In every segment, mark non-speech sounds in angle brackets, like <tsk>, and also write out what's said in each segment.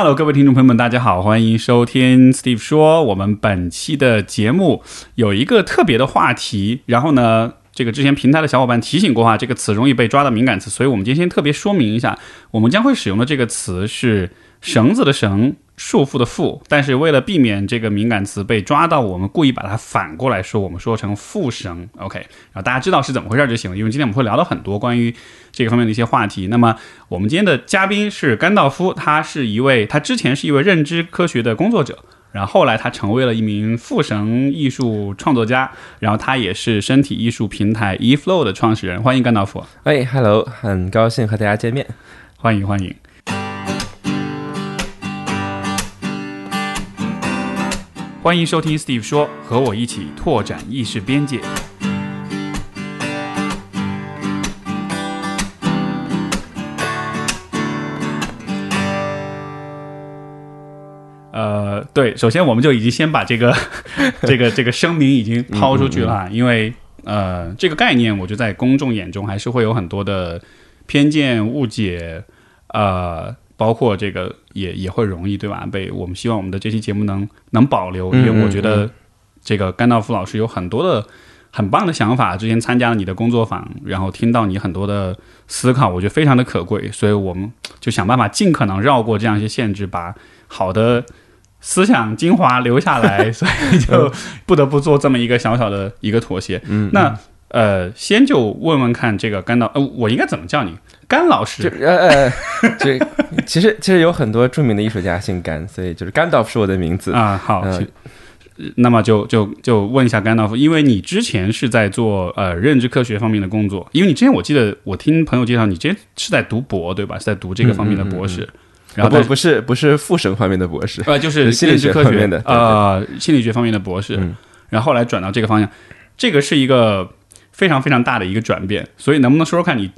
Hello，各位听众朋友们，大家好，欢迎收听 Steve 说。我们本期的节目有一个特别的话题，然后呢，这个之前平台的小伙伴提醒过哈，这个词容易被抓到敏感词，所以我们今天特别说明一下，我们将会使用的这个词是绳子的绳。束缚的缚，但是为了避免这个敏感词被抓到，我们故意把它反过来说，我们说成缚绳，OK，然后大家知道是怎么回事就行了。因为今天我们会聊到很多关于这个方面的一些话题。那么我们今天的嘉宾是甘道夫，他是一位，他之前是一位认知科学的工作者，然后后来他成为了一名缚绳艺术创作家，然后他也是身体艺术平台 eFlow 的创始人。欢迎甘道夫。哎，Hello，很高兴和大家见面，欢迎欢迎。欢迎收听 Steve 说，和我一起拓展意识边界。呃，对，首先我们就已经先把这个 <laughs> 这个这个声明已经抛出去了，因为呃，这个概念我觉得在公众眼中还是会有很多的偏见误解，呃。包括这个也也会容易对吧？被我们希望我们的这期节目能能保留，因为我觉得这个甘道夫老师有很多的很棒的想法。之前参加了你的工作坊，然后听到你很多的思考，我觉得非常的可贵。所以我们就想办法尽可能绕过这样一些限制，把好的思想精华留下来。<laughs> 所以就不得不做这么一个小小的一个妥协。嗯，那呃，先就问问看这个甘道，呃，我应该怎么叫你？甘老师，呃呃，这其实其实有很多著名的艺术家姓甘，所以就是甘道夫是我的名字啊。好，那么就就就问一下甘道夫，因为你之前是在做呃认知科学方面的工作，因为你之前我记得我听朋友介绍，你之前是在读博对吧？是在读这个方面的博士，然后不不是不是复神方面的博士，呃，就是心理学方面的呃心理学方面的博士，然后后来转到这个方向，这个是一个非常非常大的一个转变，所以能不能说说看你？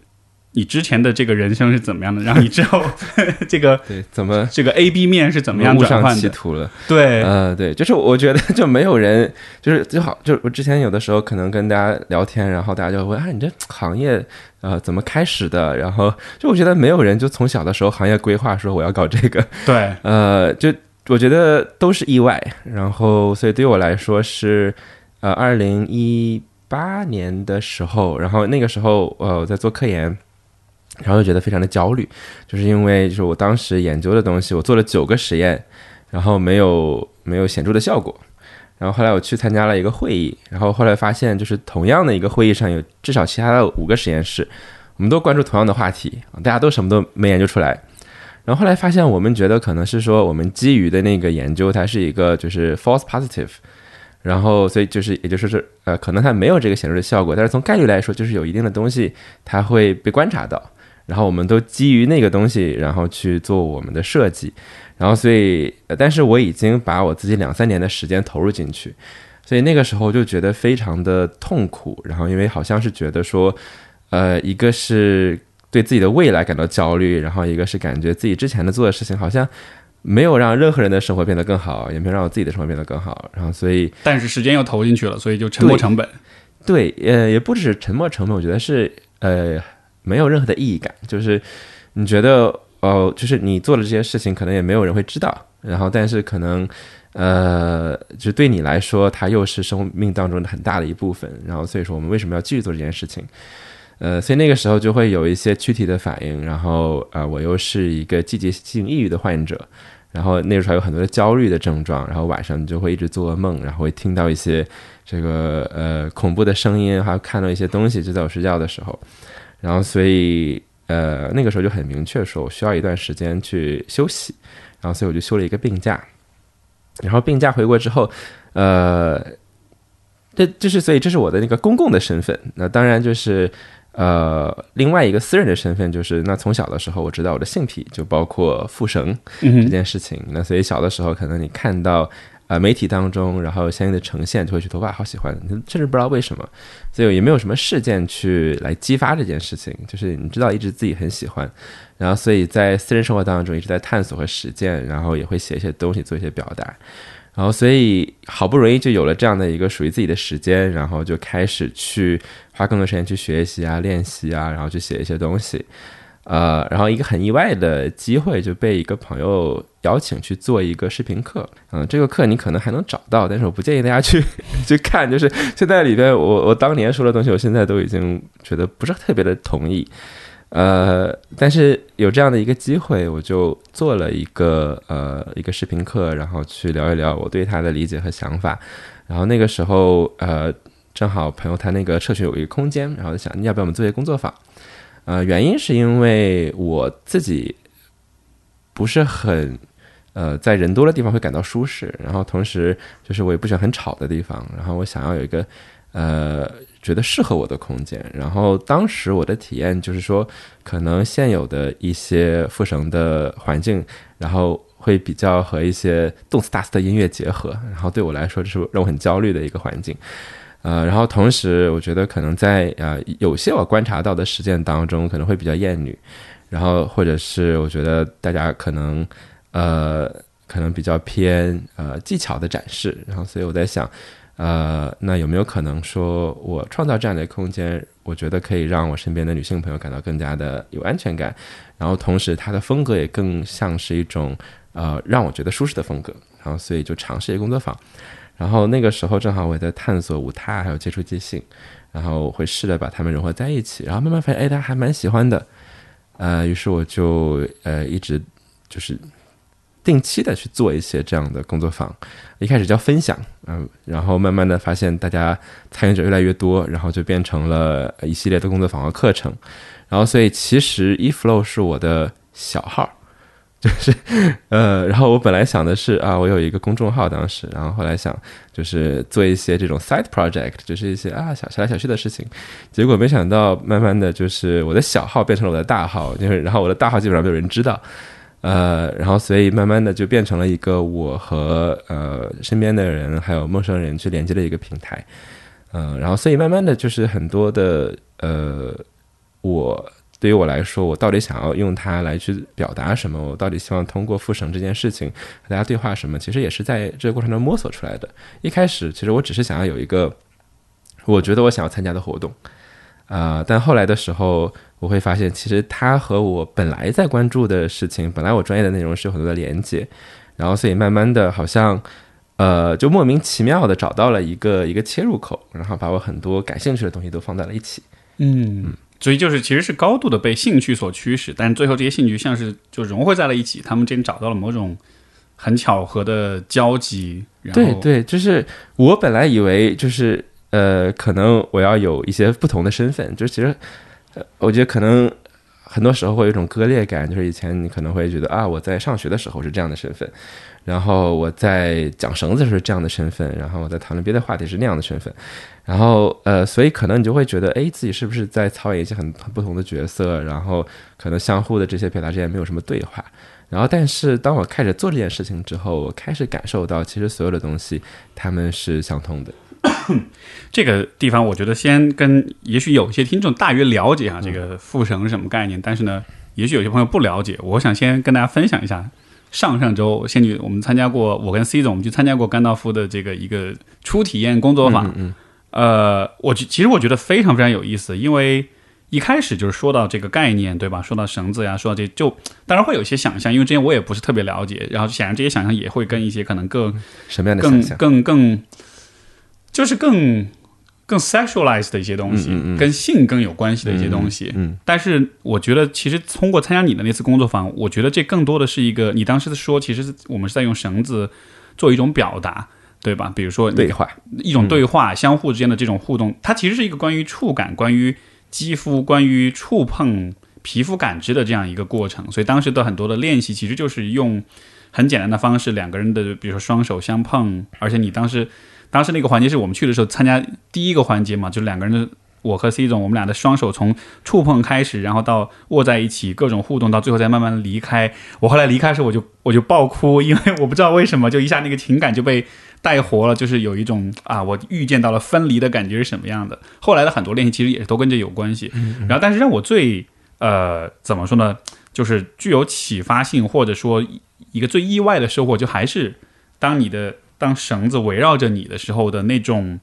你之前的这个人生是怎么样的？然后你之后 <laughs> 这个对怎么这个 A B 面是怎么样转换的？了，对，呃，对，就是我觉得就没有人，就是就好，就我之前有的时候可能跟大家聊天，然后大家就问啊，你这行业呃怎么开始的？然后就我觉得没有人就从小的时候行业规划说我要搞这个，对，呃，就我觉得都是意外。然后所以对我来说是呃二零一八年的时候，然后那个时候呃我在做科研。然后就觉得非常的焦虑，就是因为就是我当时研究的东西，我做了九个实验，然后没有没有显著的效果。然后后来我去参加了一个会议，然后后来发现就是同样的一个会议上有至少其他的五个实验室，我们都关注同样的话题，大家都什么都没研究出来。然后后来发现我们觉得可能是说我们基于的那个研究它是一个就是 false positive，然后所以就是也就是是呃可能它没有这个显著的效果，但是从概率来说就是有一定的东西它会被观察到。然后我们都基于那个东西，然后去做我们的设计，然后所以，但是我已经把我自己两三年的时间投入进去，所以那个时候就觉得非常的痛苦。然后因为好像是觉得说，呃，一个是对自己的未来感到焦虑，然后一个是感觉自己之前的做的事情好像没有让任何人的生活变得更好，也没有让我自己的生活变得更好。然后所以，但是时间又投进去了，所以就沉没成本。对，呃，也不只是沉没成本，我觉得是呃。没有任何的意义感，就是你觉得哦，就是你做的这些事情，可能也没有人会知道。然后，但是可能呃，就对你来说，它又是生命当中的很大的一部分。然后，所以说我们为什么要继续做这件事情？呃，所以那个时候就会有一些躯体的反应。然后，呃，我又是一个季节性抑郁的患者，然后那个时候有很多的焦虑的症状。然后晚上就会一直做噩梦，然后会听到一些这个呃恐怖的声音，还有看到一些东西，就在我睡觉的时候。然后，所以，呃，那个时候就很明确说，我需要一段时间去休息。然后，所以我就休了一个病假。然后病假回国之后，呃，这就是，所以这是我的那个公共的身份。那当然就是，呃，另外一个私人的身份就是，那从小的时候我知道我的性癖就包括复绳这件事情。那所以小的时候可能你看到。啊，媒体当中，然后相应的呈现就会觉得哇，好喜欢，甚至不知道为什么，所以也没有什么事件去来激发这件事情，就是你知道一直自己很喜欢，然后所以在私人生活当中一直在探索和实践，然后也会写一些东西做一些表达，然后所以好不容易就有了这样的一个属于自己的时间，然后就开始去花更多时间去学习啊、练习啊，然后去写一些东西，呃，然后一个很意外的机会就被一个朋友邀请去做一个视频课，嗯，这个课你可能还能找到，但是我不建议大家去 <laughs> 去看，就是现在里边我我当年说的东西，我现在都已经觉得不是特别的同意，呃，但是有这样的一个机会，我就做了一个呃一个视频课，然后去聊一聊我对他的理解和想法，然后那个时候呃正好朋友他那个社群有一个空间，然后就想要不要我们做一个工作坊。呃，原因是因为我自己不是很呃在人多的地方会感到舒适，然后同时就是我也不喜欢很吵的地方，然后我想要有一个呃觉得适合我的空间。然后当时我的体验就是说，可能现有的一些复绳的环境，然后会比较和一些动次打次的音乐结合，然后对我来说这是让我很焦虑的一个环境。呃，然后同时，我觉得可能在呃有些我观察到的实践当中，可能会比较厌女，然后或者是我觉得大家可能呃可能比较偏呃技巧的展示，然后所以我在想，呃，那有没有可能说我创造这样的空间，我觉得可以让我身边的女性朋友感到更加的有安全感，然后同时它的风格也更像是一种呃让我觉得舒适的风格，然后所以就尝试一个工作坊。然后那个时候正好我在探索舞踏，还有接触即兴，然后我会试着把它们融合在一起，然后慢慢发现，哎，大家还蛮喜欢的，呃，于是我就呃一直就是定期的去做一些这样的工作坊，一开始叫分享，嗯，然后慢慢的发现大家参与者越来越多，然后就变成了一系列的工作坊和课程，然后所以其实 eFlow 是我的小号。就是，呃，然后我本来想的是啊，我有一个公众号，当时，然后后来想就是做一些这种 side project，就是一些啊小小来小去的事情，结果没想到慢慢的就是我的小号变成了我的大号，就是然后我的大号基本上没有人知道，呃，然后所以慢慢的就变成了一个我和呃身边的人还有陌生人去连接的一个平台，嗯，然后所以慢慢的就是很多的呃我。对于我来说，我到底想要用它来去表达什么？我到底希望通过复绳这件事情和大家对话什么？其实也是在这个过程中摸索出来的。一开始，其实我只是想要有一个我觉得我想要参加的活动，啊，但后来的时候，我会发现，其实它和我本来在关注的事情，本来我专业的内容是有很多的连接，然后所以慢慢的，好像呃，就莫名其妙的找到了一个一个切入口，然后把我很多感兴趣的东西都放在了一起，嗯。所以就是，其实是高度的被兴趣所驱使，但最后这些兴趣像是就融汇在了一起，他们之间找到了某种很巧合的交集。对对，就是我本来以为就是呃，可能我要有一些不同的身份，就其实呃，我觉得可能很多时候会有一种割裂感，就是以前你可能会觉得啊，我在上学的时候是这样的身份。然后我在讲绳子是这样的身份，然后我在谈论别的话题是那样的身份，然后呃，所以可能你就会觉得，哎，自己是不是在操演一些很很不同的角色？然后可能相互的这些表达之间没有什么对话。然后，但是当我开始做这件事情之后，我开始感受到，其实所有的东西他们是相通的。这个地方，我觉得先跟也许有些听众大约了解啊，这个复绳是什么概念，但是呢，也许有些朋友不了解，我想先跟大家分享一下。上上周，仙女，我们参加过，我跟 C 总，我们去参加过甘道夫的这个一个初体验工作坊。嗯，呃，我其实我觉得非常非常有意思，因为一开始就是说到这个概念，对吧？说到绳子呀，说到这就当然会有一些想象，因为之前我也不是特别了解，然后显然这些想象也会跟一些可能更什么样的想象，更更就是更。更 sexualized 的一些东西，跟性更有关系的一些东西。嗯，但是我觉得，其实通过参加你的那次工作坊，我觉得这更多的是一个，你当时说，其实我们是在用绳子做一种表达，对吧？比如说对话，一种对话，相互之间的这种互动，它其实是一个关于触感、关于肌肤、关于触碰、皮肤感知的这样一个过程。所以当时的很多的练习，其实就是用很简单的方式，两个人的，比如说双手相碰，而且你当时。当时那个环节是我们去的时候参加第一个环节嘛，就是两个人的我和 C 总，我们俩的双手从触碰开始，然后到握在一起，各种互动，到最后再慢慢离开。我后来离开的时候，我就我就爆哭，因为我不知道为什么，就一下那个情感就被带活了，就是有一种啊，我预见到了分离的感觉是什么样的。后来的很多练习其实也是都跟这有关系。然后，但是让我最呃怎么说呢，就是具有启发性或者说一个最意外的收获，就还是当你的。当绳子围绕着你的时候的那种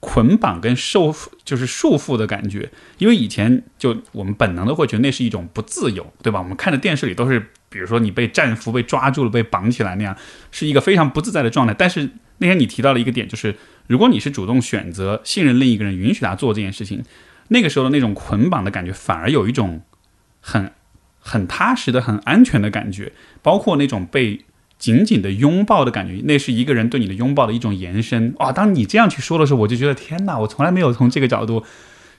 捆绑跟受就是束缚的感觉，因为以前就我们本能的会觉得那是一种不自由，对吧？我们看的电视里都是，比如说你被战俘被抓住了，被绑起来那样，是一个非常不自在的状态。但是那天你提到了一个点，就是如果你是主动选择信任另一个人，允许他做这件事情，那个时候的那种捆绑的感觉，反而有一种很很踏实的、很安全的感觉，包括那种被。紧紧的拥抱的感觉，那是一个人对你的拥抱的一种延伸啊！当你这样去说的时候，我就觉得天哪，我从来没有从这个角度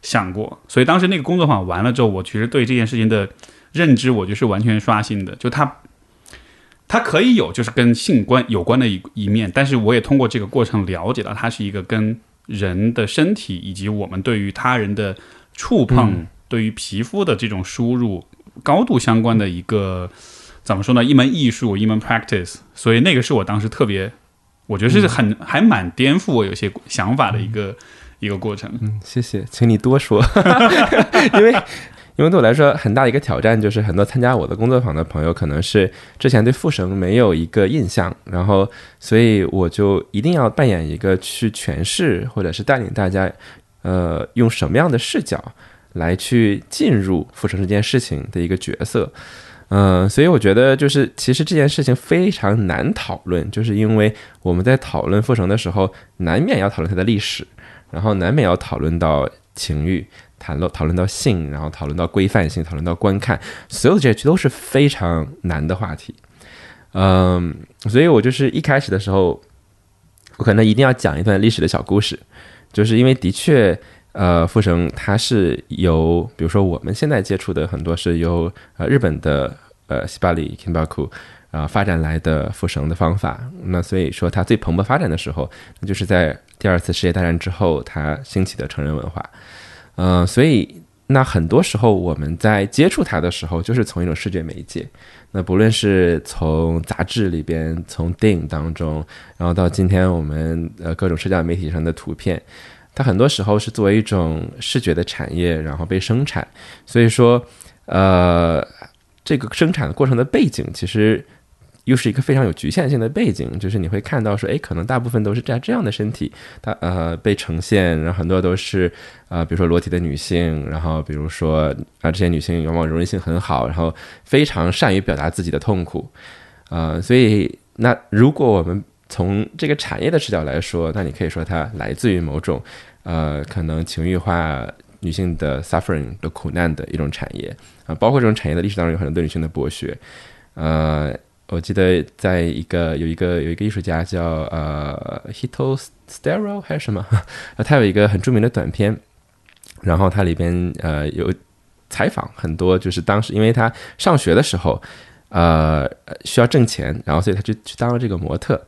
想过。所以当时那个工作坊完了之后，我其实对这件事情的认知，我就是完全刷新的。就他，他可以有就是跟性关有关的一一面，但是我也通过这个过程了解到，它是一个跟人的身体以及我们对于他人的触碰、对于皮肤的这种输入高度相关的一个。怎么说呢？一门艺术，一门 practice，所以那个是我当时特别，我觉得是很还蛮颠覆我有些想法的一个一个过程。嗯，谢谢，请你多说，<laughs> 因为因为对我来说很大一个挑战就是很多参加我的工作坊的朋友可能是之前对复绳没有一个印象，然后所以我就一定要扮演一个去诠释或者是带领大家，呃，用什么样的视角来去进入复绳这件事情的一个角色。嗯，所以我觉得就是其实这件事情非常难讨论，就是因为我们在讨论复仇的时候，难免要讨论它的历史，然后难免要讨论到情欲，谈论讨论到性，然后讨论到规范性，讨论到观看，所有这些都是非常难的话题。嗯，所以我就是一开始的时候，我可能一定要讲一段历史的小故事，就是因为的确。呃，复绳它是由，比如说我们现在接触的很多是由呃日本的呃西巴里 Kimbaku 啊发展来的复绳的方法。那所以说它最蓬勃发展的时候，那就是在第二次世界大战之后，它兴起的成人文化。嗯，所以那很多时候我们在接触它的时候，就是从一种视觉媒介。那不论是从杂志里边，从电影当中，然后到今天我们呃各种社交媒体上的图片。它很多时候是作为一种视觉的产业，然后被生产，所以说，呃，这个生产的过程的背景其实又是一个非常有局限性的背景，就是你会看到说，哎，可能大部分都是这样这样的身体，它呃被呈现，然后很多都是呃，比如说裸体的女性，然后比如说啊，这些女性往往容忍性很好，然后非常善于表达自己的痛苦，呃，所以那如果我们从这个产业的视角来说，那你可以说它来自于某种，呃，可能情欲化女性的 suffering 的苦难的一种产业啊，包括这种产业的历史当中有很多对女性的剥削。呃，我记得在一个有一个有一个艺术家叫呃 Hito Stero 还是什么，<laughs> 他有一个很著名的短片，然后它里边呃有采访很多，就是当时因为他上学的时候，呃需要挣钱，然后所以他就去当了这个模特。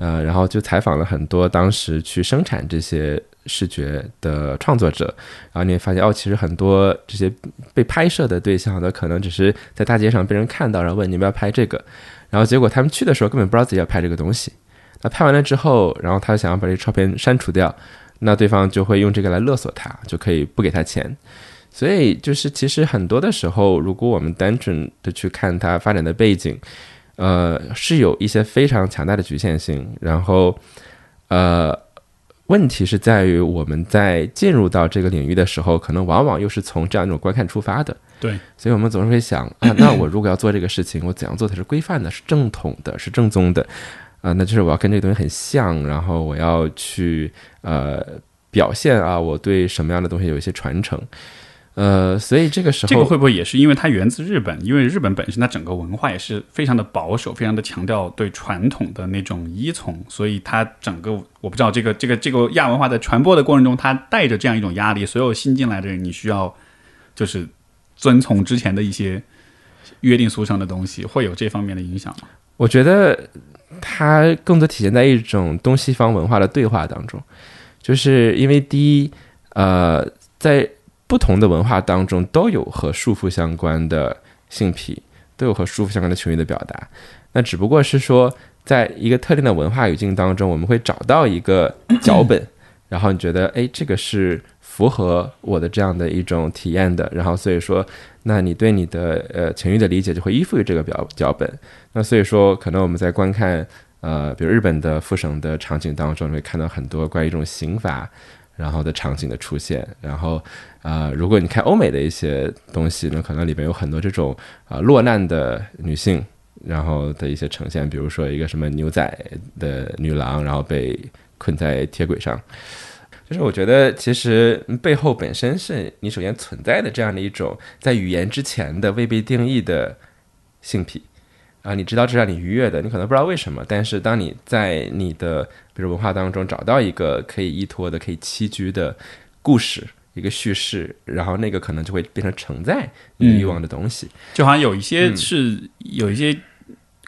呃，然后就采访了很多当时去生产这些视觉的创作者，然后你会发现，哦，其实很多这些被拍摄的对象呢，可能只是在大街上被人看到，然后问你们要拍这个，然后结果他们去的时候根本不知道自己要拍这个东西，那拍完了之后，然后他想要把这个照片删除掉，那对方就会用这个来勒索他，就可以不给他钱，所以就是其实很多的时候，如果我们单纯的去看它发展的背景。呃，是有一些非常强大的局限性，然后，呃，问题是在于我们在进入到这个领域的时候，可能往往又是从这样一种观看出发的。对，所以我们总是会想啊，<coughs> 那我如果要做这个事情，我怎样做才是规范的、是正统的、是正宗的？啊，那就是我要跟这个东西很像，然后我要去呃表现啊，我对什么样的东西有一些传承。呃，所以这个时候，这个会不会也是因为它源自日本？因为日本本身它整个文化也是非常的保守，非常的强调对传统的那种依从，所以它整个我不知道这个这个这个亚文化在传播的过程中，它带着这样一种压力，所有新进来的人你需要就是遵从之前的一些约定俗成的东西，会有这方面的影响吗？我觉得它更多体现在一种东西方文化的对话当中，就是因为第一，呃，在不同的文化当中都有和束缚相关的性癖，都有和束缚相关的情欲的表达。那只不过是说，在一个特定的文化语境当中，我们会找到一个脚本，<laughs> 然后你觉得，哎，这个是符合我的这样的一种体验的。然后所以说，那你对你的呃情欲的理解就会依附于这个表脚本。那所以说，可能我们在观看呃，比如日本的复审的场景当中，你会看到很多关于一种刑法。然后的场景的出现，然后啊、如果你看欧美的一些东西，那可能里边有很多这种啊、落难的女性，然后的一些呈现，比如说一个什么牛仔的女郎，然后被困在铁轨上。就是我觉得，其实背后本身是你首先存在的这样的一种在语言之前的未被定义的性癖啊，你知道这让你愉悦的，你可能不知道为什么，但是当你在你的比如文化当中找到一个可以依托的、可以栖居的故事。一个叙事，然后那个可能就会变成承载你的欲望的东西。就好像有一些是、有一些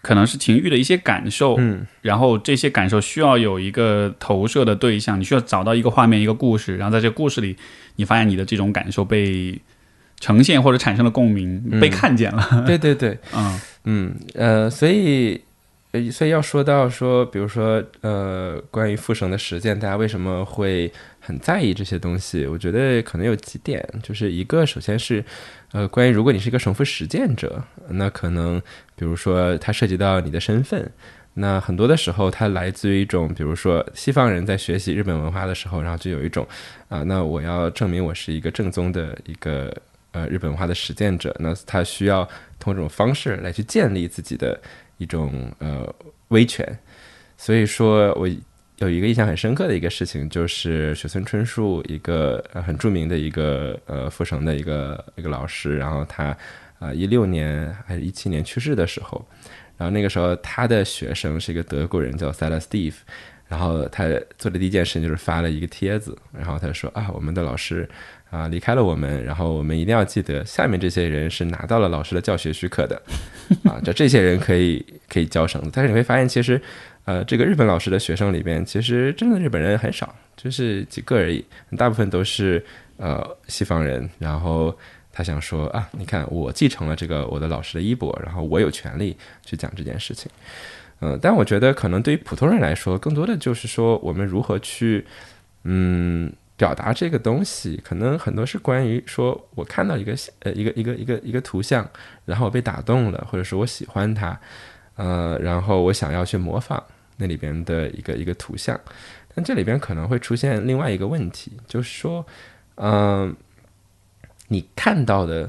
可能是情欲的一些感受，嗯，然后这些感受需要有一个投射的对象，你需要找到一个画面、一个故事，然后在这个故事里，你发现你的这种感受被呈现或者产生了共鸣，嗯。被看见了。对对对，<laughs> 嗯。嗯呃，所以呃所以要说到说，比如说呃，关于复绳的实践，大家为什么会很在意这些东西？我觉得可能有几点，就是一个首先是呃，关于如果你是一个绳缚实践者，那可能比如说它涉及到你的身份。那很多的时候，它来自于一种，比如说西方人在学习日本文化的时候，然后就有一种啊、那我要证明我是一个正宗的一个呃日本文化的实践者，那他需要通过这种方式来去建立自己的一种呃威权。所以说我有一个印象很深刻的一个事情，就是雪村春树一个很著名的一个呃复绳的一个一个老师，然后他啊一六年还是一七年去世的时候，然后那个时候他的学生是一个德国人叫 Sala Steve。然后他做的第一件事就是发了一个帖子，然后他说啊，我们的老师啊离开了我们，然后我们一定要记得，下面这些人是拿到了老师的教学许可的，啊，就这些人可以可以教绳子，但是你会发现，其实呃，这个日本老师的学生里边，其实真的日本人很少，就是几个而已，大部分都是呃西方人，然后。他想说啊，你看我继承了这个我的老师的衣钵，然后我有权利去讲这件事情。嗯，但我觉得可能对于普通人来说，更多的就是说我们如何去嗯表达这个东西，可能很多是关于说我看到一个呃一个一个一个一个图像，然后我被打动了，或者说我喜欢它，呃，然后我想要去模仿那里边的一个一个图像，但这里边可能会出现另外一个问题，就是说，嗯、你看到的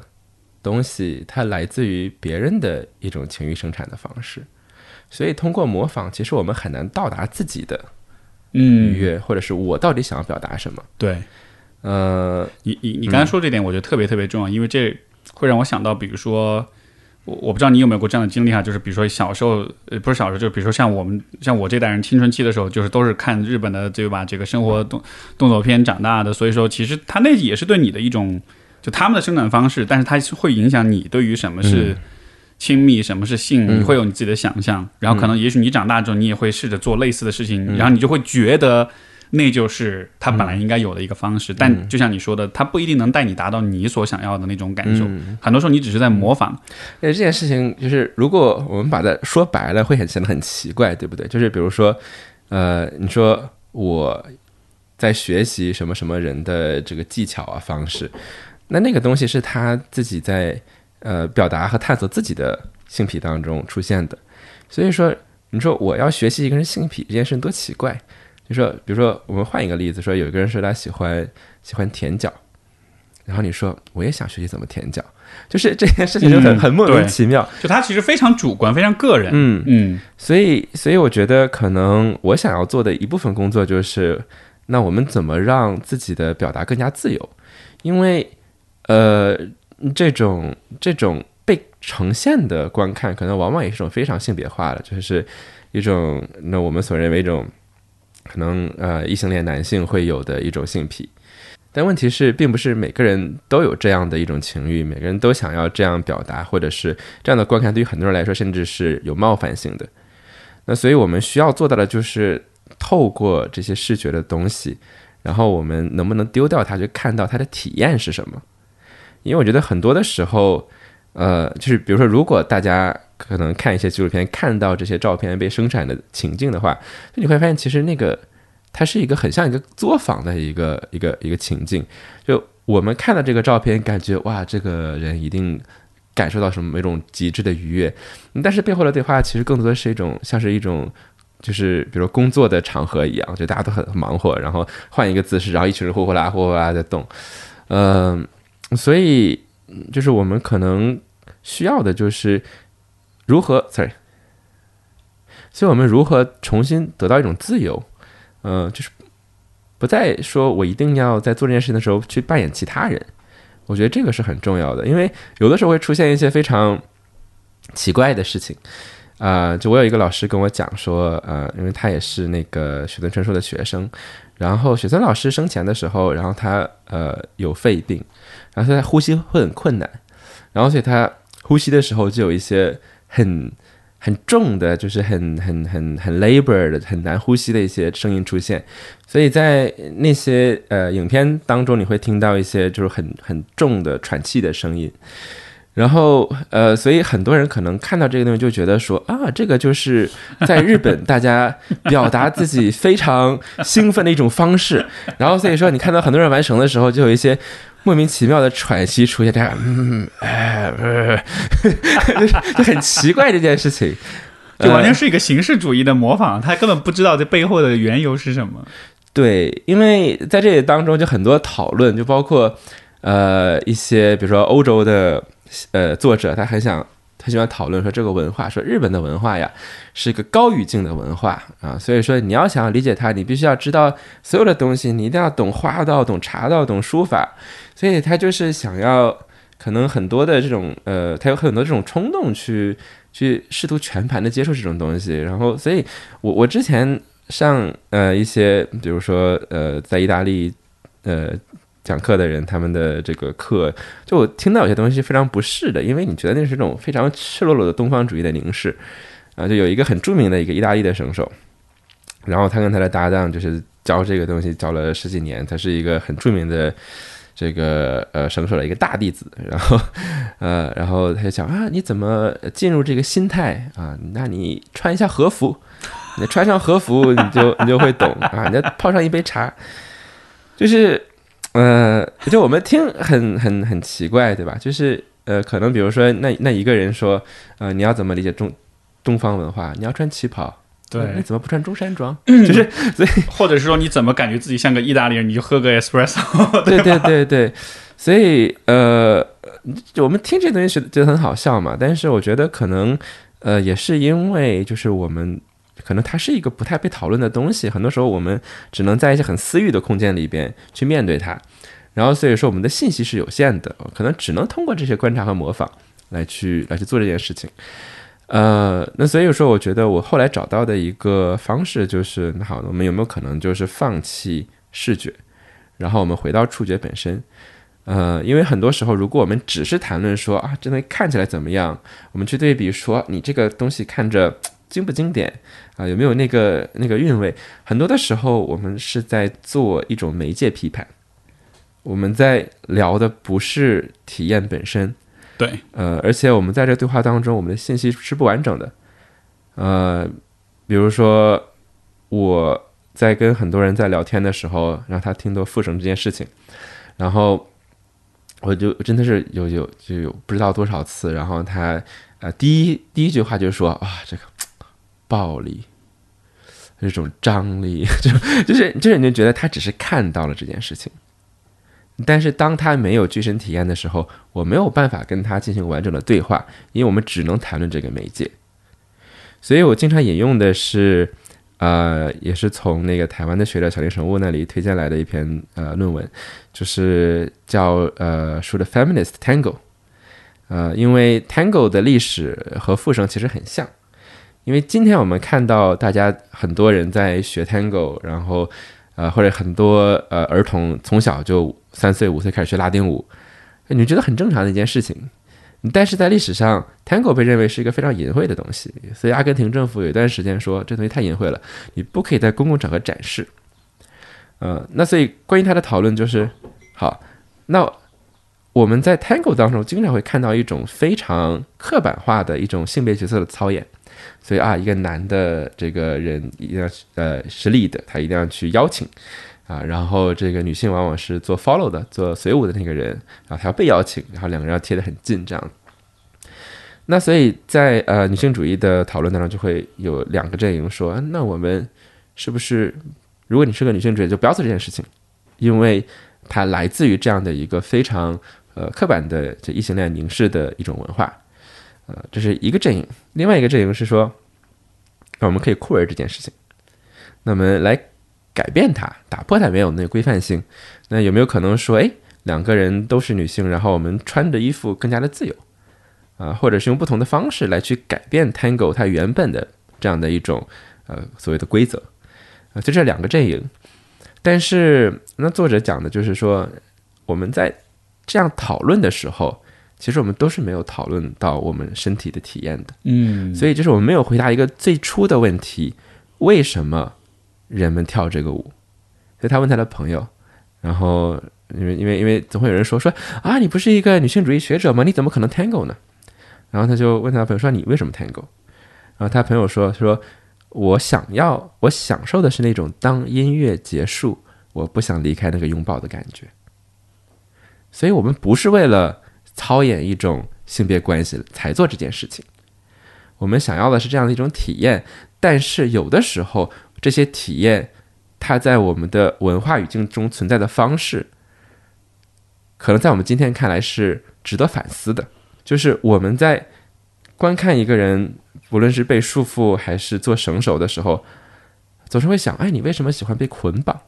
东西，它来自于别人的一种情欲生产的方式。所以通过模仿，其实我们很难到达自己的愉嗯，悦，或者是我到底想要表达什么。对呃，你你你刚才说这点，我觉得特别特别重要，因为这会让我想到，比如说。我我不知道你有没有过这样的经历哈，就是比如说小时候，呃，不是小时候，就比如说像我们像我这代人青春期的时候，就是都是看日本的对吧？这个生活动动作片长大的，所以说其实他那也是对你的一种，就他们的生产方式，但是它会影响你对于什么是亲密，什么是性，嗯你会有你自己的想象，然后可能也许你长大之后，你也会试着做类似的事情，嗯然后你就会觉得。那就是他本来应该有的一个方式，嗯但就像你说的，他不一定能带你达到你所想要的那种感受。嗯很多时候你只是在模仿，呃，这件事情就是，如果我们把它说白了，会很显得很奇怪，对不对？就是比如说，呃，你说我在学习什么什么人的这个技巧啊方式，那那个东西是他自己在呃表达和探索自己的性癖当中出现的。所以说，你说我要学习一个人性癖这件事多奇怪。就说，比如说，我们换一个例子，说有一个人说他喜欢喜欢舔脚，然后你说我也想学习怎么舔脚，就是这件事情就很、嗯很莫名其妙。就他其实非常主观，非常个人。嗯，嗯所以所以我觉得可能我想要做的一部分工作就是，那我们怎么让自己的表达更加自由？因为呃，这种这种被呈现的观看，可能往往也是一种非常性别化的，就是一种那我们所认为一种可能呃异性恋男性会有的一种性癖。但问题是，并不是每个人都有这样的一种情欲，每个人都想要这样表达，或者是这样的观看，对于很多人来说，甚至是有冒犯性的。那所以我们需要做到的就是透过这些视觉的东西，然后我们能不能丢掉它，去看到它的体验是什么？因为我觉得很多的时候，呃，就是比如说，如果大家可能看一些纪录片，看到这些照片被生产的情境的话，你会发现，其实那个它是一个很像一个作坊的一个一个 <laughs> 一个情境。就我们看到这个照片，感觉哇，这个人一定感受到什么一种极致的愉悦，但是背后的对话其实更多的是一种像是一种就是比如说工作的场合一样，就大家都很忙活，然后换一个姿势，然后一群人呼呼啦呼呼啦在动，嗯，所以就是我们可能需要的就是如何，sorry，所以我们如何重新得到一种自由，嗯，就是不再说我一定要在做这件事情的时候去扮演其他人，我觉得这个是很重要的，因为有的时候会出现一些非常奇怪的事情。啊，就我有一个老师跟我讲说，呃，因为他也是那个雪村春树的学生，然后雪村老师生前的时候，然后他呃有肺病，然后他呼吸会很困难，然后所以他呼吸的时候就有一些很很重的，就是很很很很 labor 的很难呼吸的一些声音出现，所以在那些呃影片当中，你会听到一些就是很很重的喘气的声音。然后，呃，所以很多人可能看到这个东西就觉得说啊，这个就是在日本大家表达自己非常兴奋的一种方式。<laughs> 然后，所以说你看到很多人完成的时候，就有一些莫名其妙的喘息出现，这样，嗯，哎，就很奇怪这件事情，就完全是一个形式主义的模仿，他根本不知道这背后的缘由是什么。对，因为在这里当中就很多讨论，就包括呃一些比如说欧洲的。呃，作者他很想，他喜欢讨论说这个文化，说日本的文化呀是一个高语境的文化啊，所以说你要想要理解它，你必须要知道所有的东西，你一定要懂花道、懂茶道、懂书法，所以他就是想要可能很多的这种呃，他有很多这种冲动去去试图全盘的接受这种东西，然后，所以我我之前上呃一些，比如说呃在意大利呃。讲课的人，他们的这个课，就我听到有些东西非常不适的，因为你觉得那是一种非常赤裸裸的东方主义的凝视啊。就有一个很著名的一个意大利的绳手，然后他跟他的搭档就是教这个东西教了十几年，他是一个很著名的这个呃绳手的一个大弟子。<laughs> 然后呃，然后他就讲啊，你怎么进入这个心态啊？那你穿一下和服，<laughs> 你穿上和服，你就你就会懂啊。你再泡上一杯茶，就是。呃，就我们听很很很奇怪，对吧？就是呃，可能比如说那那一个人说，呃，你要怎么理解中东方文化？你要穿旗袍，对，你怎么不穿中山装？就是所以，<laughs> 或者是说你怎么感觉自己像个意大利人？你就喝个 espresso，<laughs> 对对对对。所以呃，我们听这东西觉觉得很好笑嘛。但是我觉得可能呃，也是因为就是我们。可能它是一个不太被讨论的东西，很多时候我们只能在一些很私域的空间里边去面对它，然后所以说我们的信息是有限的，可能只能通过这些观察和模仿来去来去做这件事情。呃，那所以说我觉得我后来找到的一个方式就是，那好，我们有没有可能就是放弃视觉，然后我们回到触觉本身？呃，因为很多时候如果我们只是谈论说啊，这东西看起来怎么样，我们去对比说你这个东西看着。经不经典啊？有没有那个那个韵味？很多的时候，我们是在做一种媒介批判，我们在聊的不是体验本身。对，呃，而且我们在这对话当中，我们的信息是不完整的。呃，比如说我在跟很多人在聊天的时候，让他听到复绳这件事情，然后我就真的是有有就有不知道多少次，然后他呃第一第一句话就说啊这个。暴力，这种张力，<laughs> 就就是就是，你就觉得他只是看到了这件事情，但是当他没有具身体验的时候，我没有办法跟他进行完整的对话，因为我们只能谈论这个媒介。所以我经常引用的是，呃，也是从那个台湾的学者小林神物那里推荐来的一篇呃论文，就是叫呃说的 feminist tango，呃，因为 tango 的历史和复生其实很像。因为今天我们看到大家很多人在学 Tango，然后，呃，或者很多呃儿童从小就三岁五岁开始学拉丁舞，你觉得很正常的一件事情。但是在历史上，Tango 被认为是一个非常淫秽的东西，所以阿根廷政府有一段时间说这东西太淫秽了，你不可以在公共场合展示。呃，那所以关于他的讨论就是，好，那我们在 Tango 当中经常会看到一种非常刻板化的一种性别角色的操演。所以啊，一个男的这个人一定要呃是立的，他一定要去邀请啊，然后这个女性往往是做 follow 的，做随舞的那个人，然后他要被邀请，然后两个人要贴得很近这样。那所以在呃女性主义的讨论当中，就会有两个阵营说，那我们是不是，如果你是个女性主义，就不要做这件事情，因为它来自于这样的一个非常呃刻板的这异性恋凝视的一种文化，呃，这是一个阵营。另外一个阵营是说，我们可以酷儿这件事情，那么来改变它，打破它原有那个规范性。那有没有可能说，哎，两个人都是女性，然后我们穿的衣服更加的自由？啊，或者是用不同的方式来去改变 Tango 它原本的这样的一种呃所谓的规则啊，就这两个阵营。但是那作者讲的就是说，我们在这样讨论的时候，其实我们都是没有讨论到我们身体的体验的。嗯，所以就是我们没有回答一个最初的问题：为什么人们跳这个舞？所以他问他的朋友，然后因为因为因为总会有人说说啊，你不是一个女性主义学者吗？你怎么可能 Tango 呢？然后他就问他朋友说：“你为什么 Tango？” 然后他朋友说：“说我想要，我享受的是那种当音乐结束，我不想离开那个拥抱的感觉。所以，我们不是为了操演一种性别关系才做这件事情。我们想要的是这样的一种体验。但是，有的时候这些体验，它在我们的文化语境中存在的方式，可能在我们今天看来是值得反思的。”就是我们在观看一个人，无论是被束缚还是做绳手的时候，总是会想：哎，你为什么喜欢被捆绑？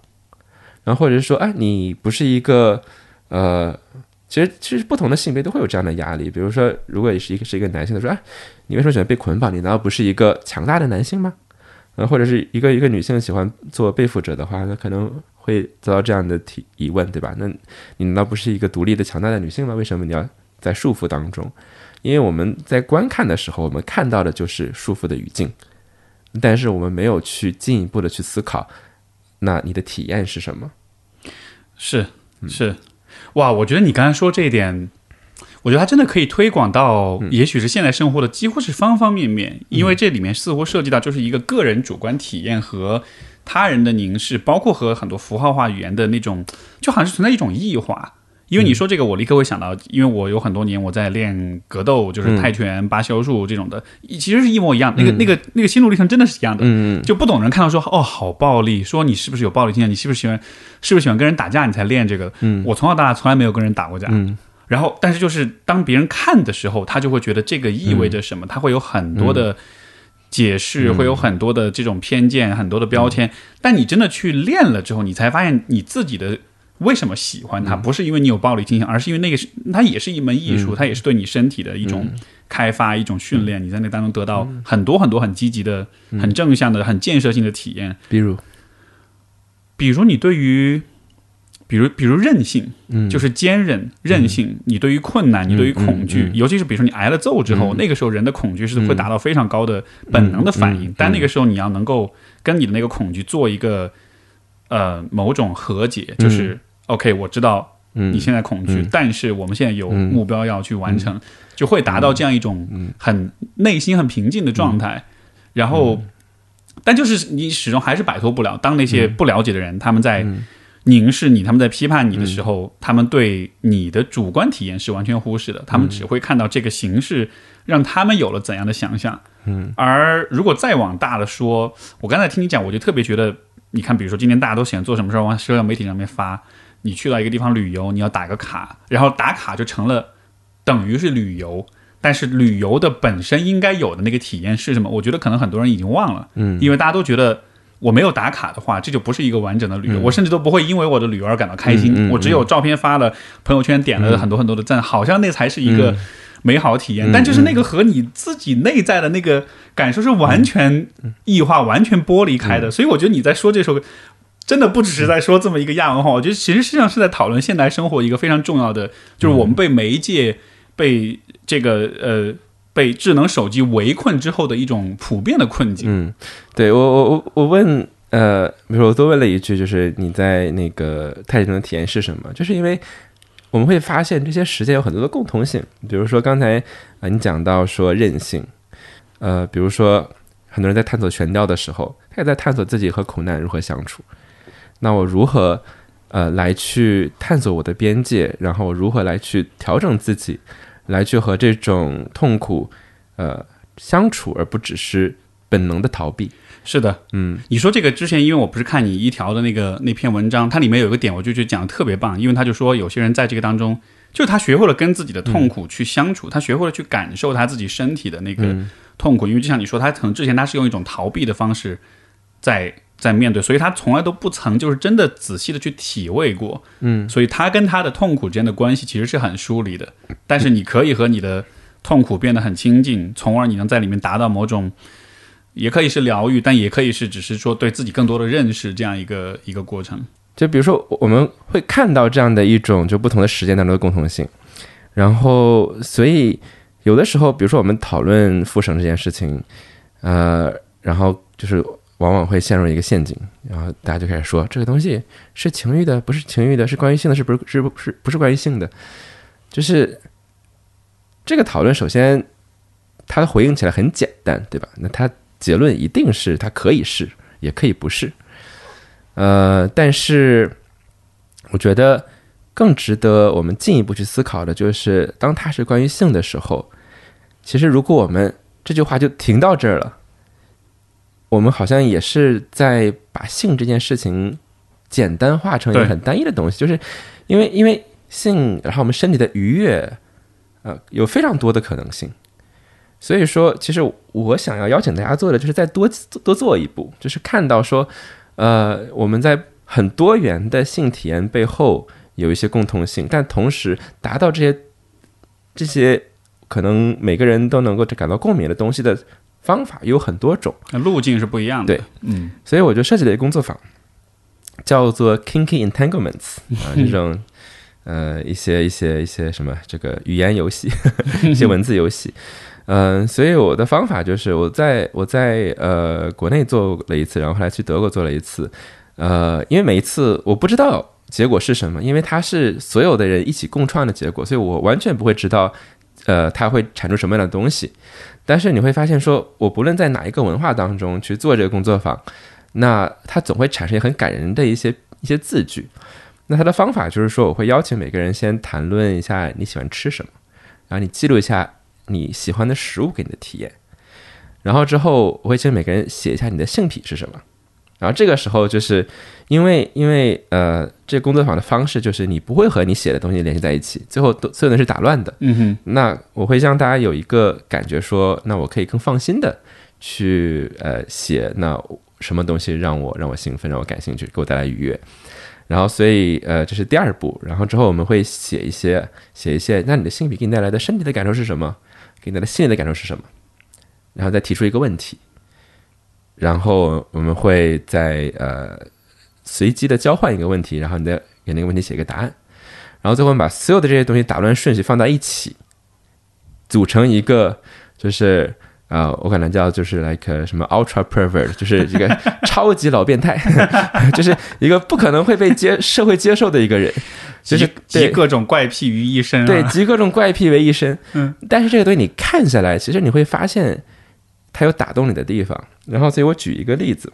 然后或者是说：哎，你不是一个呃，其实其实不同的性别都会有这样的压力。比如说，如果你是一个是一个男性的说：哎，你为什么喜欢被捆绑？你难道不是一个强大的男性吗？呃，或者是一个一个女性喜欢做背负者的话，那可能会遭到这样的提疑问，对吧？那你难道不是一个独立的强大的女性吗？为什么你要？在束缚当中，因为我们在观看的时候，我们看到的就是束缚的语境，但是我们没有去进一步的去思考，那你的体验是什么？是是，哇！我觉得你刚才说这一点，我觉得它真的可以推广到，也许是现代生活的几乎是方方面面，因为这里面似乎涉及到就是一个个人主观体验和他人的凝视，包括和很多符号化语言的那种，就好像是存在一种异化。因为你说这个，我立刻会想到，因为我有很多年我在练格斗，就是泰拳、八修术这种的，其实是一模一样。那个、那个、那个心路历程真的是一样的。嗯就不懂人看到说，哦，好暴力，说你是不是有暴力倾向？你是不是喜欢，是不是喜欢跟人打架？你才练这个。嗯，我从小到大从来没有跟人打过架。嗯，然后，但是就是当别人看的时候，他就会觉得这个意味着什么？他会有很多的解释，会有很多的这种偏见，很多的标签。但你真的去练了之后，你才发现你自己的。为什么喜欢它？不是因为你有暴力倾向，而是因为那个是它也是一门艺术，它也是对你身体的一种开发、一种训练。你在那当中得到很多很多很积极的、很正向的、很建设性的体验。比如，比如你对于，比如比如韧性，嗯，就是坚韧、韧性。你对于困难，你对于恐惧，尤其是比如说你挨了揍之后，那个时候人的恐惧是会达到非常高的本能的反应。但那个时候你要能够跟你的那个恐惧做一个呃某种和解，就是。OK，我知道你现在恐惧，但是我们现在有目标要去完成，就会达到这样一种很内心很平静的状态。然后，但就是你始终还是摆脱不了。当那些不了解的人他们在凝视你，他们在批判你的时候，他们对你的主观体验是完全忽视的。他们只会看到这个形式让他们有了怎样的想象。嗯，而如果再往大了说，我刚才听你讲，我就特别觉得，你看，比如说今天大家都喜欢做什么事儿，往社交媒体上面发。你去到一个地方旅游，你要打个卡，然后打卡就成了等于是旅游，但是旅游的本身应该有的那个体验是什么？我觉得可能很多人已经忘了，嗯，因为大家都觉得我没有打卡的话，这就不是一个完整的旅游，我甚至都不会因为我的旅游而感到开心，我只有照片发了，朋友圈点了很多很多的赞，好像那才是一个美好体验，但就是那个和你自己内在的那个感受是完全异化、完全剥离开的，所以我觉得你在说这首歌。真的不只是在说这么一个亚文化，我觉得其实实际上是在讨论现代生活一个非常重要的，就是我们被媒介、被这个呃被智能手机围困之后的一种普遍的困境。嗯，对我我我我问呃，比如说我多问了一句，就是你在那个泰中的体验是什么？就是因为我们会发现这些实践有很多的共同性，比如说刚才啊你讲到说韧性，呃，比如说很多人在探索悬吊的时候，他也在探索自己和苦难如何相处。那我如何，呃，来去探索我的边界？然后如何来去调整自己，来去和这种痛苦呃相处，而不只是本能的逃避。是的，嗯，你说这个之前，因为我不是看你一条的那个那篇文章，它里面有一个点，我就觉得讲的特别棒，因为他就说有些人在这个当中，就他学会了跟自己的痛苦去相处，他学会了去感受他自己身体的那个痛苦，因为就像你说，他可能之前他是用一种逃避的方式在在面对，所以他从来都不曾就是真的仔细的去体味过，嗯，所以他跟他的痛苦之间的关系其实是很疏离的，但是你可以和你的痛苦变得很亲近，从而你能在里面达到某种。也可以是疗愈，但也可以是只是说对自己更多的认识这样一个一个过程。就比如说，我们会看到这样的一种就不同的时间当中的共同性，然后所以有的时候，比如说我们讨论复审这件事情，呃，然后就是往往会陷入一个陷阱，然后大家就开始说这个东西是情欲的，不是情欲的，是关于性的，是不是是不是不是关于性的？就是这个讨论，首先它的回应起来很简单，对吧？那它。结论一定是它可以是，也可以不是。呃，但是我觉得更值得我们进一步去思考的就是，当它是关于性的时候，其实如果我们这句话就停到这儿了，我们好像也是在把性这件事情简单化成一个很单一的东西，就是因为因为性，然后我们身体的愉悦，呃，有非常多的可能性。所以说，其实我想要邀请大家做的，就是再多多做一步，就是看到说，呃，我们在很多元的性体验背后有一些共同性，但同时达到这些这些可能每个人都能够感到共鸣的东西的方法有很多种，路径是不一样的。对，嗯，所以我就设计了一个工作坊，叫做 Kinky Entanglements 啊，<laughs> 这种呃一些一些一些什么这个语言游戏，<laughs> 一些文字游戏。嗯，所以我的方法就是我在我在呃国内做了一次，然后后来去德国做了一次，呃，因为每一次我不知道结果是什么，因为它是所有的人一起共创的结果，所以我完全不会知道，呃，它会产出什么样的东西。但是你会发现，说我不论在哪一个文化当中去做这个工作坊，那它总会产生很感人的一些一些字句。那它的方法就是说，我会邀请每个人先谈论一下你喜欢吃什么，然后你记录一下。你喜欢的食物给你的体验，然后之后我会请每个人写一下你的性癖是什么，然后这个时候就是因为因为呃，这工作坊的方式就是你不会和你写的东西联系在一起，最后都所有的是打乱的。嗯哼，那我会让大家有一个感觉说，那我可以更放心的去呃写那什么东西让我让我兴奋，让我感兴趣，给我带来愉悦。然后，所以，呃，这是第二步。然后之后我们会写一些，写一些。那你的性癖给你带来的身体的感受是什么？给你的心理的感受是什么？然后再提出一个问题。然后我们会在呃随机的交换一个问题，然后你再给那个问题写一个答案。然后最后把所有的这些东西打乱顺序放在一起，组成一个就是。啊，我可能叫就是 like 什么 ultra pervert，就是一个 <laughs> 超级老变态，<laughs> 就是一个不可能会被接社会接受的一个人，<laughs> 就是集各种怪癖于一身，对，集各种怪癖为一身。嗯，但是这个东西你看下来，其实你会发现它有打动你的地方。然后，所以我举一个例子，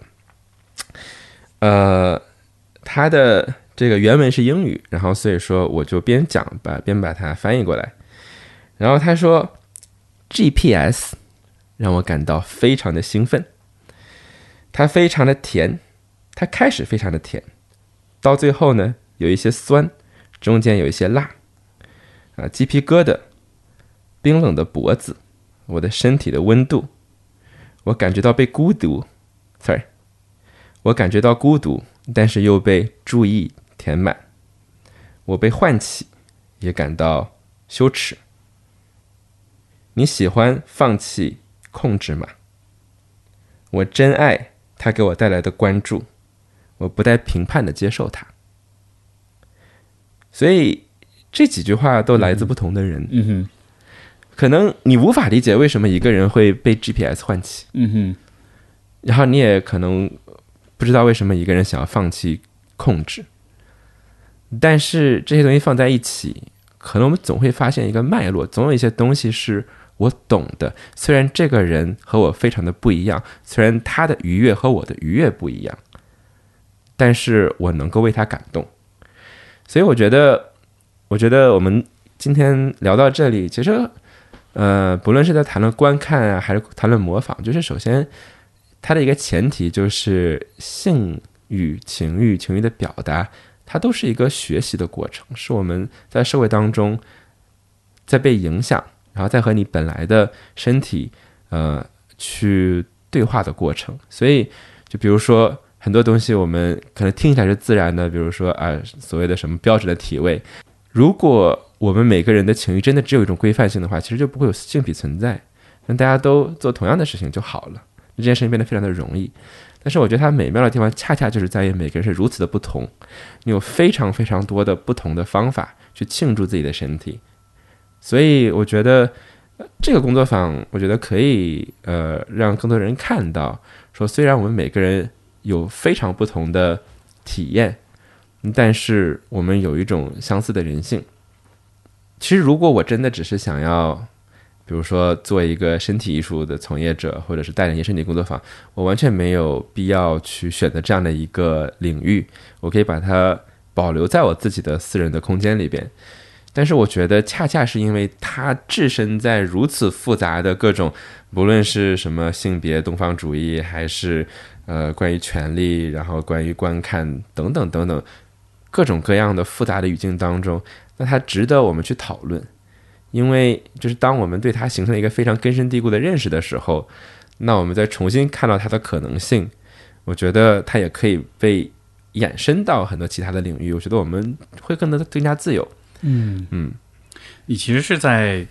呃，它的这个原文是英语，然后所以说我就边讲把边把它翻译过来。然后他说 GPS。让我感到非常的兴奋，它非常的甜，它开始非常的甜，到最后呢有一些酸，中间有一些辣，啊，鸡皮疙瘩，冰冷的脖子，我的身体的温度，我感觉到被孤独，sorry，我感觉到孤独，但是又被注意填满，我被唤起，也感到羞耻。你喜欢放弃？控制嘛，我真爱他给我带来的关注，我不带评判的接受他，所以这几句话都来自不同的人。嗯哼，可能你无法理解为什么一个人会被 GPS 唤起。嗯哼，然后你也可能不知道为什么一个人想要放弃控制，但是这些东西放在一起，可能我们总会发现一个脉络，总有一些东西是。我懂的，虽然这个人和我非常的不一样，虽然他的愉悦和我的愉悦不一样，但是我能够为他感动。所以我觉得，我觉得我们今天聊到这里，其实呃，不论是在谈论观看啊，还是谈论模仿，就是首先它的一个前提就是性欲、情欲、情欲的表达，它都是一个学习的过程，是我们在社会当中在被影响，然后再和你本来的身体呃去对话的过程。所以，就比如说很多东西，我们可能听起来是自然的，比如说啊，所谓的什么标准的体位，如果我们每个人的情欲真的只有一种规范性的话，其实就不会有性癖存在。那大家都做同样的事情就好了，这件事情变得非常的容易。但是我觉得它美妙的地方，恰恰就是在于每个人是如此的不同，你有非常非常多的不同的方法去庆祝自己的身体。所以我觉得这个工作坊，我觉得可以呃让更多人看到，说虽然我们每个人有非常不同的体验，但是我们有一种相似的人性。其实，如果我真的只是想要，比如说做一个身体艺术的从业者，或者是带领一些身体工作坊，我完全没有必要去选择这样的一个领域。我可以把它保留在我自己的私人的空间里边。但是，我觉得恰恰是因为它置身在如此复杂的各种，不论是什么性别、东方主义，还是呃关于权利，然后关于观看等等等等各种各样的复杂的语境当中。那它值得我们去讨论，因为就是当我们对它形成了一个非常根深蒂固的认识的时候，那我们再重新看到它的可能性，我觉得它也可以被延伸到很多其他的领域。我觉得我们会更得更加自由。嗯嗯，你其实是在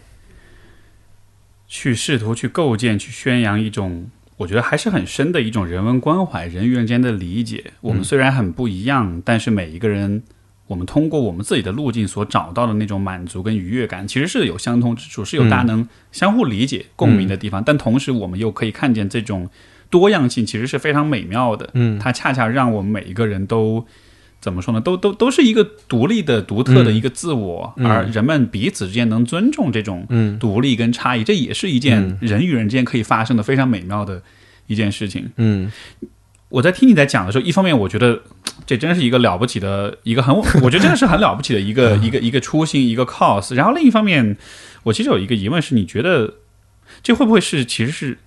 去试图去构建、去宣扬一种，我觉得还是很深的一种人文关怀、人与人间的理解。我们虽然很不一样，但是每一个人。我们通过我们自己的路径所找到的那种满足跟愉悦感，其实是有相通之处，是有大家能相互理解、共鸣的地方。但同时，我们又可以看见这种多样性，其实是非常美妙的。嗯，它恰恰让我们每一个人都怎么说呢？都都都是一个独立的、独特的一个自我，而人们彼此之间能尊重这种独立跟差异，这也是一件人与人之间可以发生的非常美妙的一件事情。嗯。我在听你在讲的时候，一方面我觉得 <tsk> 这真是一个了不起的一个很，<laughs> 我觉得真的是很了不起的一个一个一个初心一个 cause。然后另一方面，我其实有一个疑问是，你觉得这会不会是其实是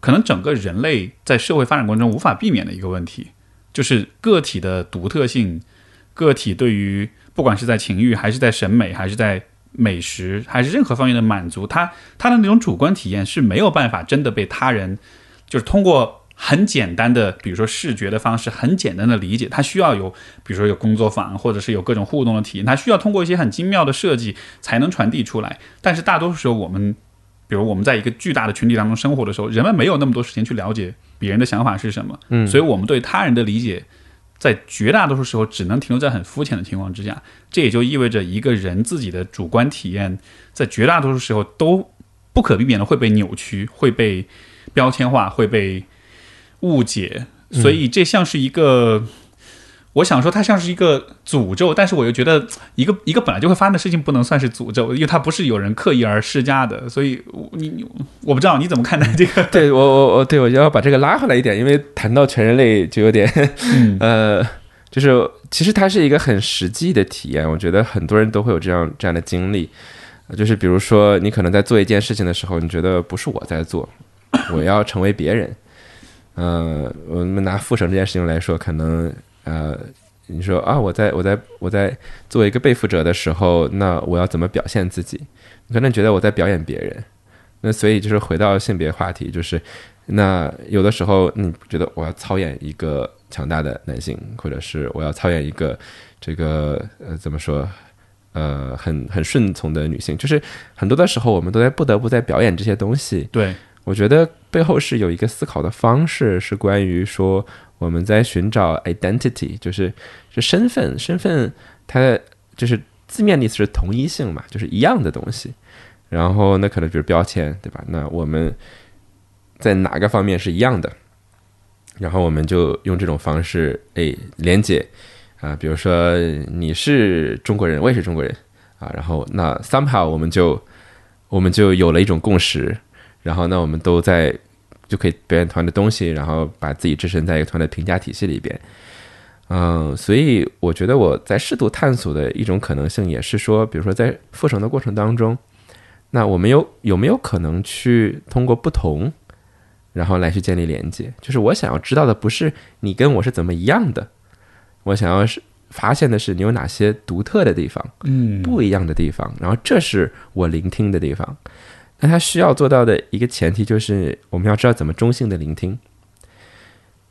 可能整个人类在社会发展过程中无法避免的一个问题，就是个体的独特性，个体对于不管是在情欲还是在审美还是在美食还是任何方面的满足，他他的那种主观体验是没有办法真的被他人就是通过。很简单的，比如说视觉的方式，很简单的理解，他需要有，比如说有工作坊，或者是有各种互动的体验，他需要通过一些很精妙的设计才能传递出来。但是大多数时候，我们，比如我们在一个巨大的群体当中生活的时候，人们没有那么多时间去了解别人的想法是什么，嗯，所以我们对他人的理解，在绝大多数时候只能停留在很肤浅的情况之下。这也就意味着一个人自己的主观体验，在绝大多数时候都不可避免的会被扭曲，会被标签化，会被。误解，所以这像是一个，我想说它像是一个诅咒，但是我又觉得一个一个本来就会发生的事情不能算是诅咒，因为它不是有人刻意而施加的，所以你我不知道你怎么看待这个？对我我我对我就要把这个拉回来一点，因为谈到全人类就有点，<laughs> 呃，就是其实它是一个很实际的体验，我觉得很多人都会有这样这样的经历，就是比如说你可能在做一件事情的时候，你觉得不是我在做，我要成为别人。呃，我们拿复审这件事情来说，可能呃，你说啊，我在我在我在作为一个被负者的时候，那我要怎么表现自己？你可能觉得我在表演别人，那所以就是回到性别话题，就是那有的时候你觉得我要操演一个强大的男性，或者是我要操演一个这个呃怎么说呃很很顺从的女性，就是很多的时候我们都在不得不在表演这些东西。对。我觉得背后是有一个思考的方式，是关于说我们在寻找 identity，就是是身份，身份它就是字面意思是同一性嘛，就是一样的东西。然后那可能就是标签，对吧？那我们在哪个方面是一样的？然后我们就用这种方式诶连接啊，比如说你是中国人，我也是中国人啊，然后那 somehow 我们就我们就有了一种共识。然后，那我们都在就可以表演团的东西，然后把自己置身在一个团的评价体系里边。嗯，所以我觉得我在试图探索的一种可能性，也是说，比如说在复审的过程当中，那我们有有没有可能去通过不同，然后来去建立连接？就是我想要知道的不是你跟我是怎么一样的，我想要是发现的是你有哪些独特的地方，嗯不一样的地方，然后这是我聆听的地方。那他需要做到的一个前提就是，我们要知道怎么中性的聆听。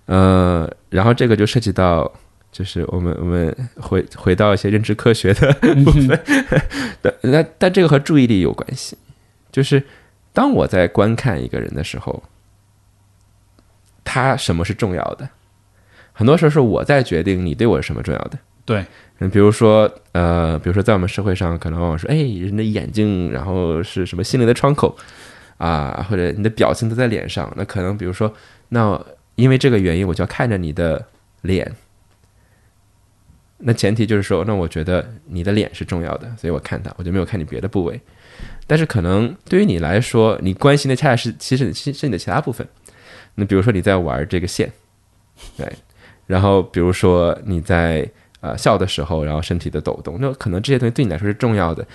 呃，然后这个就涉及到，就是我们我们回回到一些认知科学的部分，<laughs> 但那但这个和注意力有关系，就是当我在观看一个人的时候，他什么是重要的？很多时候是我在决定你对我是什么重要的。对，嗯，比如说，呃，比如说，在我们社会上，可能往往说，哎，人的眼睛，然后是什么心灵的窗口啊，或者你的表情都在脸上，那可能，比如说，那因为这个原因，我就要看着你的脸。那前提就是说，那我觉得你的脸是重要的，所以我看它，我就没有看你别的部位。但是可能对于你来说，你关心的恰恰是其实是是你的其他部分。那比如说你在玩这个线，对，然后比如说你在呃笑的时候，然后身体的抖动，那可能这些东西对你来说是重要的。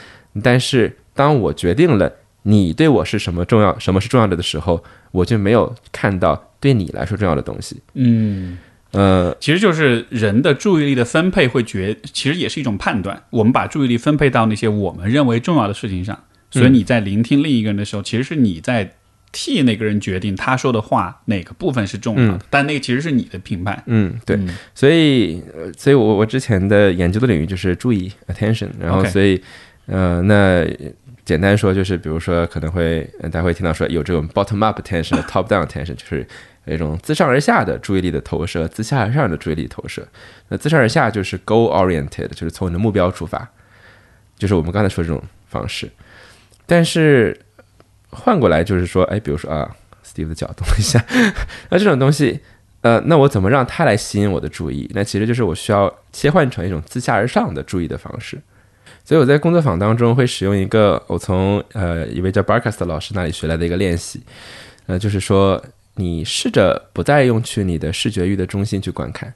但是当我决定了你对我是什么重要，什么是重要的的时候，我就没有看到对你来说重要的东西。嗯，呃，其实就是人的注意力的分配会决，其实也是一种判断。我们把注意力分配到那些我们认为重要的事情上，所以你在聆听另一个人的时候，其实是你在替那个人决定他说的话哪个部分是重要的，但那个其实是你的评判。嗯，对，嗯所以，呃所以我我之前的研究的领域就是注意 attention，然后所以，呃，那简单说就是，比如说可能会呃大家会听到说有这种 bottom up attention 和 <laughs> top down attention，就是有一种自上而下的注意力的投射，自下而上的注意力投射。那自上而下就是 goal oriented，就是从你的目标出发，就是我们刚才说这种方式。但是换过来就是说，哎，比如说啊，Steve 的脚动了一下，<laughs> 那这种东西。呃，那我怎么让它来吸引我的注意？那其实就是我需要切换成一种自下而上的注意的方式。所以我在工作坊当中会使用一个我从呃一位叫 Barkas 的老师那里学来的一个练习，呃，就是说你试着不再用去你的视觉域的中心去观看，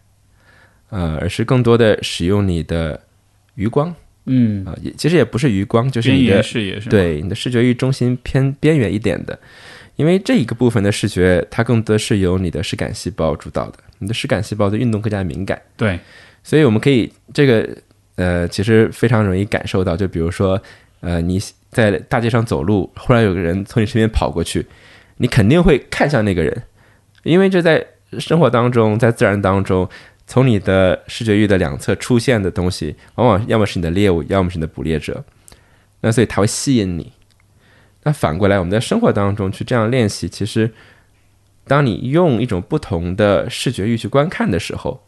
呃，而是更多的使用你的余光嗯，啊、也其实也不是余光，就是你的缘视野是吗？，对你的视觉域中心偏边缘一点的，因为这一个部分的视觉，它更多是由你的视感细胞主导的，你的视感细胞对运动更加敏感，对，所以我们可以这个呃，其实非常容易感受到，就比如说呃，你在大街上走路，忽然有个人从你身边跑过去，你肯定会看向那个人，因为这在生活当中，在自然当中。从你的视觉域的两侧出现的东西，往往要么是你的猎物，要么是你的捕猎者。那所以它会吸引你。那反过来，我们在生活当中去这样练习，其实当你用一种不同的视觉域去观看的时候，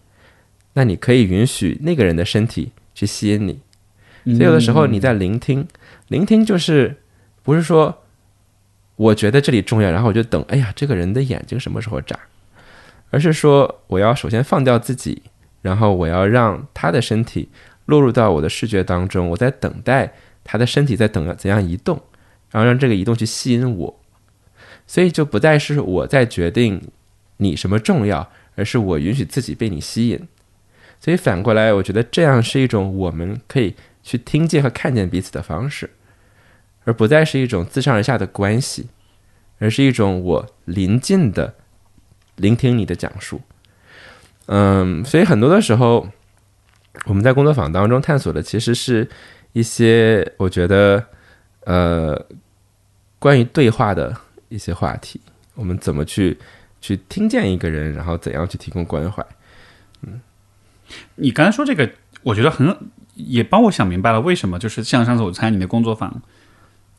那你可以允许那个人的身体去吸引你。所以有的时候你在聆听，聆听就是不是说我觉得这里重要，然后我就等，哎呀，这个人的眼睛什么时候眨，而是说我要首先放掉自己，然后我要让他的身体落入到我的视觉当中，我在等待他的身体在等怎样移动，然后让这个移动去吸引我，所以就不再是我在决定你什么重要，而是我允许自己被你吸引。所以反过来，我觉得这样是一种我们可以去听见和看见彼此的方式，而不再是一种自上而下的关系，而是一种我临近的聆听你的讲述。嗯，所以很多的时候，我们在工作坊当中探索的其实是一些我觉得呃关于对话的一些话题，我们怎么去去听见一个人，然后怎样去提供关怀。嗯你刚才说这个，我觉得很也帮我想明白了为什么就是像上次我参加你的工作坊，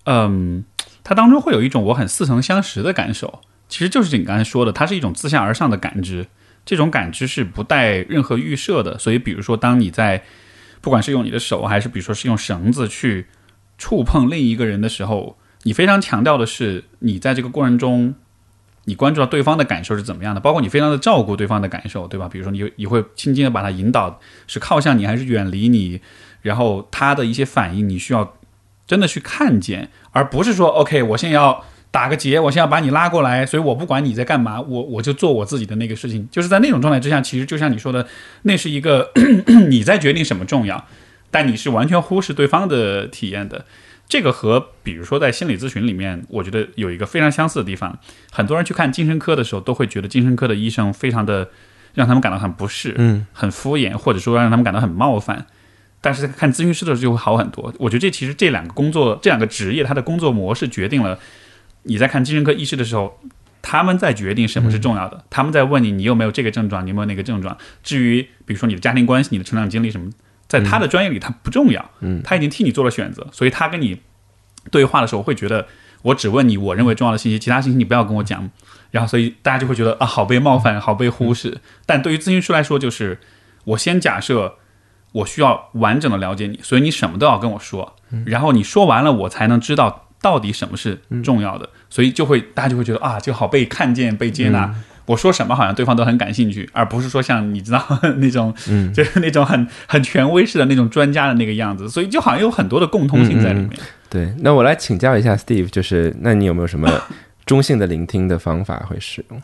嗯，它当中会有一种我很似曾相识的感受，其实就是你刚才说的，它是一种自下而上的感知，这种感知是不带任何预设的，所以比如说当你在不管是用你的手，还是比如说是用绳子去触碰另一个人的时候，你非常强调的是你在这个过程中。你关注到对方的感受是怎么样的，包括你非常的照顾对方的感受，对吧？比如说你你会轻轻的把他引导，是靠向你还是远离你，然后他的一些反应你需要真的去看见，而不是说 OK，我现在要打个结，我现在要把你拉过来，所以我不管你在干嘛，我我就做我自己的那个事情。就是在那种状态之下，其实就像你说的，那是一个 <coughs> 你在决定什么重要，但你是完全忽视对方的体验的。这个和比如说在心理咨询里面，我觉得有一个非常相似的地方。很多人去看精神科的时候，都会觉得精神科的医生非常的让他们感到很不适，嗯，很敷衍，或者说让他们感到很冒犯。但是在看咨询师的时候就会好很多。我觉得这其实这两个工作、这两个职业，它的工作模式决定了你在看精神科医师的时候，他们在决定什么是重要的。他们在问你你有没有这个症状，你有没有那个症状。至于比如说你的家庭关系、你的成长经历什么，在他的专业里他不重要。嗯，他已经替你做了选择，所以他跟你对话的时候会觉得，我只问你我认为重要的信息，其他信息你不要跟我讲。然后所以大家就会觉得啊，好被冒犯，好被忽视。但对于咨询师来说，就是我先假设。我需要完整的了解你，所以你什么都要跟我说，然后你说完了，我才能知道到底什么是重要的，所以就会大家就会觉得啊，就好被看见、被接纳。我说什么好像对方都很感兴趣，而不是说像你知道 <laughs> 那种，嗯，就是那种很很权威式的那种专家的那个样子，所以就好像有很多的共通性在里面。对，那我来请教一下 Steve，就是那你有没有什么 <coughs> 中性的聆听的方法会使用？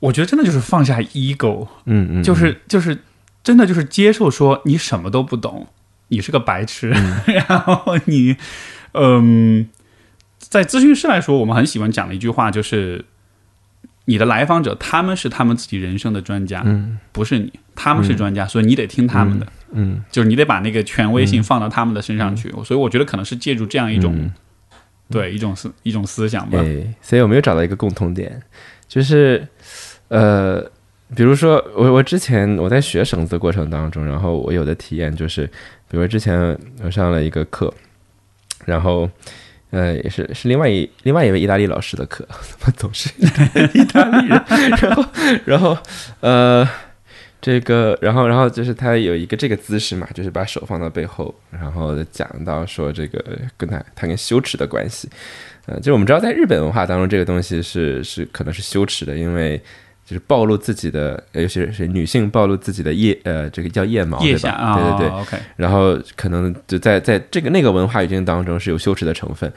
我觉得真的就是放下 ego，嗯嗯，就是就是真的就是接受说你什么都不懂，你是个白痴，<laughs> 然后你，嗯，在咨询师来说，我们很喜欢讲的一句话就是，你的来访者他们是他们自己人生的专家，嗯。不是你，他们是专家，所以你得听他们的，嗯。就是你得把那个权威性放到他们的身上去。所以我觉得可能是借助这样一种，嗯。对一种思一种思想吧。哎，所以我们又找到一个共同点，就是呃，比如说我我之前我在学绳子的过程当中，然后我有的体验就是，比如说之前我上了一个课，然后。呃，也是是另外一另外一位意大利老师的课，怎么总是 <laughs> 意大利人？然后然后呃，这个然后然后就是他有一个这个姿势嘛，就是把手放到背后，然后讲到说这个跟他他跟羞耻的关系。呃，就我们知道，在日本文化当中，这个东西是是可能是羞耻的，因为就是暴露自己的，呃尤其是是女性暴露自己的腋呃，这个叫腋毛，对吧？腋下啊，对对对。o k 然后可能就在在这个那个文化语境当中是有羞耻的成分。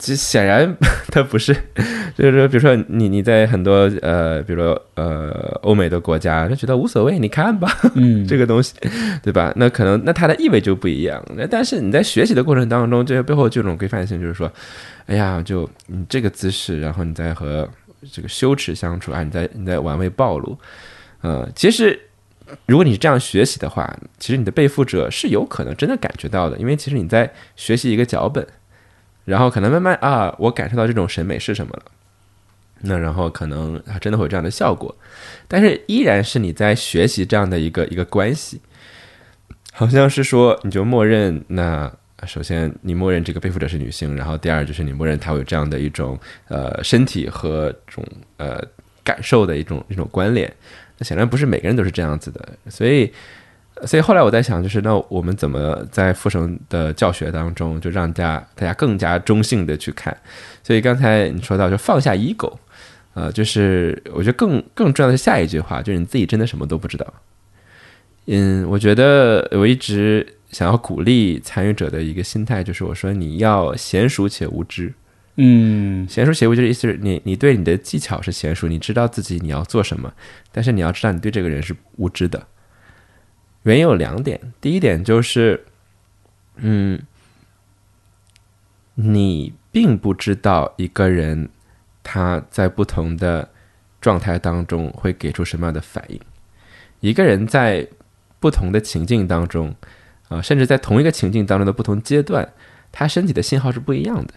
其实显然它不是，<laughs> 就是说，比如说你你在很多呃，比如说呃欧美的国家，他觉得无所谓，你看吧，嗯，<laughs> 这个东西，对吧？那可能那它的意味就不一样。那但是你在学习的过程当中，这些背后这种规范性，就是说，哎呀，就你这个姿势，然后你再和这个羞耻相处啊，你在你在玩味暴露，呃，其实如果你是这样学习的话，其实你的背负者是有可能真的感觉到的，因为其实你在学习一个脚本，然后可能慢慢啊，我感受到这种审美是什么了。那然后可能它真的会有这样的效果，但是依然是你在学习这样的一个一个关系，好像是说你就默认那首先你默认这个背负者是女性，然后第二就是你默认她有这样的一种呃身体和这种呃感受的一种一种关联，那显然不是每个人都是这样子的，所以。所以后来我在想，就是那我们怎么在复生的教学当中，就让大家大家更加中性的去看。所以刚才你说到，就放下 ego，呃，就是我觉得更更重要的是下一句话，就是你自己真的什么都不知道。嗯，我觉得我一直想要鼓励参与者的一个心态，就是我说你要娴熟且无知。嗯娴熟且无知的意思是你你对你的技巧是娴熟，你知道自己你要做什么，但是你要知道你对这个人是无知的。原因有两点，第一点就是，嗯，你并不知道一个人他在不同的状态当中会给出什么样的反应。一个人在不同的情境当中，啊、甚至在同一个情境当中的不同阶段，他身体的信号是不一样的。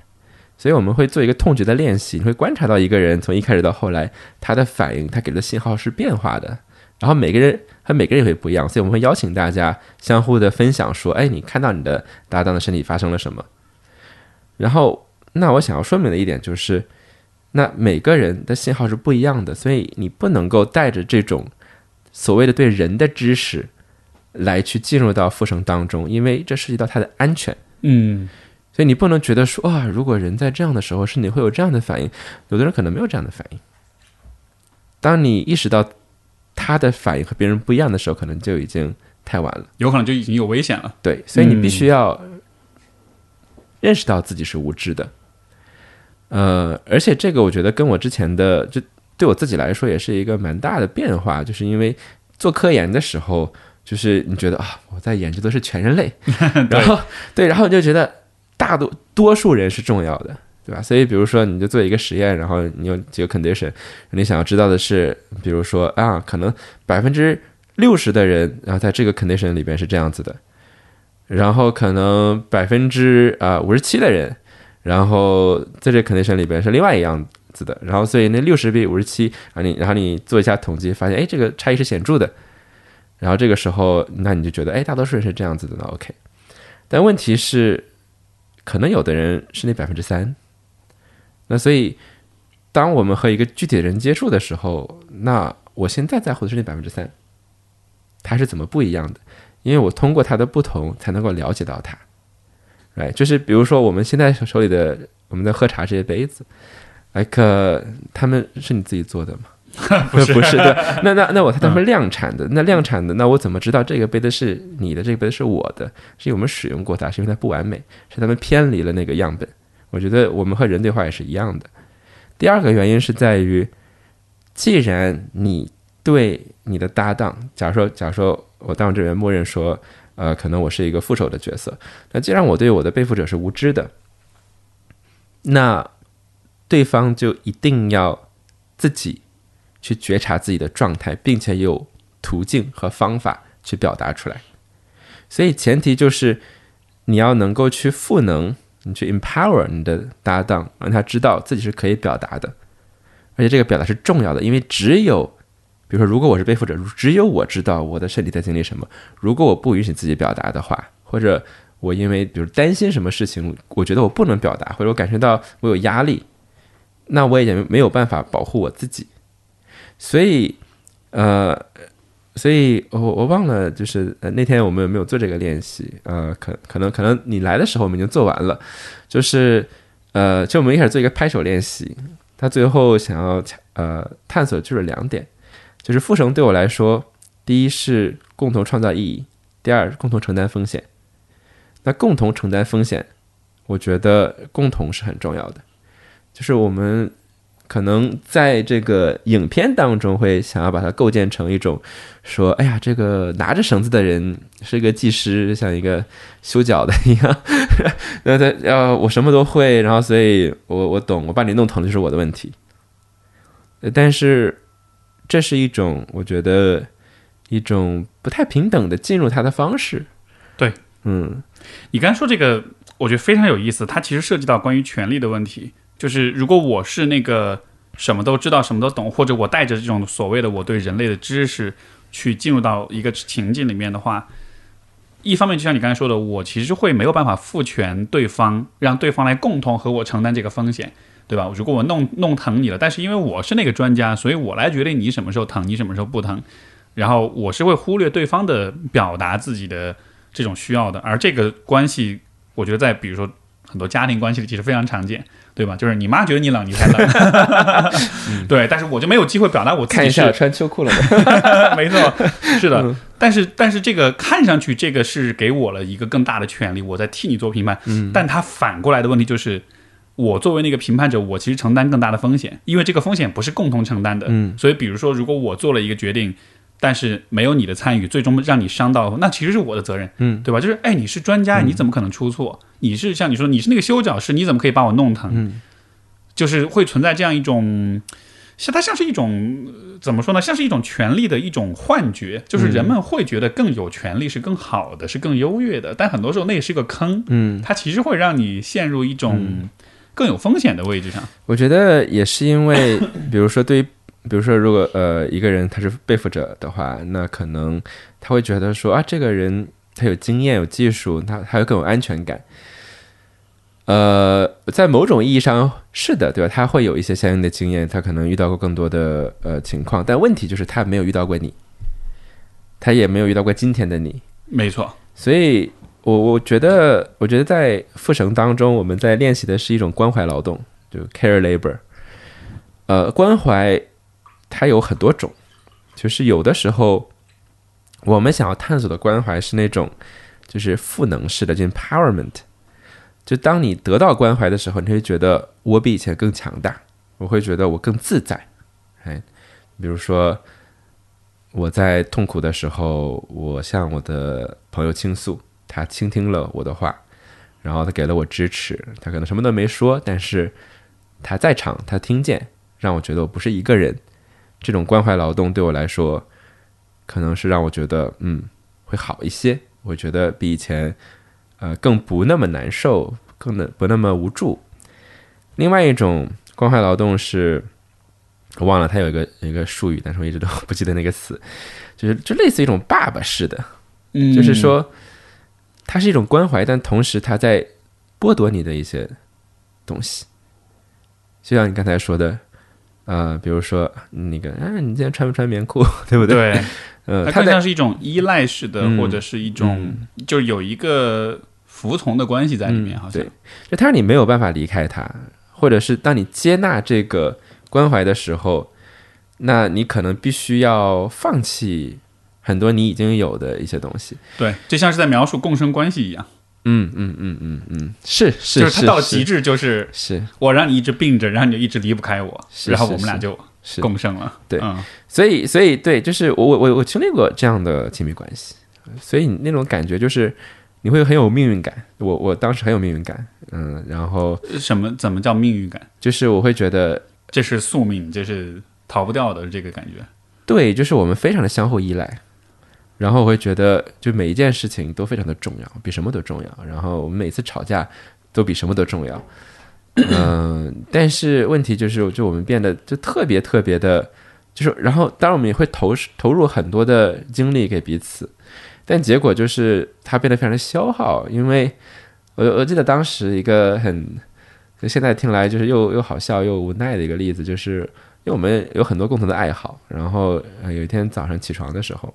所以我们会做一个痛觉的练习，你会观察到一个人从一开始到后来，他的反应，他给的信号是变化的。然后每个人和每个人也会不一样，所以我们会邀请大家相互的分享，说：“哎，你看到你的搭档的身体发生了什么？”然后，那我想要说明的一点就是，那每个人的信号是不一样的，所以你不能够带着这种所谓的对人的知识来去进入到复生当中，因为这涉及到他的安全。嗯所以你不能觉得说啊，如果人在这样的时候，身体会有这样的反应，有的人可能没有这样的反应。当你意识到他的反应和别人不一样的时候，可能就已经太晚了。有可能就已经有危险了。对，所以你必须要认识到自己是无知的。呃，而且这个我觉得跟我之前的，就对我自己来说也是一个蛮大的变化，就是因为做科研的时候，就是你觉得啊，我在演这都是全人类，<laughs> 然后对，然后你就觉得大多多数人是重要的，对吧？所以比如说你就做一个实验，然后你有几个 condition，你想要知道的是，比如说啊，可能百分之六十的人，然后在这个 condition 里边是这样子的，然后可能百分之啊五十七的人，然后在这 condition 里边是另外一样子的，然后所以那六十比五十七啊，你然后你做一下统计，发现哎这个差异是显著的。然后这个时候，那你就觉得，哎，大多数人是这样子的，那 OK。但问题是，可能有的人是那百分之三。那所以，当我们和一个具体的人接触的时候，那我现在在乎的是那百分之三，他是怎么不一样的？因为我通过他的不同，才能够了解到他。right？就是比如说，我们现在手里的我们在喝茶这些杯子，like 他们是你自己做的吗？<laughs> 不是不是对，<laughs> 那那那我他们量产的，那量产的，那我怎么知道这个杯子是你的，这个杯子是我的？是因为我们使用过它，是因为它不完美，是他们偏离了那个样本。我觉得我们和人对话也是一样的。第二个原因是在于，既然你对你的搭档，假如说假如说我当这边默认说，呃，可能我是一个副手的角色，那既然我对我的背负者是无知的，那对方就一定要自己。去觉察自己的状态，并且有途径和方法去表达出来。所以前提就是你要能够去赋能，你去 empower 你的搭档，让他知道自己是可以表达的，而且这个表达是重要的，因为只有比如说，如果我是背负者，只有我知道我的身体在经历什么。如果我不允许自己表达的话，或者我因为比如担心什么事情，我觉得我不能表达，或者我感觉到我有压力，那我也没有办法保护我自己。所以，呃，所以我我忘了，就是那天我们有没有做这个练习？呃，可可能可能你来的时候我们已经做完了。就是，呃，就我们一开始做一个拍手练习，他最后想要呃探索就是两点，就是复绳对我来说，第一是共同创造意义，第二共同承担风险。那共同承担风险，我觉得共同是很重要的，就是我们。可能在这个影片当中会想要把它构建成一种，说，哎呀，这个拿着绳子的人是一个技师，像一个修脚的一样，<laughs> 那他呃我什么都会，然后所以我我懂，我把你弄疼就是我的问题。但是这是一种我觉得一种不太平等的进入他的方式。对，嗯，你刚才说这个，我觉得非常有意思，它其实涉及到关于权力的问题。就是如果我是那个什么都知道、什么都懂，或者我带着这种所谓的我对人类的知识去进入到一个情境里面的话，一方面就像你刚才说的，我其实会没有办法赋权对方，让对方来共同和我承担这个风险，对吧？如果我弄弄疼你了，但是因为我是那个专家，所以我来决定你什么时候疼，你什么时候不疼，然后我是会忽略对方的表达自己的这种需要的，而这个关系，我觉得在比如说很多家庭关系里其实非常常见。对吧？就是你妈觉得你冷，你才冷。<laughs> 对，但是我就没有机会表达我自己是穿秋裤了？<laughs> 没错，是的。但是，但是这个看上去这个是给我了一个更大的权利，我在替你做评判。嗯，但他反过来的问题就是，我作为那个评判者，我其实承担更大的风险，因为这个风险不是共同承担的。嗯，所以比如说，如果我做了一个决定。但是没有你的参与，最终让你伤到，那其实是我的责任，嗯，对吧？就是，哎，你是专家，你怎么可能出错？你是像你说，你是那个修脚师，你怎么可以把我弄疼？嗯，就是会存在这样一种，像它像是一种怎么说呢？像是一种权力的一种幻觉，就是人们会觉得更有权利是更好的，是更优越的，但很多时候那也是个坑，嗯，它其实会让你陷入一种更有风险的位置上。我觉得也是因为，<coughs> 比如说对于。比如说，如果呃一个人他是背负者的话，那可能他会觉得说啊，这个人他有经验、有技术，他他会更有安全感。呃，在某种意义上是的，对吧？他会有一些相应的经验，他可能遇到过更多的呃情况，但问题就是他没有遇到过你，他也没有遇到过今天的你。没错，所以我我觉得，我觉得在复绳当中，我们在练习的是一种关怀劳动，就 care labor，呃，关怀。它有很多种，就是有的时候，我们想要探索的关怀是那种，就是赋能式的，就 empowerment。就当你得到关怀的时候，你会觉得我比以前更强大，我会觉得我更自在。哎，比如说，我在痛苦的时候，我向我的朋友倾诉，他倾听了我的话，然后他给了我支持。他可能什么都没说，但是他在场，他听见，让我觉得我不是一个人。这种关怀劳动对我来说，可能是让我觉得嗯会好一些。我觉得比以前呃更不那么难受，更能不那么无助。另外一种关怀劳动是。我忘了，它有一个一个术语，但是我一直都不记得那个词，就是就类似一种爸爸式的，就是说，它是一种关怀，但同时它在剥夺你的一些东西，就像你刚才说的，呃，比如说那个，啊，你今天穿不穿棉裤，<laughs> 对不对？对，<laughs> 呃，它更像是一种依赖式的，或者是一种，就是有一个服从的关系在里面，好像，就他让你没有办法离开他，或者是当你接纳这个。关怀的时候，那你可能必须要放弃很多你已经有的一些东西。对，就像是在描述共生关系一样。嗯嗯嗯嗯嗯，是是，就是他到极致就是是我让你一直病着，然后你就一直离不开我，然后我们俩就共生了。对，所以所以对，就是我我我我经历过这样的亲密关系，所以那种感觉就是你会很有命运感。我我当时很有命运感，嗯，然后什么怎么叫命运感？就是我会觉得。这是宿命，这是逃不掉的这个感觉。对，就是我们非常的相互依赖，然后我会觉得，就每一件事情都非常的重要，比什么都重要。然后我们每次吵架都比什么都重要。嗯，但是问题就是，就我们变得就特别特别的，就是然后当然我们也会投投入很多的精力给彼此，但结果就是它变得非常消耗。因为我我记得当时一个很。现在听来就是又又好笑又无奈的一个例子，就是因为我们有很多共同的爱好，然后有一天早上起床的时候，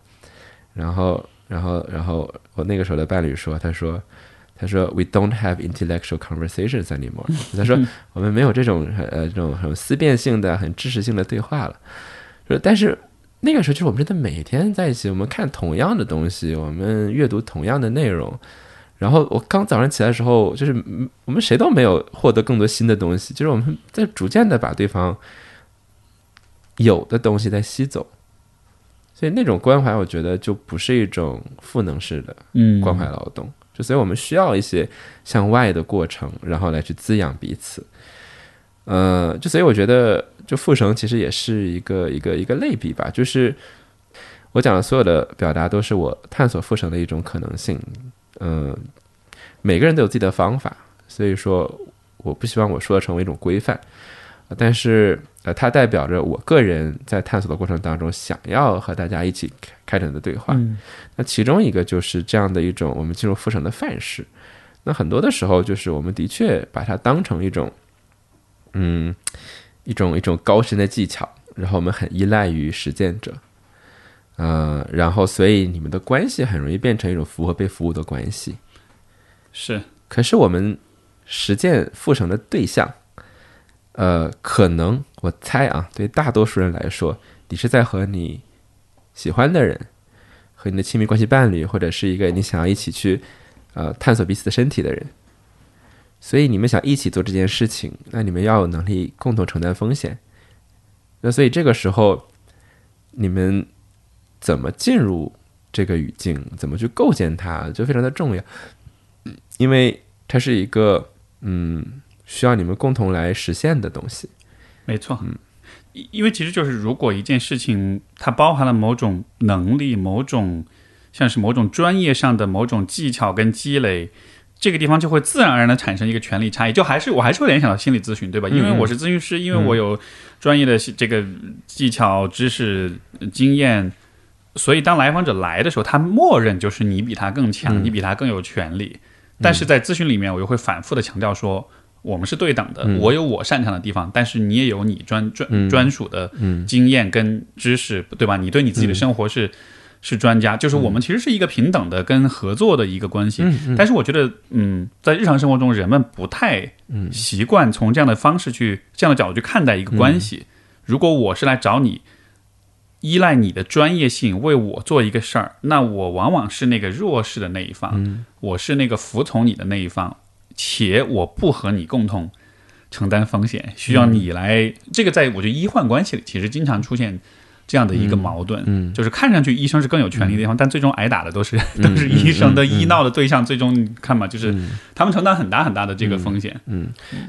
然后然后然后我那个时候的伴侣说，他说他说 We don't have intellectual conversations anymore。<laughs> 他说我们没有这种呃这种很思辨性的、很知识性的对话了。说但是那个时候就是我们真的每天在一起，我们看同样的东西，我们阅读同样的内容。然后我刚早上起来的时候，就是我们谁都没有获得更多新的东西，就是我们在逐渐的把对方有的东西在吸走，所以那种关怀，我觉得就不是一种赋能式的关怀劳动，就所以我们需要一些向外的过程，然后来去滋养彼此。呃，就所以我觉得，就复绳其实也是一个一个一个类比吧，就是我讲的所有的表达都是我探索复绳的一种可能性。嗯，每个人都有自己的方法，所以说我不希望我说的成为一种规范，但是呃，它代表着我个人在探索的过程当中想要和大家一起开展的对话。那其中一个就是这样的一种我们进入复审的范式。那很多的时候，就是我们的确把它当成一种，嗯，一种一种高深的技巧，然后我们很依赖于实践者。呃，然后所以你们的关系很容易变成一种服务和被服务的关系，是。可是我们实践复审的对象，呃，可能我猜啊，对大多数人来说，你是在和你喜欢的人，和你的亲密关系伴侣，或者是一个你想要一起去呃探索彼此的身体的人，所以你们想一起做这件事情，那你们要有能力共同承担风险。那所以这个时候，你们。怎么进入这个语境？怎么去构建它，就非常的重要，因为它是一个嗯需要你们共同来实现的东西。没错，嗯，因为其实就是如果一件事情它包含了某种能力、某种像是某种专业上的某种技巧跟积累，这个地方就会自然而然的产生一个权力差异。就还是我还是会联想到心理咨询，对吧？因为我是咨询师，因为我有专业的这个技巧、知识、经验。所以，当来访者来的时候，他默认就是你比他更强，你比他更有权利。但是在咨询里面，我又会反复的强调说，我们是对等的。我有我擅长的地方，但是你也有你专专专属的经验跟知识，对吧？你对你自己的生活是是专家，就是我们其实是一个平等的跟合作的一个关系。但是我觉得，嗯，在日常生活中，人们不太习惯从这样的方式去这样的角度去看待一个关系。如果我是来找你。依赖你的专业性为我做一个事儿，那我往往是那个弱势的那一方，我是那个服从你的那一方，且我不和你共同承担风险，需要你来。这个在我觉得医患关系里其实经常出现这样的一个矛盾，嗯就是看上去医生是更有权利的地方，但最终挨打的都是都是医生的医闹的对象，最终你看嘛，就是他们承担很大很大的这个风险。嗯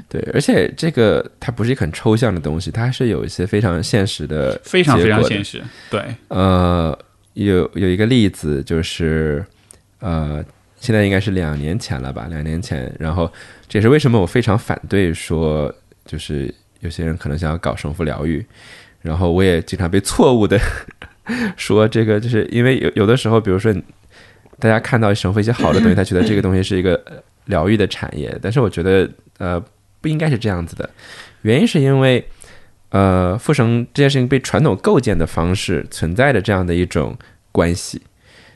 对，而且这个它不是一个很抽象的东西，它是有一些非常现实的，非常非常。现实，对，呃，有有一个例子就是，呃，现在应该是两年前了吧？两年前，然后这也是为什么我非常反对说，就是有些人可能想要搞神父疗愈，然后我也经常被错误的 <laughs> 说这个，就是因为有有的时候，比如说大家看到神父一些好的东西，他觉得这个东西是一个疗愈的产业，但是我觉得呃不应该是这样子的，原因是因为。呃，复生这件事情被传统构建的方式存在着这样的一种关系，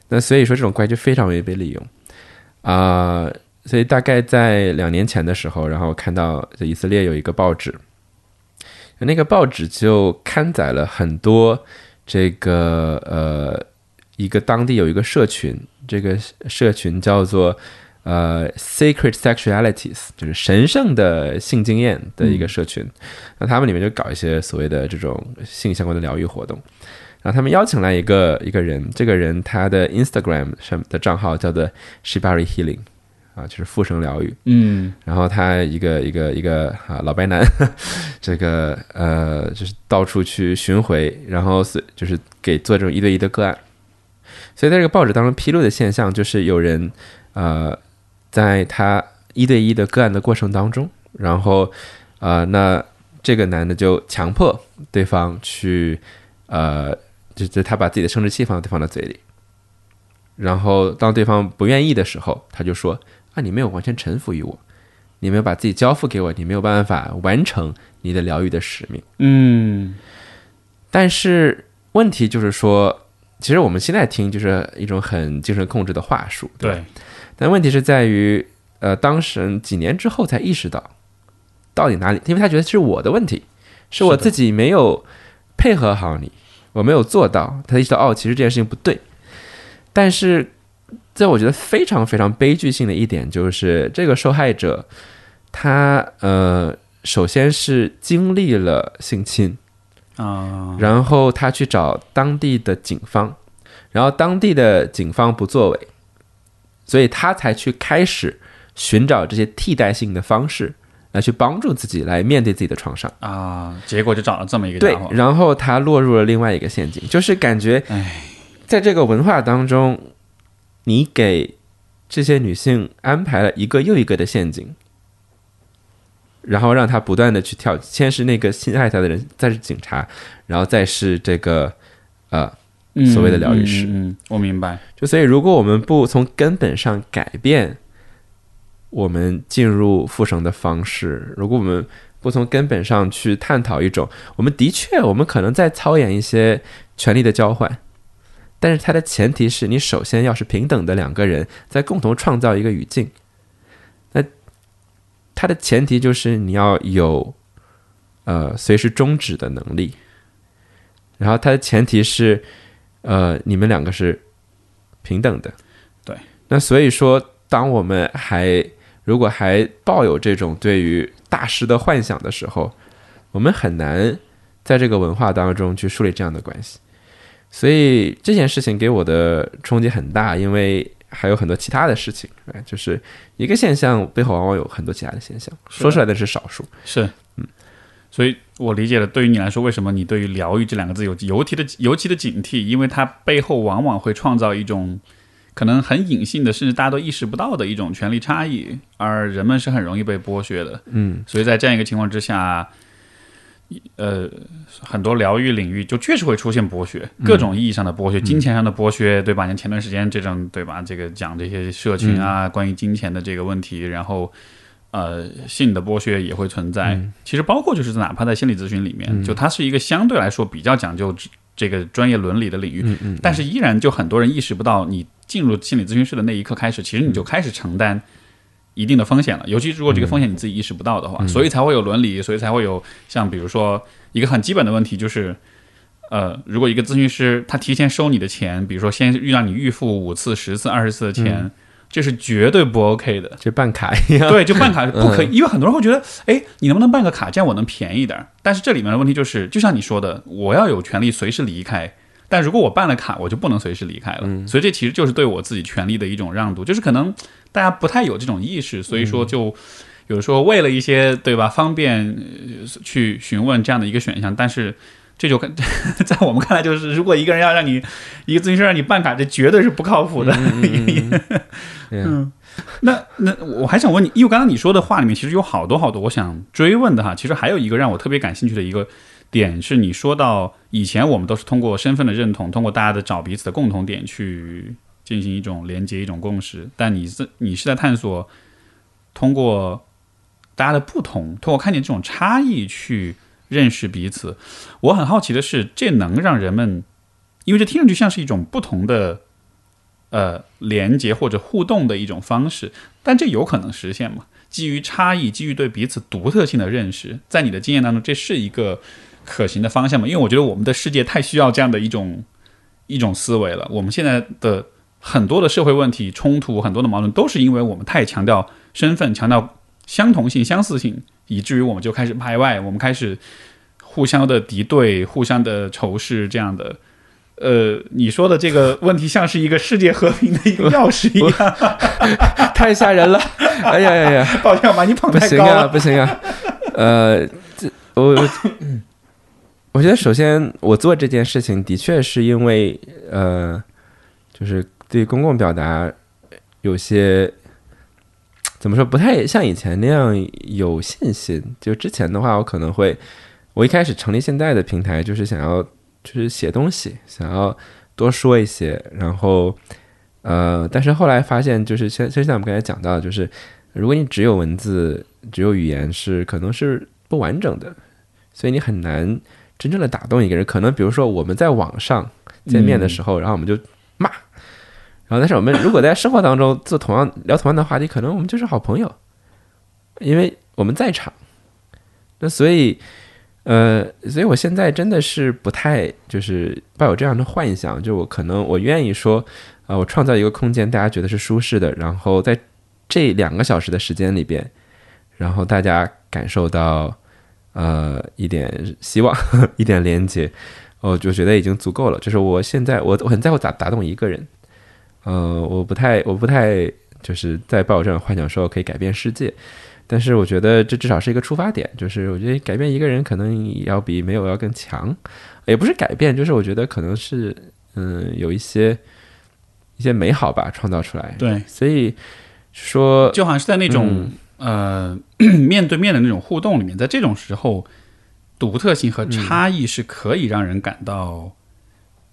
那所以说这种关系非常容易被利用啊、所以大概在两年前的时候，然后看到就以色列有一个报纸，那个报纸就刊载了很多这个呃一个当地有一个社群，这个社群叫做呃 Sacred Sexualities，就是神圣的性经验的一个社群。那他们里面就搞一些所谓的这种性相关的疗愈活动。然后他们邀请来一个一个人，这个人他的 Instagram 上的账号叫做 Shibari Healing，啊，就是复生疗愈。嗯然后他一个一个一个啊老白男，<laughs> 这个呃就是到处去巡回，然后是就是给做这种一对一的个案。所以在这个报纸当中披露的现象，就是有人呃在他一对一的个案的过程当中，然后呃那这个男的就强迫对方去呃就就他把自己的生殖器放到对方的嘴里，然后当对方不愿意的时候，他就说啊你没有完全臣服于我，你没有把自己交付给我，你没有办法完成你的疗愈的使命。嗯。但是问题就是说，其实我们现在听就是一种很精神控制的话术，吧？对，但问题是在于，呃，当事人几年之后才意识到，到底哪里，因为他觉得是我的问题，是我自己没有配合好你，我没有做到，他意识到哦，其实这件事情不对。但是，在我觉得非常非常悲剧性的一点就是，这个受害者他呃，首先是经历了性侵，啊，然后他去找当地的警方，然后当地的警方不作为，所以他才去开始寻找这些替代性的方式来去帮助自己来面对自己的创伤。啊，结果就找了这么一个对然后他落入了另外一个陷阱，就是感觉哎，在这个文化当中，你给这些女性安排了一个又一个的陷阱。然后让她不断的去跳，先是那个心爱她的人，再是警察，然后再是这个呃嗯所谓的疗愈师嗯嗯嗯我明白，就所以，如果我们不从根本上改变我们进入复生的方式，如果我们不从根本上去探讨一种，我们的确，我们可能在操演一些权力的交换，但是它的前提是你首先要是平等的两个人在共同创造一个语境。那它的前提就是你要有呃随时终止的能力，然后它的前提是呃你们两个是平等的。对，那所以说，当我们还如果还抱有这种对于大师的幻想的时候，我们很难在这个文化当中去树立这样的关系。所以这件事情给我的冲击很大，因为还有很多其他的事情，哎，就是一个现象背后往往有很多其他的现象，<laughs> 说出来的是少数。是，嗯，所以我理解了，对于你来说，为什么你对于“疗愈”这两个字有尤其的尤其的警惕？因为它背后往往会创造一种可能很隐性的，甚至大家都意识不到的一种权力差异，而人们是很容易被剥削的。嗯，所以在这样一个情况之下，呃，很多疗愈领域就确实会出现剥削，各种意义上的剥削，金钱上的剥削，对吧？像前段时间这种，对吧？这个讲这些社群啊，关于金钱的这个问题，然后呃，性的剥削也会存在。其实包括就是哪怕在心理咨询里面，就它是一个相对来说比较讲究这个专业伦理的领域，嗯嗯，但是依然就很多人意识不到，你进入心理咨询室的那一刻开始，其实你就开始承担一定的风险了。尤其如果这个风险你自己意识不到的话，所以才会有伦理，所以才会有像比如说一个很基本的问题就是。呃，如果一个咨询师他提前收你的钱，比如说先让你预付五次、十次、二十次的钱，这是绝对不 OK 的。就办卡一样。对，就办卡是 <laughs> 不可以，因为很多人会觉得，哎，你能不能办个卡，这样我能便宜点儿？但是这里面的问题就是，就像你说的，我要有权利随时离开，但如果我办了卡，我就不能随时离开了。所以这其实就是对我自己权利的一种让渡，就是可能大家不太有这种意识，所以说就有时候为了一些对吧方便呃去询问这样的一个选项，但是。这就跟 <laughs> 在我们看来，就是如果一个人要让你一个咨询师让你办卡，这绝对是不靠谱的。嗯，<laughs> 那那我还想问你，因为刚刚你说的话里面其实有好多好多我想追问的哈。其实还有一个让我特别感兴趣的一个点是，你说到以前我们都是通过身份的认同，通过大家的找彼此的共同点去进行一种连接、一种共识，但你是你是在探索通过大家的不同，通过看见这种差异去认识彼此。我很好奇的是，这能让人们，因为这听上去像是一种不同的。呃，连接或者互动的一种方式，但这有可能实现吗？基于差异，基于对彼此独特性的认识，在你的经验当中，这是一个可行的方向吗？因为我觉得我们的世界太需要这样的一种一种思维了。我们现在的很多的社会问题、冲突、很多的矛盾，都是因为我们太强调身份、强调相同性、相似性，以至于我们就开始排外，我们开始互相的敌对、互相的仇视这样的。呃，你说的这个问题像是一个世界和平的一个钥匙一样，<laughs> 太吓人了！<laughs> 哎呀呀呀！抱歉，把你捧不行啊，太高了。不行啊。呃，这我我觉得首先我做这件事情的确是因为呃，就是对公共表达有些怎么说不太像以前那样有信心。就之前的话，我可能会我一开始成立现在的平台，就是想要就是写东西，想要多说一些，然后呃，但是后来发现，就是像就像我们刚才讲到，就是如果你只有文字，只有语言，是可能是不完整的，所以你很难真正的打动一个人。可能比如说我们在网上见面的时候，然后我们就骂，然后但是我们如果在生活当中做同样聊同样的话题，可能我们就是好朋友，因为我们在场。那所以。呃，所以我现在真的是不太就是抱有这样的幻想，就我可能我愿意说，啊、我创造一个空间，大家觉得是舒适的，然后在这两个小时的时间里边，然后大家感受到呃一点希望，<laughs> 一点连接，我就觉得已经足够了。就是我现在我我很在乎打打动一个人，呃，我不太我不太就是在抱有这种幻想，说可以改变世界。但是我觉得这至少是一个出发点，就是我觉得改变一个人可能要比没有要更强，也不是改变，就是我觉得可能是嗯有一些一些美好吧创造出来。对，所以说就好像是在那种、呃 <clears throat> 面对面的那种互动里面，在这种时候，独特性和差异是可以让人感到，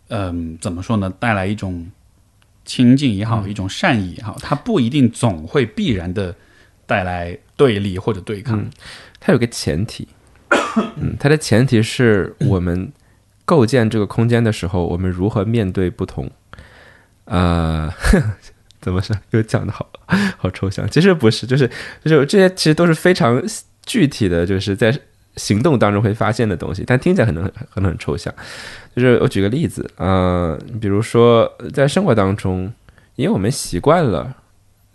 嗯、怎么说呢？带来一种亲近也好，一种善意也好，它不一定总会必然的带来对立或者对抗。它有个前提，嗯，它的前提是我们构建这个空间的时候，我们如何面对不同。呃，<laughs> 怎么说？又讲的好好抽象。其实不是，就是就是这些其实都是非常具体的，就是在行动当中会发现的东西，但听起来可能很可能很抽象。就是我举个例子，呃，比如说在生活当中，因为我们习惯了，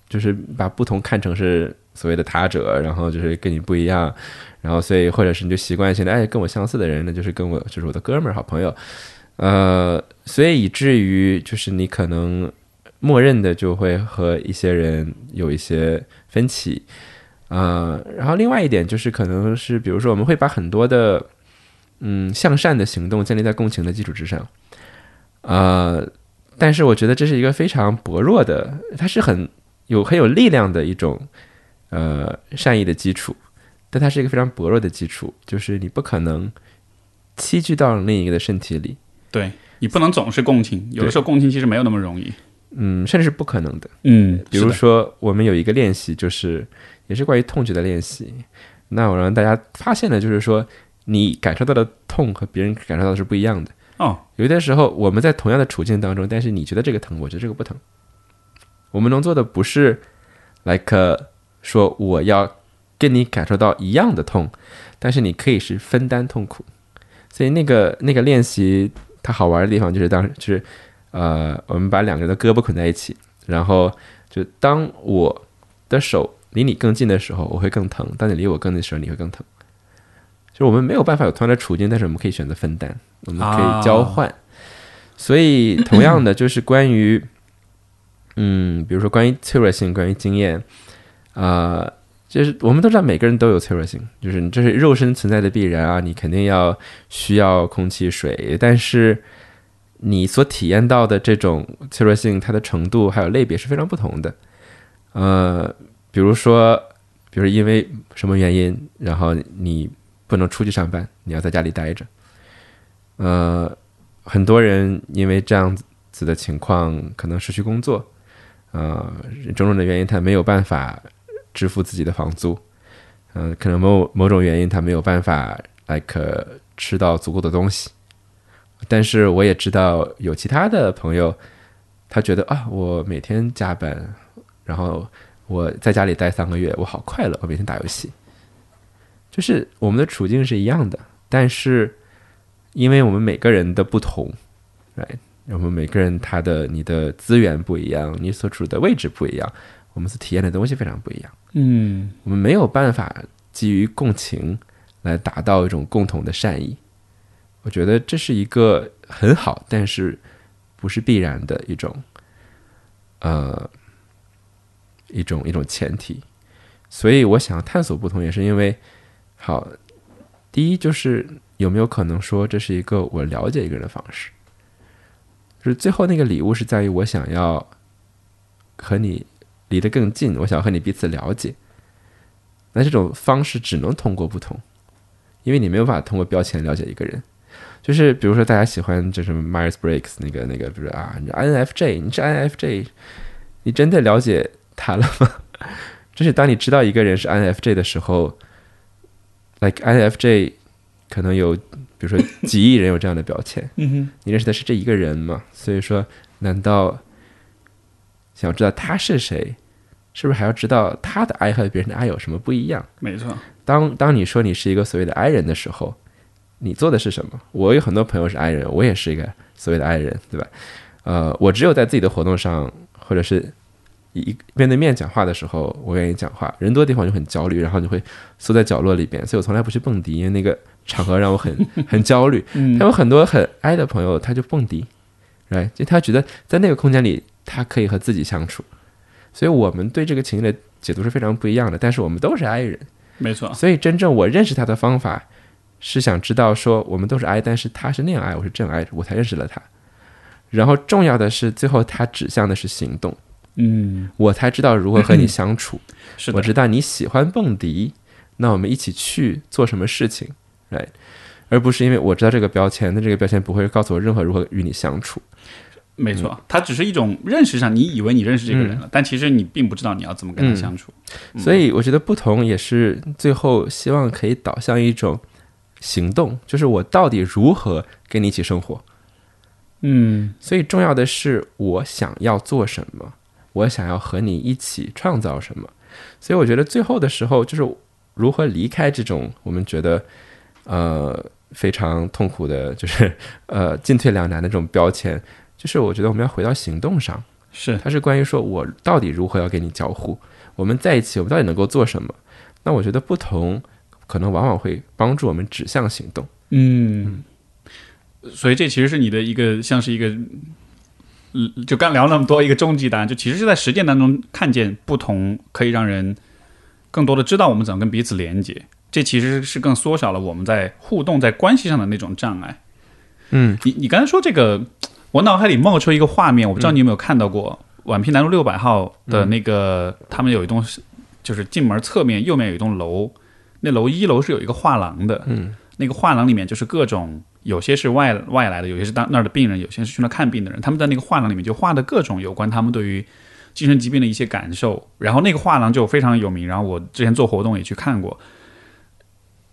就是把不同看成是所谓的他者，然后就是跟你不一样，然后所以或者是你就习惯性的哎跟我相似的人，那就是跟我就是我的哥们儿好朋友，呃，所以以至于就是你可能默认的就会和一些人有一些分歧，呃，然后另外一点就是可能是比如说我们会把很多的嗯向善的行动建立在共情的基础之上，呃，但是我觉得这是一个非常薄弱的，它是很有很有力量的一种呃善意的基础，但它是一个非常薄弱的基础，就是你不可能栖居到另一个的身体里，对你不能总是共情，有的时候共情其实没有那么容易。嗯，甚至是不可能的。嗯，比如说，我们有一个练习，就是也是关于痛觉的练习。那我让大家发现了，就是说你感受到的痛和别人感受到的是不一样的。哦，有的时候我们在同样的处境当中，但是你觉得这个疼，我觉得这个不疼。我们能做的不是，like 说我要跟你感受到一样的痛，但是你可以是分担痛苦。所以那个那个练习它好玩的地方就是当就是呃，我们把两个人的胳膊捆在一起，然后就当我的手离你更近的时候，我会更疼；当你离我更近的时候，你会更疼。就是我们没有办法有同样的处境，但是我们可以选择分担，我们可以交换。所以，同样的，就是关于，嗯，比如说关于脆弱性，关于经验，啊、就是我们都知道每个人都有脆弱性，就是你这是肉身存在的必然啊，你肯定要需要空气、水，但是你所体验到的这种脆弱性，它的程度还有类别是非常不同的。呃，比如说，比如因为什么原因，然后你不能出去上班，你要在家里待着。呃，很多人因为这样子的情况，可能失去工作，呃，种种的原因，他没有办法支付自己的房租，嗯、可能某某种原因，他没有办法 like 吃到足够的东西。但是我也知道有其他的朋友，他觉得啊，我每天加班，然后我在家里待三个月，我好快乐，我每天打游戏。就是我们的处境是一样的，但是因为我们每个人的不同，right，我们每个人他的你的资源不一样，你所处的位置不一样，我们所体验的东西非常不一样。嗯我们没有办法基于共情来达到一种共同的善意。我觉得这是一个很好，但是不是必然的一种，呃，一种一种前提。所以我想探索不同，也是因为，好，第一就是有没有可能说这是一个我了解一个人的方式，就是最后那个礼物是在于我想要和你离得更近，我想和你彼此了解。那这种方式只能通过不同，因为你没有办法通过标签了解一个人。就是比如说，大家喜欢就是 Myers Briggs 那个那个，比如啊，你 INFJ，你是 INFJ，你真的了解他了吗？<laughs> 就是当你知道一个人是 INFJ 的时候，like INFJ 可能有，比如说几亿人有这样的标签，<laughs> 嗯哼，你认识的是这一个人吗？所以说，难道想知道他是谁，是不是还要知道他的爱和别人的爱有什么不一样？没错，当当你说你是一个所谓的 I 人的时候，你做的是什么？我有很多朋友是 I 人，我也是一个所谓的 I 人，对吧？呃，我只有在自己的活动上，或者是一面对面讲话的时候，我愿意讲话。人多的地方就很焦虑，然后你会缩在角落里边，所以我从来不去蹦迪，因为那个场合让我很 <laughs> 很焦虑。嗯他有很多很 I 的朋友，他就蹦迪，right？就他觉得在那个空间里，他可以和自己相处。所以我们对这个情境的解读是非常不一样的，但是我们都是 I 人。没错，所以真正我认识他的方法是想知道说我们都是 I，，但是他是那样 I，，我是这样爱，我才认识了他。然后重要的是，最后他指向的是行动，嗯，我才知道如何和你 <clears throat> 相处。是，我知道你喜欢蹦迪，那我们一起去做什么事情，right？而不是因为我知道这个标签，那这个标签不会告诉我任何如何与你相处。没错，它只是一种认识上，你以为你认识这个嗯人了，但其实你并不知道你要怎么跟他相处。所以我觉得不同也是最后希望可以导向一种行动，就是我到底如何跟你一起生活。嗯所以重要的是我想要做什么，我想要和你一起创造什么。所以我觉得最后的时候，就是如何离开这种我们觉得呃非常痛苦的，就是 <laughs> 呃进退两难的这种标签。就是我觉得我们要回到行动上，是它是关于说我到底如何要跟你交互，我们在一起，我们到底能够做什么？那我觉得不同可能往往会帮助我们指向行动。嗯，所以这其实是你的一个像是一个，嗯，就刚聊那么多一个终极答案，就其实是在实践当中看见不同，可以让人更多的知道我们怎么跟彼此连接。这其实是更缩小了我们在互动在关系上的那种障碍。嗯，你你刚才说这个，我脑海里冒出一个画面，我不知道你有没有看到过，宛平南路六百号的那个，他们有一栋，就是进门侧面右面有一栋楼，那楼一楼是有一个画廊的，嗯，那个画廊里面就是各种，有些是外外来的，有些是当那儿的病人，有些是去那看病的人，他们在那个画廊里面就画的各种有关他们对于精神疾病的一些感受，然后那个画廊就非常有名，然后我之前做活动也去看过。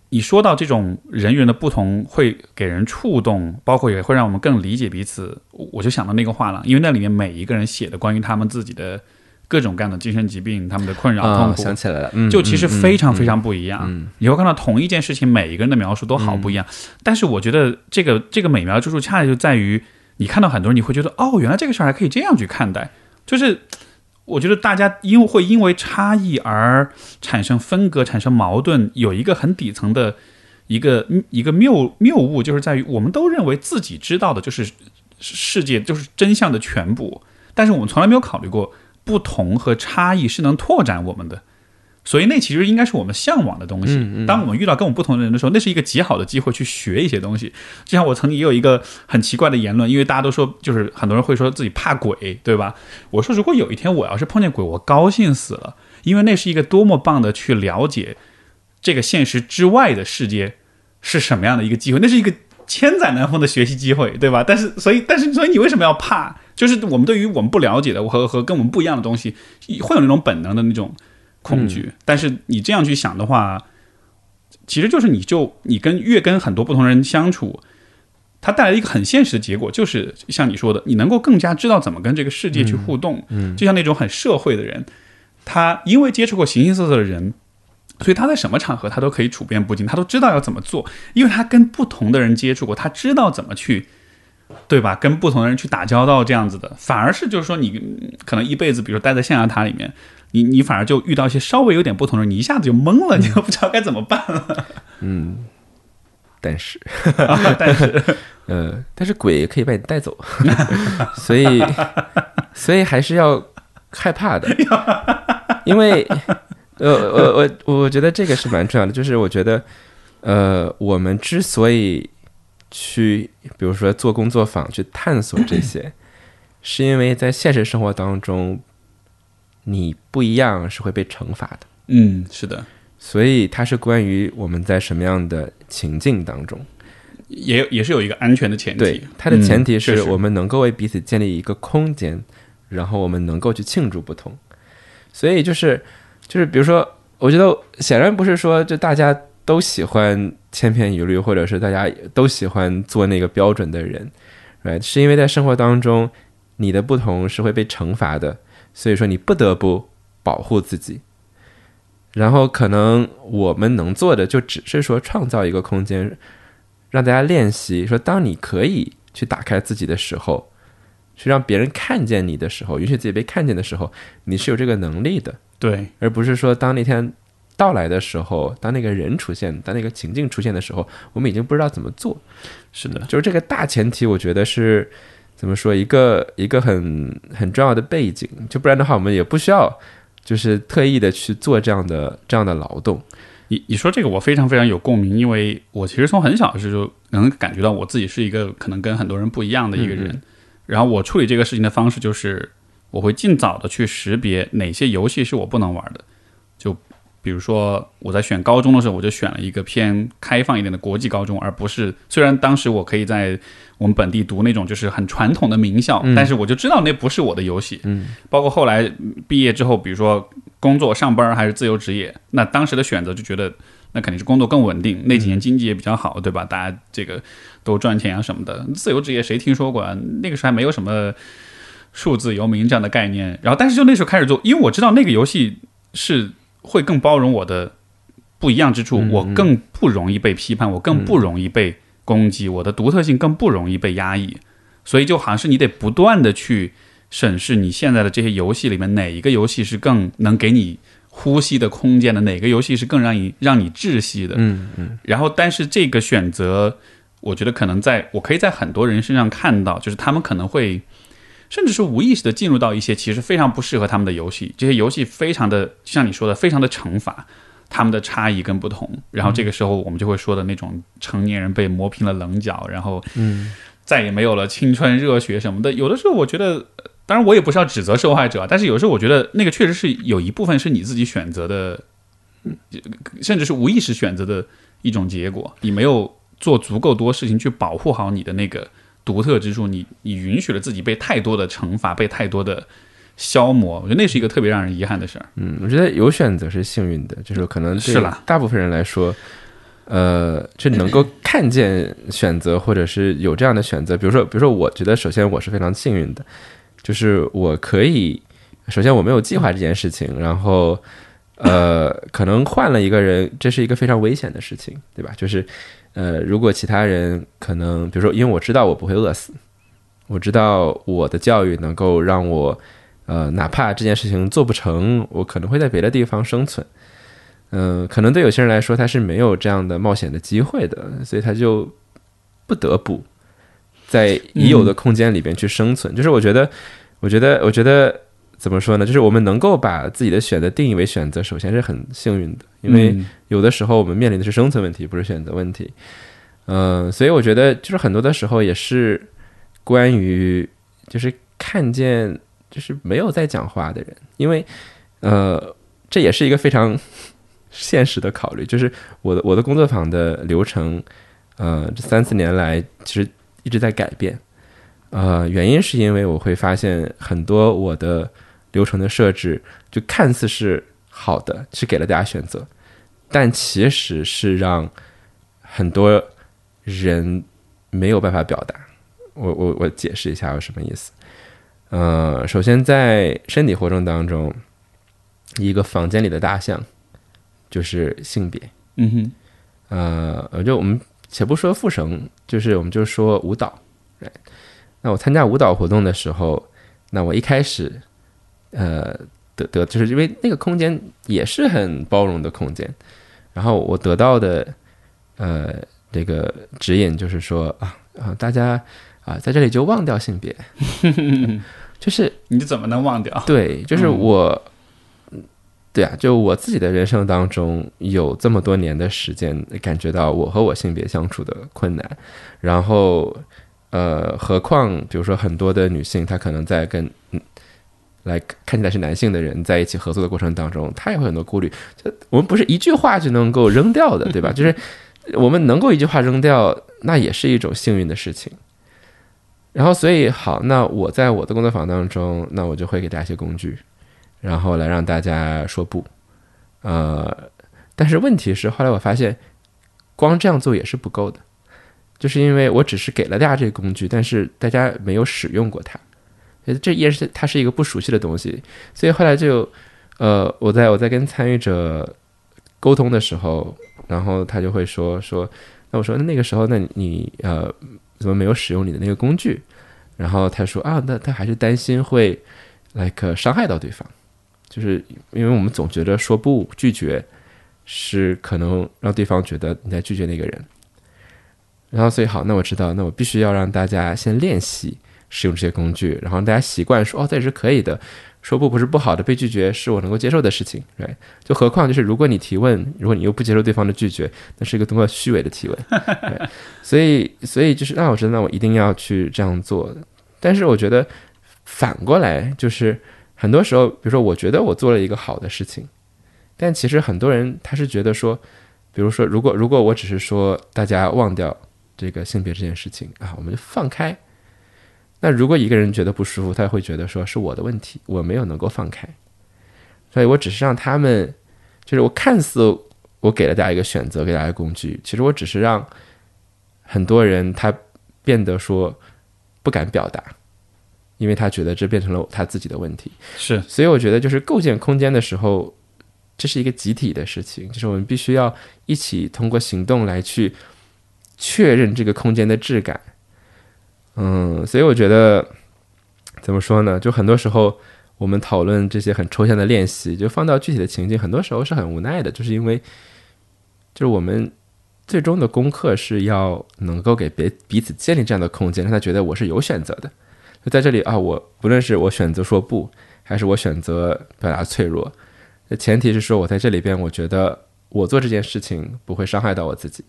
你说到这种人与人的不同会给人触动，包括也会让我们更理解彼此，我就想到那个画廊，因为那里面每一个人写的关于他们自己的各种各样的精神疾病、他们的困扰、痛啊，苦，想起来了，嗯，就其实非常非常，不一样。嗯你会看到同一件事情，每一个人的描述都好不一样。但是我觉得这个这个美妙之处，恰恰就在于你看到很多人，你会觉得哦，原来这个事儿还可以这样去看待。就是我觉得大家因为会因为差异而产生分隔、产生矛盾，有一个很底层的一个一个谬谬误，就是在于我们都认为自己知道的就是世界就是真相的全部，但是我们从来没有考虑过不同和差异是能拓展我们的。所以那其实应该是我们向往的东西。当我们遇到跟我们不同的人的时候，那是一个极好的机会去学一些东西。就像我曾经也有一个很奇怪的言论，因为大家都说，就是很多人会说自己怕鬼，对吧？我说，如果有一天我要是碰见鬼，我高兴死了，因为那是一个多么棒的去了解这个现实之外的世界是什么样的一个机会，那是一个千载难逢的学习机会，对吧？但是，所以，但是，所以你为什么要怕？就是我们对于我们不了解的和和跟我们不一样的东西，会有那种本能的那种。恐惧，但是你这样去想的话，其实就是你就你跟越跟很多不同人相处，它带来一个很现实的结果，就是像你说的，你能够更加知道怎么跟这个世界去互动。嗯，就像那种很社会的人，他因为接触过形形色色的人，所以他在什么场合他都可以处变不惊，他都知道要怎么做，因为他跟不同的人接触过，他知道怎么去。对吧？跟不同的人去打交道，这样子的，反而是就是说，你可能一辈子，比如待在象牙塔里面，你你反而就遇到一些稍微有点不同的人，你一下子就懵了，你都不知道该怎么办了。嗯，但是，但是，<laughs> 呃，<laughs> 但是鬼可以把你带走，<laughs> 所以，所以还是要害怕的，因为，呃，我我我觉得这个是蛮重要的，就是我觉得，呃，我们之所以。去，比如说做工作坊去探索这些，<coughs> 是因为在现实生活当中，你不一样是会被惩罚的。嗯，是的。所以它是关于我们在什么样的情境当中，也也是有一个安全的前提。对，它的前提是我们能够为彼此建立一个空间，然后我们能够去庆祝不同。所以就是就是，比如说，我觉得显然不是说就大家。都喜欢千篇一律，或者是大家都喜欢做那个标准的人，right？是因为在生活当中，你的不同是会被惩罚的，所以说你不得不保护自己。然后可能我们能做的就只是说创造一个空间，让大家练习说，当你可以去打开自己的时候，去让别人看见你的时候，允许自己被看见的时候，你是有这个能力的，对，而不是说当那天。到来的时候，当那个人出现，当那个情境出现的时候，我们已经不知道怎么做。是的，就是这个大前提，我觉得是怎么说一个一个很很重要的背景。就不然的话，我们也不需要就是特意的去做这样的这样的劳动。你你说这个，我非常非常有共鸣，因为我其实从很小的时候就能感觉到我自己是一个可能跟很多人不一样的一个人。然后我处理这个事情的方式就是，我会尽早的去识别哪些游戏是我不能玩的。比如说，我在选高中的时候，我就选了一个偏开放一点的国际高中，而不是虽然当时我可以在我们本地读那种就是很传统的名校，但是我就知道那不是我的游戏。嗯，包括后来毕业之后，比如说工作上班还是自由职业，那当时的选择就觉得那肯定是工作更稳定。那几年经济也比较好，对吧？大家这个都赚钱啊什么的。自由职业谁听说过啊？那个时候还没有什么数字游民这样的概念。然后，但是就那时候开始做，因为我知道那个游戏是。会更包容我的不一样之处，我更不容易被批判，我更不容易被攻击，我的独特性更不容易被压抑。所以就好像是你得不断的去审视你现在的这些游戏里面哪一个游戏是更能给你呼吸的空间的，哪个游戏是更让你让你窒息的。嗯嗯。然后，但是这个选择，我觉得可能在我可以在很多人身上看到，就是他们可能会。甚至是无意识的进入到一些其实非常不适合他们的游戏，这些游戏非常的像你说的，非常的惩罚他们的差异跟不同。然后这个时候我们就会说的那种成年人被磨平了棱角，然后嗯，再也没有了青春热血什么的。有的时候我觉得，当然我也不是要指责受害者，但是有时候我觉得那个确实是有一部分是你自己选择的，甚至是无意识选择的一种结果。你没有做足够多事情去保护好你的那个。独特之处，你你允许了自己被太多的惩罚，被太多的消磨，我觉得那是一个特别让人遗憾的事儿。嗯，我觉得有选择是幸运的，就是可能对大部分人来说，呃，就能够看见选择，或者是有这样的选择。比如说，比如说，我觉得首先我是非常幸运的，就是我可以，首先我没有计划这件事情，然后呃，可能换了一个人，这是一个非常危险的事情，对吧？就是。呃，如果其他人可能，比如说，因为我知道我不会饿死，我知道我的教育能够让我呃，哪怕这件事情做不成，我可能会在别的地方生存。嗯、可能对有些人来说，他是没有这样的冒险的机会的，所以他就不得不在已有的空间里边去生存。就是我觉得，我觉得，我觉得怎么说呢？就是我们能够把自己的选择定义为选择，首先是很幸运的，因为嗯有的时候我们面临的是生存问题，不是选择问题。嗯、所以我觉得就是很多的时候也是关于就是看见就是没有在讲话的人，因为呃这也是一个非常 <laughs> 现实的考虑，就是我的我的工作坊的流程，呃这三四年来其实一直在改变。呃，原因是因为我会发现很多我的流程的设置，就看似是好的，是给了大家选择，但其实是让很多人没有办法表达。我我我解释一下有什么意思。呃，首先在身体活动当中，一个房间里的大象就是性别。嗯哼，呃，就我们且不说复绳，就是我们就说舞蹈。那我参加舞蹈活动的时候，那我一开始，呃，得得就是因为那个空间也是很包容的空间，然后我得到的，呃，这个指引就是说啊啊，大家啊在这里就忘掉性别，<laughs> 就是你怎么能忘掉？对，就是嗯我，对啊，就我自己的人生当中有这么多年的时间，感觉到我和我性别相处的困难，然后呃，何况比如说很多的女性，她可能在跟嗯。来看起来是男性的人在一起合作的过程当中，他也会很多顾虑。就我们不是一句话就能够扔掉的，对吧？<laughs> 就是我们能够一句话扔掉，那也是一种幸运的事情。然后，所以好，那我在我的工作坊当中，那我就会给大家一些工具，然后来让大家说不。呃，但是问题是，后来我发现，光这样做也是不够的，就是因为我只是给了大家这个工具，但是大家没有使用过它，呃这也是它是一个不熟悉的东西，所以后来就，呃，我在我在跟参与者沟通的时候，然后他就会说说，那我说那那个时候，那你呃怎么没有使用你的那个工具？然后他说啊，那他还是担心会 like 伤害到对方，就是因为我们总觉得说不拒绝是可能让对方觉得你在拒绝那个人。然后所以好，那我知道，那我必须要让大家先练习使用这些工具，然后大家习惯说哦，这也是可以的，说不不是不好的，被拒绝是我能够接受的事情，对。就何况就是如果你提问，如果你又不接受对方的拒绝，那是一个多么虚伪的提问。对 <laughs> 所以所以就是那我知道，那我一定要去这样做。但是我觉得反过来就是很多时候，比如说我觉得我做了一个好的事情，但其实很多人他是觉得说，比如说如果如果我只是说大家忘掉这个性别这件事情啊，我们就放开。那如果一个人觉得不舒服，他会觉得说是我的问题，我没有能够放开，所以我只是让他们，就是我看似我给了大家一个选择，给大家一个工具，其实我只是让很多人他变得说不敢表达，因为他觉得这变成了他自己的问题。是所以我觉得就是构建空间的时候，这是一个集体的事情，就是我们必须要一起通过行动来去确认这个空间的质感。嗯，所以我觉得怎么说呢？就很多时候我们讨论这些很抽象的练习，就放到具体的情境，很多时候是很无奈的，就是因为就是我们最终的功课是要能够给别彼此建立这样的空间，让他觉得我是有选择的。就在这里啊，我不论是我选择说不，还是我选择表达脆弱，那前提是说我在这里边，我觉得我做这件事情不会伤害到我自己。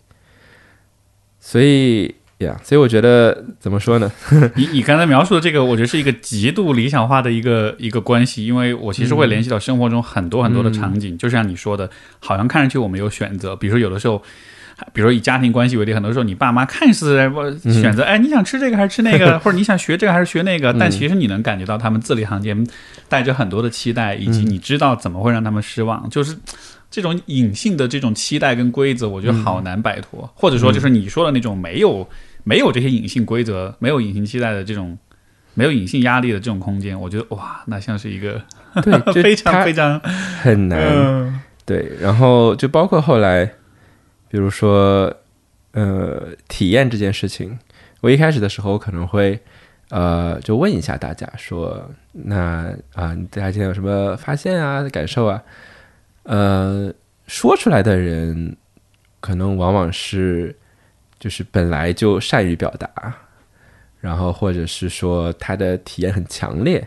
所以呀所以我觉得怎么说呢？<laughs> 你你刚才描述的这个，我觉得是一个极度理想化的一个一个关系，因为我其实会联系到生活中很多很多的场景，就像你说的，好像看上去我们有选择，比如说有的时候。比如说以家庭关系为例，很多时候你爸妈看似我选择，哎，你想吃这个还是吃那个，<laughs> 或者你想学这个还是学那个，但其实你能感觉到他们字里行间带着很多的期待，以及你知道怎么会让他们失望，就是这种隐性的这种期待跟规则，我觉得好难摆脱，或者说就是你说的那种没有没有这些隐性规则、没有隐性期待的这种。没有隐性压力的这种空间，我觉得哇，那像是一个对，<laughs> 非常非常很难。嗯对，然后就包括后来，比如说，呃，体验这件事情，我一开始的时候可能会，呃，就问一下大家说，那啊，大家今天有什么发现啊、感受啊？呃，说出来的人可能往往是就是本来就善于表达，然后或者是说他的体验很强烈，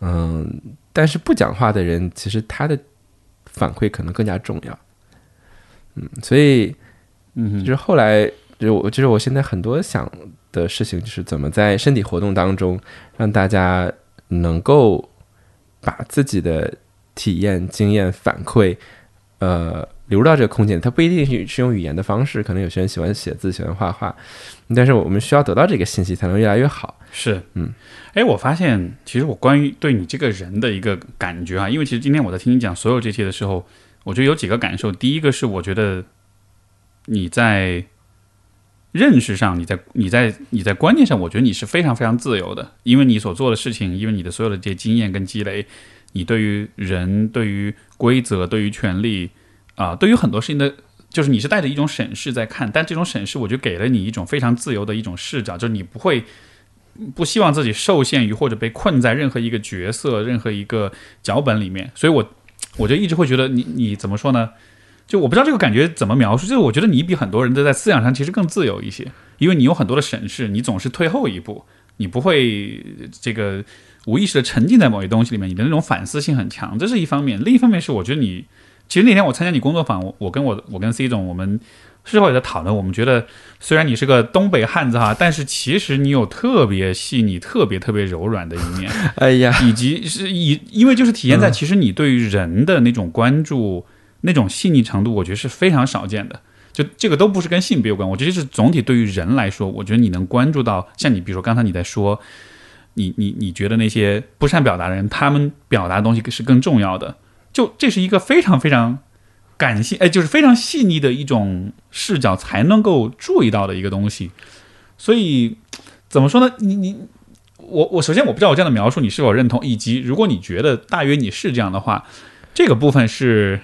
嗯，但是不讲话的人其实他的反馈可能更加重要，嗯，所以嗯就是后来就是我就是我现在很多想的事情就是怎么在身体活动当中让大家能够把自己的体验、经验反馈，呃，流入到这个空间。它不一定是是用语言的方式，可能有些人喜欢写字、喜欢画画，但是我们需要得到这个信息才能越来越好。是，嗯，哎，我发现其实我关于对你这个人的一个感觉啊，因为其实今天我在听你讲所有这些的时候，我觉得有几个感受。第一个是我觉得你在认识上，你在你 <laughs> 在你在观念上，我觉得你是非常非常自由的，因为你所做的事情，因为你的所有的这些经验跟积累，你对于人、对于规则、对于权利啊、对于很多事情的。就是你是带着一种审视在看，但这种审视，我觉得给了你一种非常自由的一种视角，就是你不会不希望自己受限于或者被困在任何一个角色、任何一个脚本里面，所以我我就一直会觉得你你怎么说呢？就我不知道这个感觉怎么描述，就是我觉得你比很多人都在思想上其实更自由一些，因为你有很多的审视，你总是退后一步，你不会这个无意识的沉浸在某些东西里面，你的那种反思性很强，这是一方面。另一方面是我觉得你其实那天我参加你工作坊，我我跟我我跟 C 总我们事后也在讨论，我们觉得虽然你是个东北汉子哈，但是其实你有特别细腻、特别特别柔软的一面。<laughs> 哎呀，以及是以因为就是体现在其实你对于人的那种关注、那种细腻程度，我觉得是非常少见的。就这个都不是跟性别有关，我觉得是总体对于人来说，我觉得你能关注到，像你比如说刚才你在说，你你你觉得那些不善表达的人，他们表达的东西是更重要的，就这是一个非常非常感性，哎，就是非常细腻的一种视角才能够注意到的一个东西。所以怎么说呢？你你我我首先我不知道我这样的描述你是否认同，以及如果你觉得大约你是这样的话，这个部分是，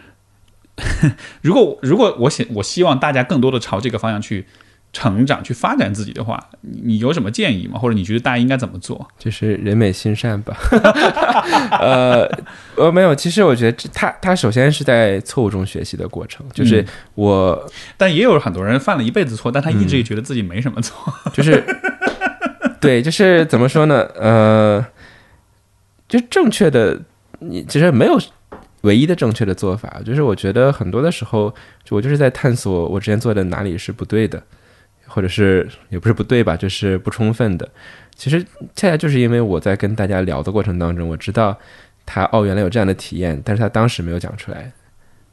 <laughs> 如果如果我希我希望大家更多的朝这个方向去成长、去发展自己的话，你你有什么建议吗？或者你觉得大家应该怎么做？就是人美心善吧。<laughs> 呃，呃，没有，其实我觉得他他首先是在错误中学习的过程，就是我但也有很多人犯了一辈子错，但他一直也觉得自己没什么错。就是对，就是怎么说呢？呃，就正确的，你其实没有唯一的正确的做法。就是我觉得很多的时候，就我就是在探索我之前做的哪里是不对的，或者是也不是不对吧，就是不充分的。其实恰恰就是因为我在跟大家聊的过程当中，我知道他哦原来有这样的体验，但是他当时没有讲出来。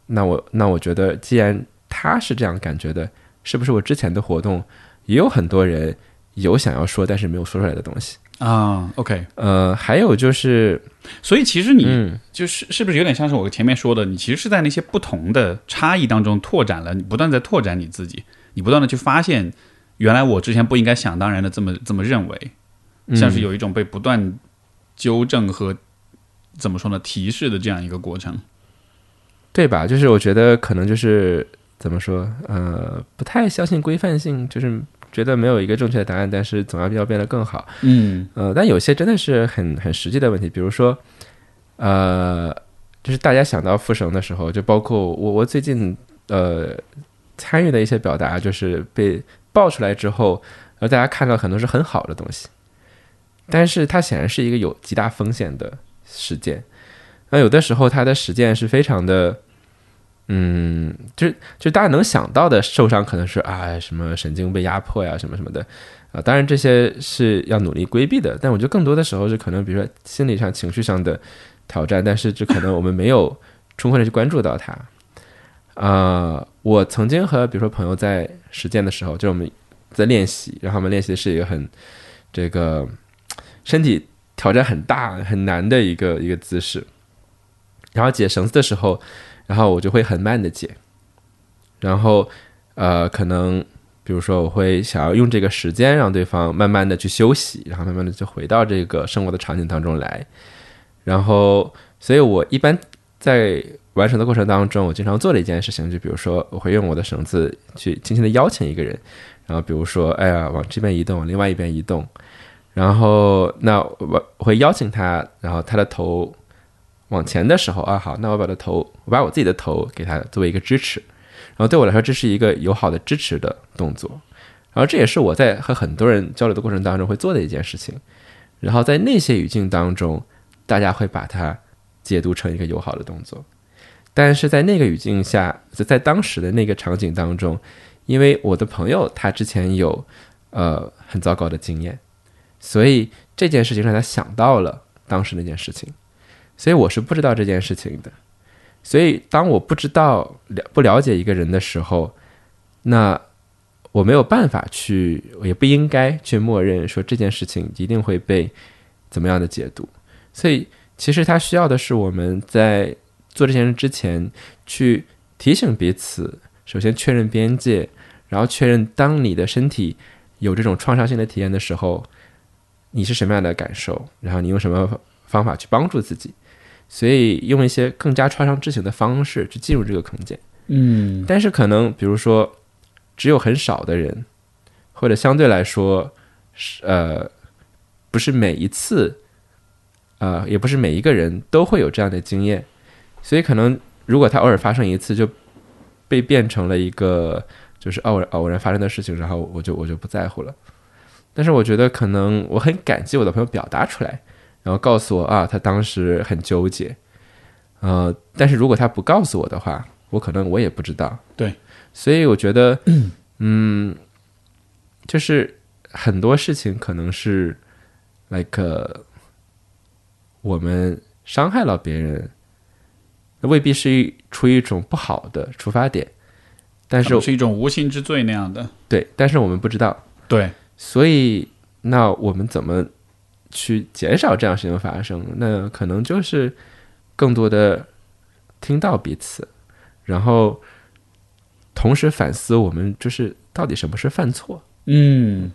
那我那我觉得，既然他是这样感觉的，是不是我之前的活动也有很多人有想要说但是没有说出来的东西？啊，OK，呃，还有就是，所以其实你嗯，就是是不是有点像是我前面说的，你其实是在那些不同的差异当中拓展了，你不断在拓展你自己，你不断的去发现，原来我之前不应该想当然的这么这么认为，像是有一种被不断纠正和怎么说呢提示的这样一个过程。对吧？就是我觉得可能就是怎么说，呃，不太相信规范性，就是觉得没有一个正确的答案，但是总要要变得更好。嗯呃，但有些真的是很很实际的问题，比如说，呃，就是大家想到复绳的时候，就包括我我最近呃参与的一些表达，就是被爆出来之后，而大家看到很多是很好的东西，但是它显然是一个有极大风险的事件。那有的时候它的实践是非常的，嗯，就是就大家能想到的受伤可能是啊什么神经被压迫呀什么什么的，啊，当然这些是要努力规避的，但我觉得更多的时候是可能，比如说心理上、情绪上的挑战，但是这可能我们没有充分的去关注到它。啊、我曾经和比如说朋友在实践的时候，就我们在练习，然后我们练习的是一个很这个身体挑战很大很难的一个一个姿势，然后解绳子的时候，然后我就会很慢的解，然后呃可能。比如说，我会想要用这个时间让对方慢慢的去休息，然后慢慢的就回到这个生活的场景当中来。然后，所以我一般在完成的过程当中，我经常做的一件事情，就比如说，我会用我的绳子去轻轻的邀请一个人，然后比如说，哎呀，往这边移动，往另外一边移动，然后那我我会邀请他，然后他的头往前的时候啊，好，那我把他头，我把我自己的头给他作为一个支持，然后对我来说这是一个友好的支持的动作，然后这也是我在和很多人交流的过程当中会做的一件事情，然后在那些语境当中，大家会把它解读成一个友好的动作，但是在那个语境下，在在当时的那个场景当中，因为我的朋友他之前有呃很糟糕的经验，所以这件事情让他想到了当时那件事情，所以我是不知道这件事情的。所以当我不知道了不了解一个人的时候，那我没有办法去，也不应该去默认说这件事情一定会被怎么样的解读。所以其实他需要的是我们在做这件事之前去提醒彼此，首先确认边界，然后确认当你的身体有这种创伤性的体验的时候，你是什么样的感受，然后你用什么方法去帮助自己。所以用一些更加创伤知情的方式去进入这个空间。嗯但是可能比如说，只有很少的人，或者相对来说是呃，不是每一次，呃，也不是每一个人都会有这样的经验，所以可能如果它偶尔发生一次，就被变成了一个就是偶然偶然发生的事情，然后我就我就不在乎了。但是我觉得可能我很感激我的朋友表达出来，然后告诉我啊，他当时很纠结，呃，但是如果他不告诉我的话，我可能我也不知道。对，所以我觉得，<clears throat> 嗯，就是很多事情可能是，like 呃我们伤害了别人，未必是一出于一种不好的出发点，但是是一种无心之罪那样的。对，但是我们不知道，对，所以那我们怎么去减少这样事情发生？那可能就是更多的听到彼此，然后同时反思我们就是到底什么是犯错。嗯，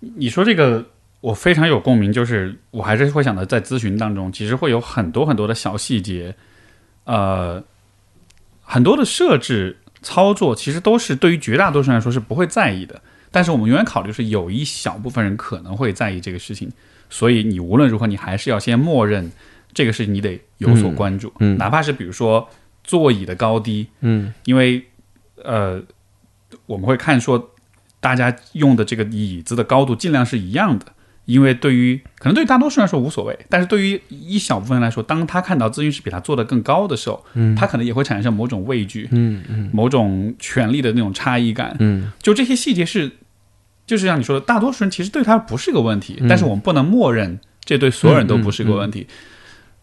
你说这个我非常有共鸣，就是我还是会想到在咨询当中，其实会有很多很多的小细节，呃，很多的设置操作，其实都是对于绝大多数人来说是不会在意的。但是我们永远考虑是有一小部分人可能会在意这个事情，所以你无论如何，你还是要先默认这个事情你得有所关注，嗯嗯哪怕是比如说座椅的高低，嗯因为呃，我们会看说大家用的这个椅子的高度尽量是一样的，因为对于可能对于大多数人来说无所谓，但是对于一小部分人来说，当他看到咨询师比他做的更高的时候，嗯他可能也会产生某种畏惧，嗯嗯某种权力的那种差异感。嗯就这些细节是，就是像你说的，大多数人其实对他不是个问题，嗯但是我们不能默认这对所有人都不是个问题。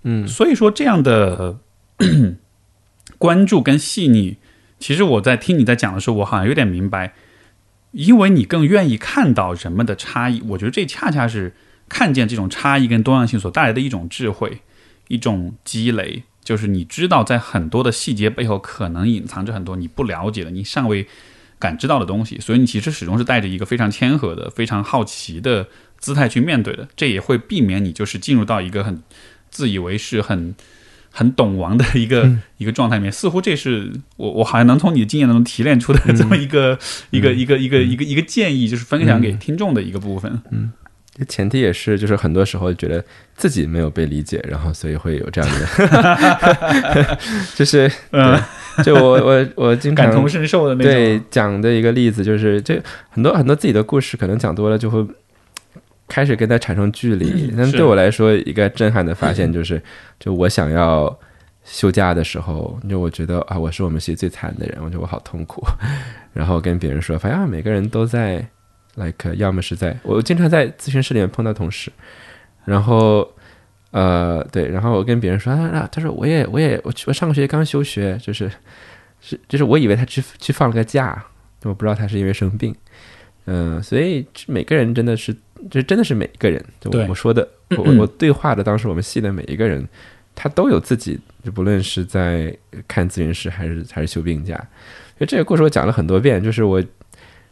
嗯所以说，这样的呃 <coughs> 关注跟细腻，其实我在听你在讲的时候，我好像有点明白，因为你更愿意看到人们的差异。我觉得这恰恰是看见这种差异跟多样性所带来的一种智慧，一种积累。就是你知道，在很多的细节背后，可能隐藏着很多你不了解的、你尚未感知到的东西。所以你其实始终是带着一个非常谦和的、非常好奇的姿态去面对的。这也会避免你就是进入到一个很自以为是、很很懂王的一个、一个状态里面。似乎这是我我好像能从你的经验当中提炼出的这么一个、一个一个一个一个一个建议，就是分享给听众的一个部分。嗯前提也是，就是很多时候觉得自己没有被理解，然后所以会有这样的，<laughs> 就是嗯，就我我我经常 <laughs> 感同身受的那种对。讲的一个例子就是，这很多很多自己的故事，可能讲多了就会开始跟他产生距离。但对我来说，一个震撼的发现就是，就我想要休假的时候，就我觉得啊，我是我们系最惨的人，我觉得我好痛苦。<laughs> 然后跟别人说，发现啊，每个人都在，like，要么是在我经常在咨询室里面碰到同事，然后。呃，对，然后我跟别人说啊，啊他说我也我也我去我上个学期刚休学，就是是就是我以为他去去放了个假，我不知道他是因为生病，嗯、所以这每个人真的是，这真的是每一个人，就我我说的，我我我对话的当时我们系的每一个人，他都有自己，就不论是在看咨询师还是还是休病假，因为这个故事我讲了很多遍，就是我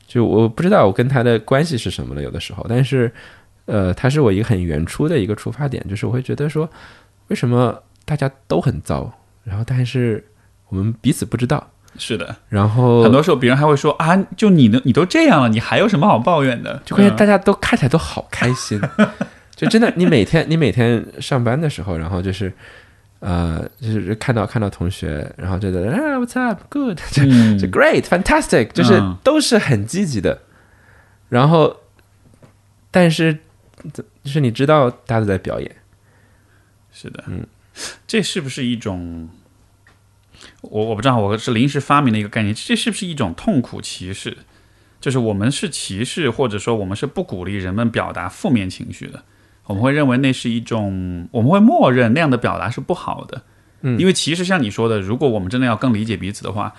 就我不知道我跟他的关系是什么了，有的时候，但是呃，他是我一个很原初的一个出发点，就是我会觉得说，为什么大家都很糟，然后但是我们彼此不知道。是的，然后很多时候别人还会说啊，就你呢，你都这样了，你还有什么好抱怨的？就关键大家都看起来都好开心，<laughs> 就真的你每天你每天上班的时候，然后就是呃，就是看到看到同学，然后觉得啊，What's up？Good，就嗯就 Great，Fantastic，就是嗯都是很积极的。然后，但是就是你知道大家都在表演，是的，嗯，这是不是一种？我我不知道，我是临时发明的一个概念，这是不是一种痛苦歧视？就是我们是歧视，或者说我们是不鼓励人们表达负面情绪的。我们会认为那是一种，我们会默认那样的表达是不好的。嗯因为其实像你说的，如果我们真的要更理解彼此的话，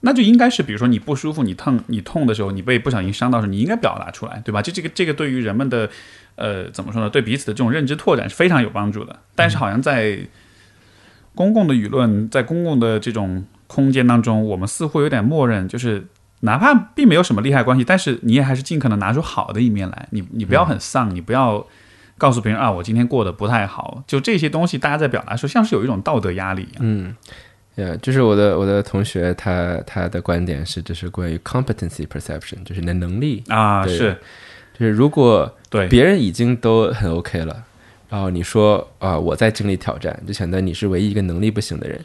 那就应该是，比如说你不舒服、你痛、你痛的时候，你被不小心伤到的时候，你应该表达出来，对吧？就这个这个对于人们的呃怎么说呢？对彼此的这种认知拓展是非常有帮助的。但是好像在公共的舆论，在公共的这种空间当中，我们似乎有点默认，就是哪怕并没有什么利害关系，但是你也还是尽可能拿出好的一面来。你你不要很丧，你不要告诉别人啊，我今天过得不太好。就这些东西，大家在表达的时候，像是有一种道德压力一样。嗯，呃，就是我的我的同学他他的观点是，这是关于 competency perception，就是你的能力，啊，是就是如果对，别人已经都很 OK 了，然后你说啊、我在经历挑战，就显得你是唯一一个能力不行的人。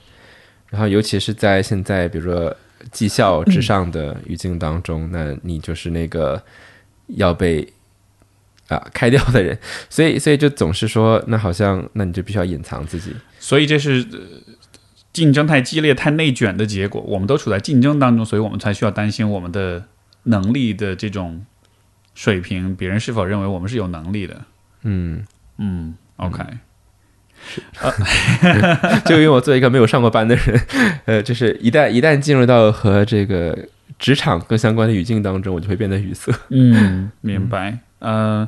然后尤其是在现在，比如说绩效至上的语境当中，那你就是那个要被啊开掉的人。所以，所以就总是说，那好像那你就必须要隐藏自己。所以这是、呃竞争太激烈、太内卷的结果。我们都处在竞争当中，所以我们才需要担心我们的能力的这种水平，别人是否认为我们是有能力的。嗯，嗯，OK，<laughs> 就因为我作为一个没有上过班的人，呃，就是一旦一旦进入到和这个职场更相关的语境当中，我就会变得语塞。嗯，<laughs> 明白。呃，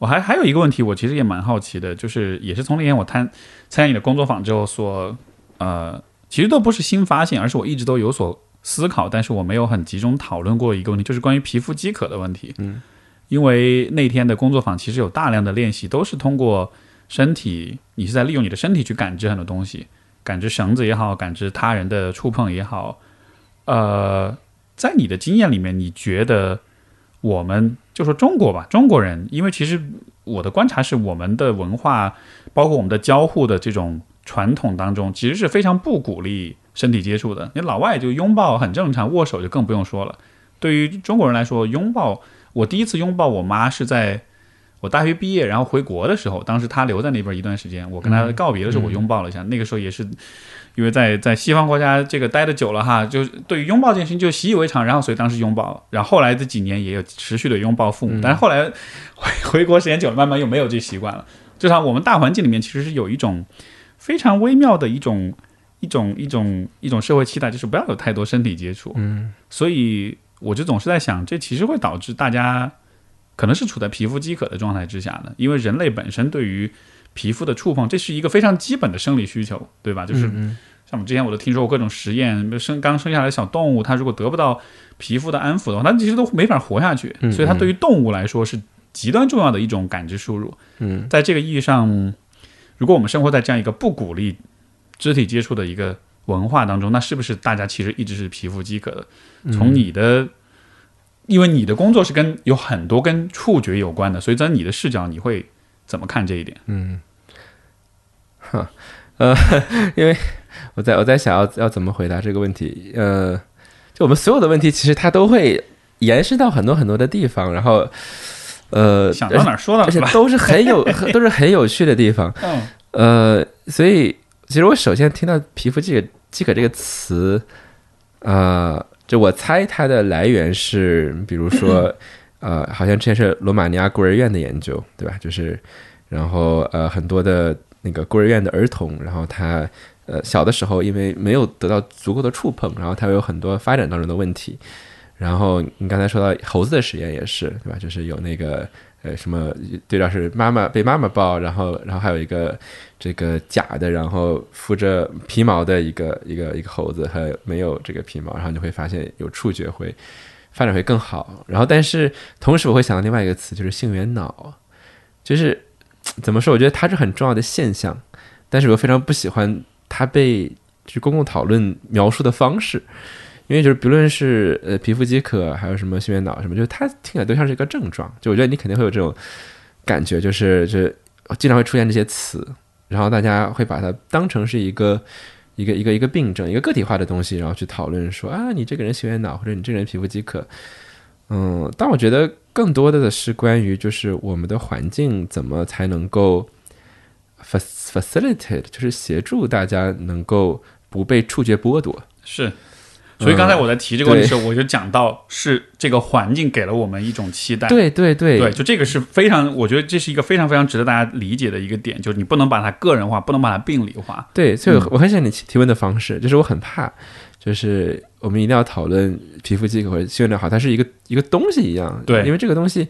我还还有一个问题，我其实也蛮好奇的，就是也是从那天我参参加你的工作坊之后所呃，其实都不是新发现，而是我一直都有所思考，但是我没有很集中讨论过一个问题，就是关于皮肤饥渴的问题。嗯，因为那天的工作坊其实有大量的练习，都是通过身体，你是在利用你的身体去感知很多东西，感知绳子也好，感知他人的触碰也好。呃，在你的经验里面，你觉得我们就说中国吧，中国人，因为其实我的观察是，我们的文化，包括我们的交互的这种传统当中，其实是非常不鼓励身体接触的。你老外就拥抱很正常，握手就更不用说了。对于中国人来说，拥抱，我第一次拥抱我妈是在我大学毕业，然后回国的时候，当时她留在那边一段时间，我跟她告别的时候，我拥抱了一下。那个时候也是因为在在西方国家这个待的久了哈，就是对于拥抱这件事情就习以为常，然后所以当时拥抱了。然后后来这几年也有持续的拥抱父母，但是后来回回国时间久了，慢慢又没有这习惯了。就像我们大环境里面，其实是有一种非常微妙的一种一种一种一种社会期待，就是不要有太多身体接触。嗯，所以我就总是在想，这其实会导致大家可能是处在皮肤饥渴的状态之下的，因为人类本身对于皮肤的触碰，这是一个非常基本的生理需求，对吧？就是嗯像我们之前我都听说过各种实验，生刚生下来的小动物，它如果得不到皮肤的安抚的话，它其实都没法活下去。嗯所以它对于动物来说是极端重要的一种感知输入。嗯，在这个意义上，如果我们生活在这样一个不鼓励肢体接触的一个文化当中，那是不是大家其实一直是皮肤饥渴的？嗯从你的，因为你的工作是跟有很多跟触觉有关的，所以在你的视角，你会怎么看这一点？嗯，哈，呃，因为我在我在想要要怎么回答这个问题，呃，就我们所有的问题，其实它都会延伸到很多很多的地方，然后，呃，想到哪儿说到而且哪吧。都是很有 <laughs> 都是很有趣的地方，嗯呃，所以其实我首先听到“皮肤饥渴”饥渴这个词，呃，就我猜它的来源是，比如说，<clears throat> 呃，好像之前是罗马尼亚孤儿院的研究，对吧？就是，然后呃，很多的那个孤儿院的儿童，然后他呃小的时候因为没有得到足够的触碰，然后他有很多发展当中的问题。然后你刚才说到猴子的实验也是，对吧？就是有那个什么对照是妈妈被妈妈抱，然后然后还有一个这个假的，然后附着皮毛的一个一个一个猴子和没有这个皮毛，然后你会发现有触觉会发展会更好。然后但是同时我会想到另外一个词，就是性缘脑，就是怎么说？我觉得它是很重要的现象，但是我非常不喜欢它被就公共讨论描述的方式。因为就是不论是呃皮肤饥渴，还有什么心源脑什么，就是它听起来都像是一个症状。就我觉得你肯定会有这种感觉，就是就是经常会出现这些词，然后大家会把它当成是一个一个一个一个病症，一个个体化的东西，然后去讨论说啊，你这个人心源脑，或者你这个人皮肤饥渴。嗯，但我觉得更多的是关于就是我们的环境怎么才能够 facilitate，就是协助大家能够不被触觉剥夺。是，所以刚才我在提这个问题的时候，我就讲到是这个环境给了我们一种期待。对对对对，就这个是非常，我觉得这是一个非常非常值得大家理解的一个点，就是你不能把它个人化，不能把它病理化。对，所以我很喜欢你提问的方式，就是我很怕，就是我们一定要讨论皮肤饥渴或者心血管好，它是一个一个东西一样。对，因为这个东西，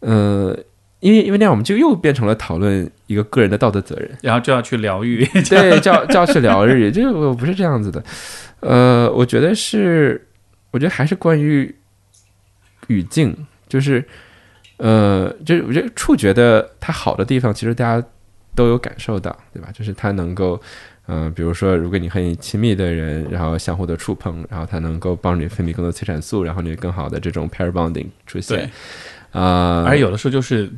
呃。因为因为那样我们就又变成了讨论一个个人的道德责任，<laughs> 然后就要去疗愈，<laughs> 对，就要就要去疗愈，就我不是这样子的。呃，我觉得是，我觉得还是关于语境，就是呃，就是我觉得触觉的它好的地方，其实大家都有感受到，对吧？就是它能够，嗯，比如说，如果你和你亲密的人，然后相互的触碰，然后它能够帮你分泌更多催产素，然后你更好的这种 pair bonding 出现，啊，而有的时候就是。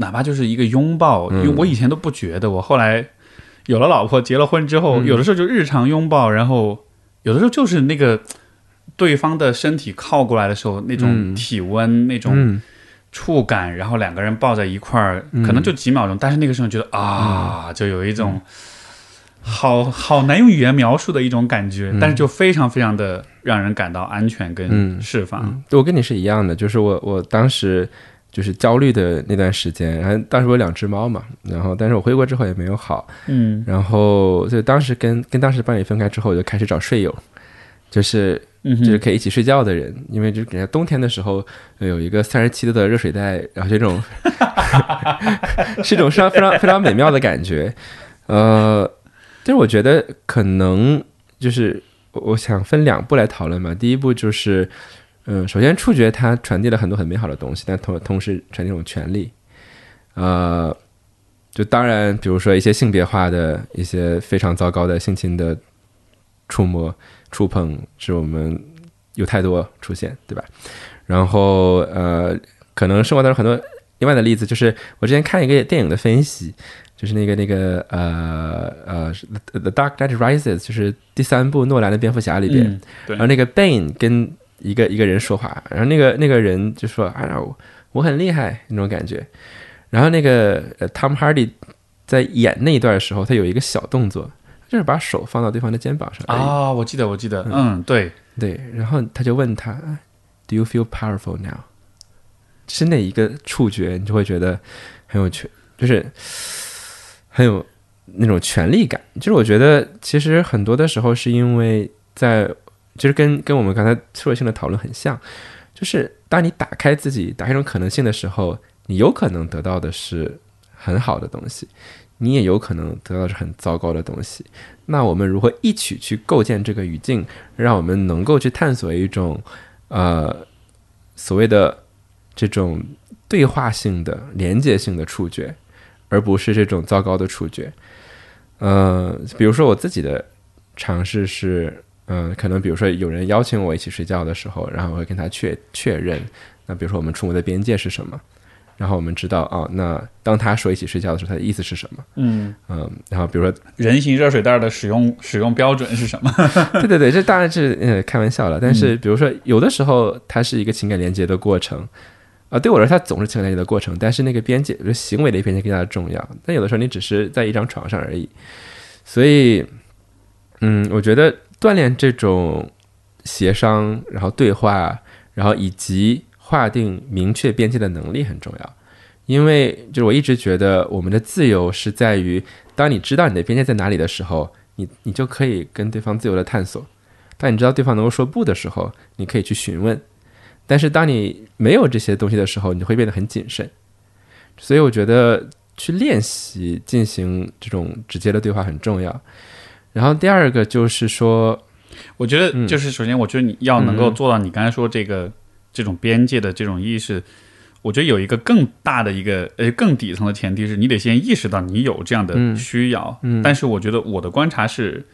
哪怕就是一个拥抱，因为我以前都不觉得，我后来有了老婆，结了婚之后，有的时候就日常拥抱，然后有的时候就是那个对方的身体靠过来的时候，那种体温、那种触感，然后两个人抱在一块儿，可能就几秒钟，但是那个时候觉得啊，就有一种好好难用语言描述的一种感觉，但是就非常非常的让人感到安全跟释放。我跟你是一样的，就是我我当时。就是焦虑的那段时间，然后当时我有两只猫嘛，然后但是我回国之后也没有好，嗯，然后就当时跟跟当时伴侣分开之后，我就开始找睡友，就是就是可以一起睡觉的人，因为就感觉冬天的时候有一个三十七度的热水袋，然后这种 <laughs> <laughs> 是一种非常非常非常美妙的感觉，呃，就是我觉得可能就是我想分两步来讨论吧，第一步就是。嗯，首先触觉它传递了很多很美好的东西，但同同时传递一种权利，呃，就当然，比如说一些性别化的一些非常糟糕的性侵的触摸、触碰，是我们有太多出现，对吧？然后呃，可能生活当中很多另外的例子，就是我之前看一个电影的分析，就是那个那个呃呃，《The Dark Knight Rises》，就是第三部诺兰的蝙蝠侠里边，然后那个 Bane 跟一个一个人说话，然后那个那个人就说：“哎呀，我我很厉害那种感觉。”然后那个 Tom Hardy 在演那一段的时候，他有一个小动作，就是把手放到对方的肩膀上。啊，我记得，我记得，嗯，对对。然后他就问他：“Do you feel powerful now？” 是哪一个触觉，你就会觉得很有权，就是很有那种权力感。就是我觉得，其实很多的时候是因为在。其实跟跟我们刚才脆弱性的讨论很像，就是当你打开自己、打开一种可能性的时候，你有可能得到的是很好的东西，你也有可能得到是很糟糕的东西。那我们如何一起去构建这个语境，让我们能够去探索一种呃所谓的这种对话性的、连接性的触觉，而不是这种糟糕的触觉？呃，比如说我自己的尝试是。嗯，可能比如说有人邀请我一起睡觉的时候，然后我会跟他确确认。那比如说我们触摸的边界是什么？然后我们知道啊，那当他说一起睡觉的时候，他的意思是什么？嗯嗯。然后比如说人形热水袋的使用使用标准是什么？<laughs> 对对对，这当然是呃开玩笑了。但是比如说有的时候它是一个情感连接的过程啊，对我来说它总是情感连接的过程。但是那个边界，就行为的边界更加的重要。但有的时候你只是在一张床上而已。所以，嗯，我觉得。锻炼这种协商，然后对话，然后以及划定明确边界的能力很重要。因为就是我一直觉得，我们的自由是在于，当你知道你的边界在哪里的时候，你你就可以跟对方自由的探索；当你知道对方能够说不的时候，你可以去询问。但是当你没有这些东西的时候，你会变得很谨慎。所以我觉得去练习进行这种直接的对话很重要。然后第二个就是说，我觉得就是首先，我觉得你要能够做到你刚才说这个这种边界的这种意识，我觉得有一个更大的一个呃更底层的前提是你得先意识到你有这样的需要。嗯，但是我觉得我的观察是，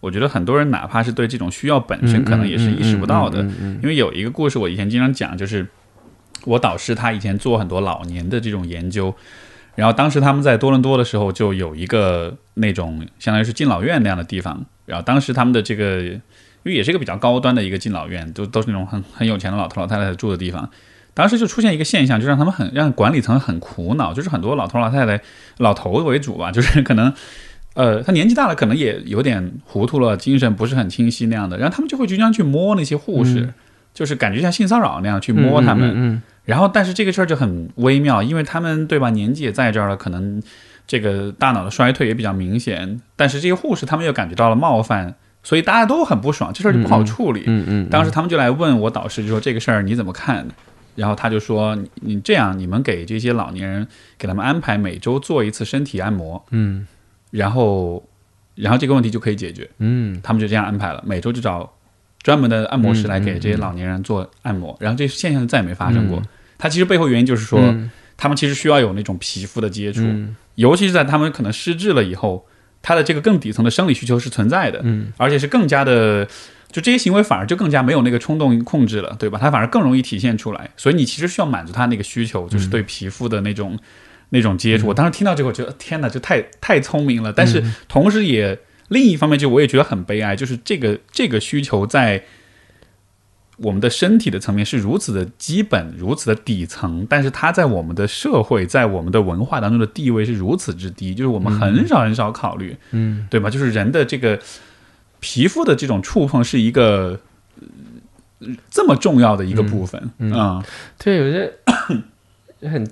我觉得很多人哪怕是对这种需要本身，可能也是意识不到的。因为有一个故事，我以前经常讲，就是我导师他以前做很多老年的这种研究，然后当时他们在多伦多的时候，就有一个那种相当于是敬老院那样的地方，然后当时他们的这个，因为也是一个比较高端的一个敬老院，都都是那种很很有钱的老头老太太住的地方。当时就出现一个现象，就让他们很让管理层很苦恼，就是很多老头老太太、老头为主吧，就是可能。呃，他年纪大了，<laughs> 可能也有点糊涂了，精神不是很清晰那样的。然后他们就会经常去摸那些护士，就是感觉像性骚扰那样去摸他们。嗯。然后，但是这个事儿就很微妙，因为他们对吧，年纪也在这儿了，可能这个大脑的衰退也比较明显。但是这些护士他们又感觉到了冒犯，所以大家都很不爽，这事儿就不好处理。嗯嗯。当时他们就来问我导师，就说这个事儿你怎么看？然后他就说：“你这样，你们给这些老年人给他们安排每周做一次身体按摩。”嗯。然后。然后这个问题就可以解决，嗯，他们就这样安排了，每周就找专门的按摩师来给这些老年人做按摩，然后这现象再也没发生过。它其实背后原因就是说，他们其实需要有那种皮肤的接触，尤其是在他们可能失智了以后，他的这个更底层的生理需求是存在的，嗯，而且是更加的，就这些行为反而就更加没有那个冲动控制了，对吧？它反而更容易体现出来，所以你其实需要满足他那个需求，就是对皮肤的那种。那种接触，我当时听到这个，我觉得天哪，就太太聪明了。但是同时也另一方面，就我也觉得很悲哀，就是这个这个需求在我们的身体的层面是如此的基本、如此的底层，但是它在我们的社会、在我们的文化当中的地位是如此之低，就是我们很少很少考虑，嗯，对吧？就是人的这个皮肤的这种触碰是一个这么重要的一个部分啊。对，我觉得 <coughs> 很。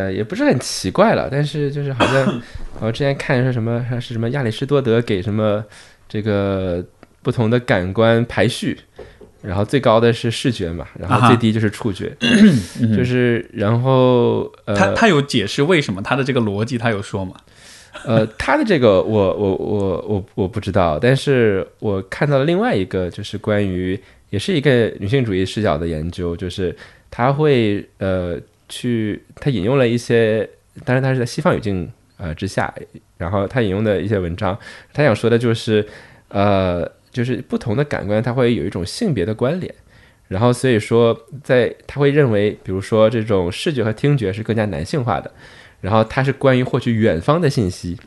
呃，也不是很奇怪了，但是就是好像 <laughs> 我之前看说什么是什么亚里士多德给什么这个不同的感官排序，然后最高的是视觉嘛，然后最低就是触觉，<clears throat> 就是然后呃，他他有解释为什么他的这个逻辑他有说吗？<laughs> 呃，他的这个我我我我我不知道，但是我看到了另外一个就是关于也是一个女性主义视角的研究，就是他会呃。去，他引用了一些，当然他是在西方语境呃之下，然后他引用的一些文章，他想说的就是，呃，就是不同的感官，它会有一种性别的关联，然后所以说，在他会认为，比如说这种视觉和听觉是更加男性化的，然后它是关于获取远方的信息。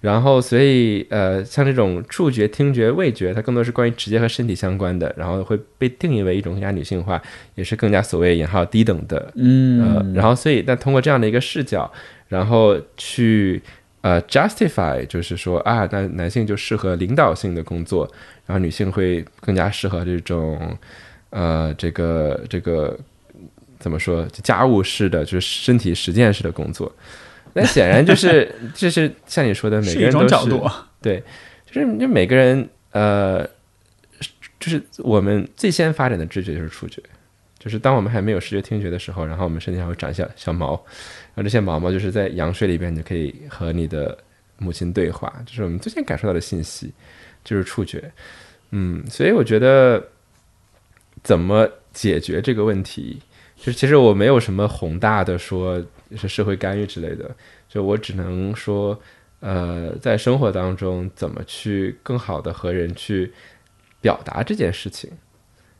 然后，所以，呃，像这种触觉、听觉、味觉，它更多是关于直接和身体相关的，然后会被定义为一种更加女性化，也是更加所谓引号低等的，嗯，呃，然后，所以，但通过这样的一个视角，然后去呃 justify，就是说啊，那男性就适合领导性的工作，然后女性会更加适合这种呃，这个这个怎么说，家务式的，就是身体实践式的工作。那显然就是，就是像你说的，每个人都是对，就是就每个人呃，就是我们最先发展的知觉就是触觉，就是当我们还没有视觉听觉的时候，然后我们身体上会长一些小毛，然后这些毛毛就是在羊水里边，你就可以和你的母亲对话，就是我们最先感受到的信息就是触觉，嗯，所以我觉得怎么解决这个问题，就是其实我没有什么宏大的说。是社会干预之类的，就我只能说，呃，在生活当中怎么去更好的和人去表达这件事情，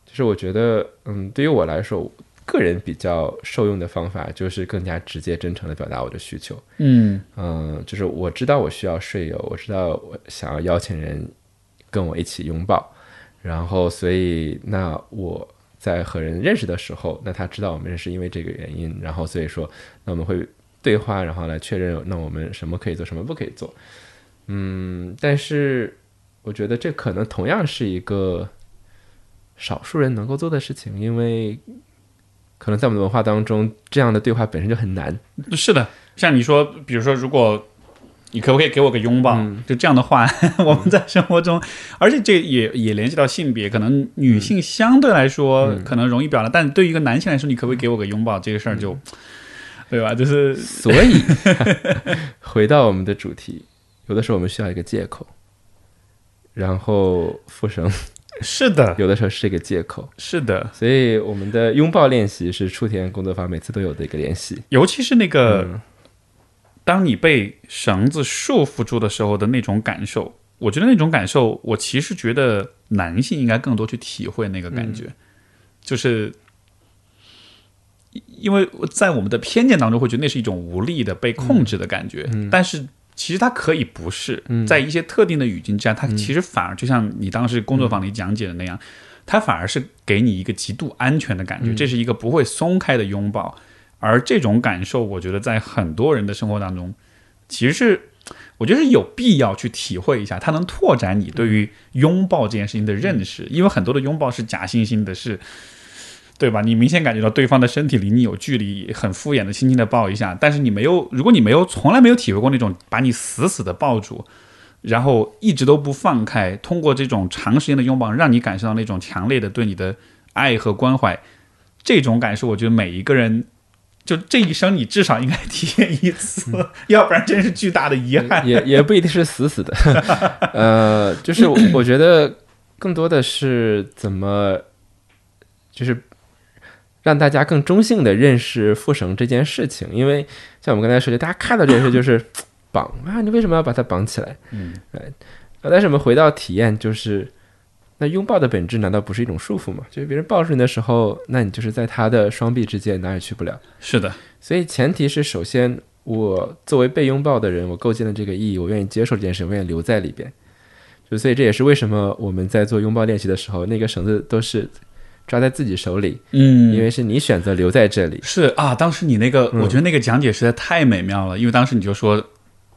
就是我觉得，嗯，对于我来说，个人比较受用的方法就是更加直接、真诚的表达我的需求。嗯嗯，就是我知道我需要睡友，我知道我想要邀请人跟我一起拥抱，然后所以那我。在和人认识的时候，那他知道我们认识因为这个原因，然后所以说，那我们会对话，然后来确认，那我们什么可以做，什么不可以做。嗯，但是我觉得这可能同样是一个少数人能够做的事情，因为可能在我们的文化当中，这样的对话本身就很难。是的，像你说，比如说，如果。你可不可以给我个拥抱？就这样的话，<laughs> 我们在生活中，而且这也也联系到性别，可能女性相对来说可能容易表达，但对于一个男性来说，你可不可以给我个拥抱？这个事儿就，<laughs> 对吧？就是所以 <laughs> 回到我们的主题，有的时候我们需要一个借口，然后复生是的，有的时候是一个借口，是的。所以我们的拥抱练习是初田工作坊每次都有的一个练习，尤其是那个。当你被绳子束缚住的时候的那种感受，我觉得那种感受，我其实觉得男性应该更多去体会那个感觉，就是因为在我们的偏见当中会觉得那是一种无力的被控制的感觉，但是其实它可以不是，在一些特定的语境之下，它其实反而就像你当时工作坊里讲解的那样，它反而是给你一个极度安全的感觉，这是一个不会松开的拥抱，而这种感受，我觉得在很多人的生活当中，其实是我觉得是有必要去体会一下，它能拓展你对于拥抱这件事情的认识，因为很多的拥抱是假惺惺的，是。对吧？你明显感觉到对方的身体离你有距离，很敷衍的轻轻的抱一下，但是你没有，如果你没有从来没有体会过那种把你死死的抱住，然后一直都不放开，通过这种长时间的拥抱，让你感受到那种强烈的对你的爱和关怀，这种感受，我觉得每一个人就这一生你至少应该体验一次，<laughs> 要不然真是巨大的遗憾。也也不一定是死死的，<laughs> 呃，就是我觉得更多的是怎么，就是。让大家更中性的认识复绳这件事情，因为像我们刚才说的，大家看到这件事就是 <coughs> 绑啊，你为什么要把它绑起来？嗯，哎，但是我们回到体验，就是那拥抱的本质难道不是一种束缚吗？就是别人抱住你的时候，那你就是在他的双臂之间，哪也去不了。是的，所以前提是，首先我作为被拥抱的人，我构建了这个意义，我愿意接受这件事，我愿意留在里边。就所以这也是为什么我们在做拥抱练习的时候，那个绳子都是。抓在自己手里，嗯，因为是你选择留在这里。是啊，当时你那个，我觉得那个讲解实在太美妙了。因为当时你就说，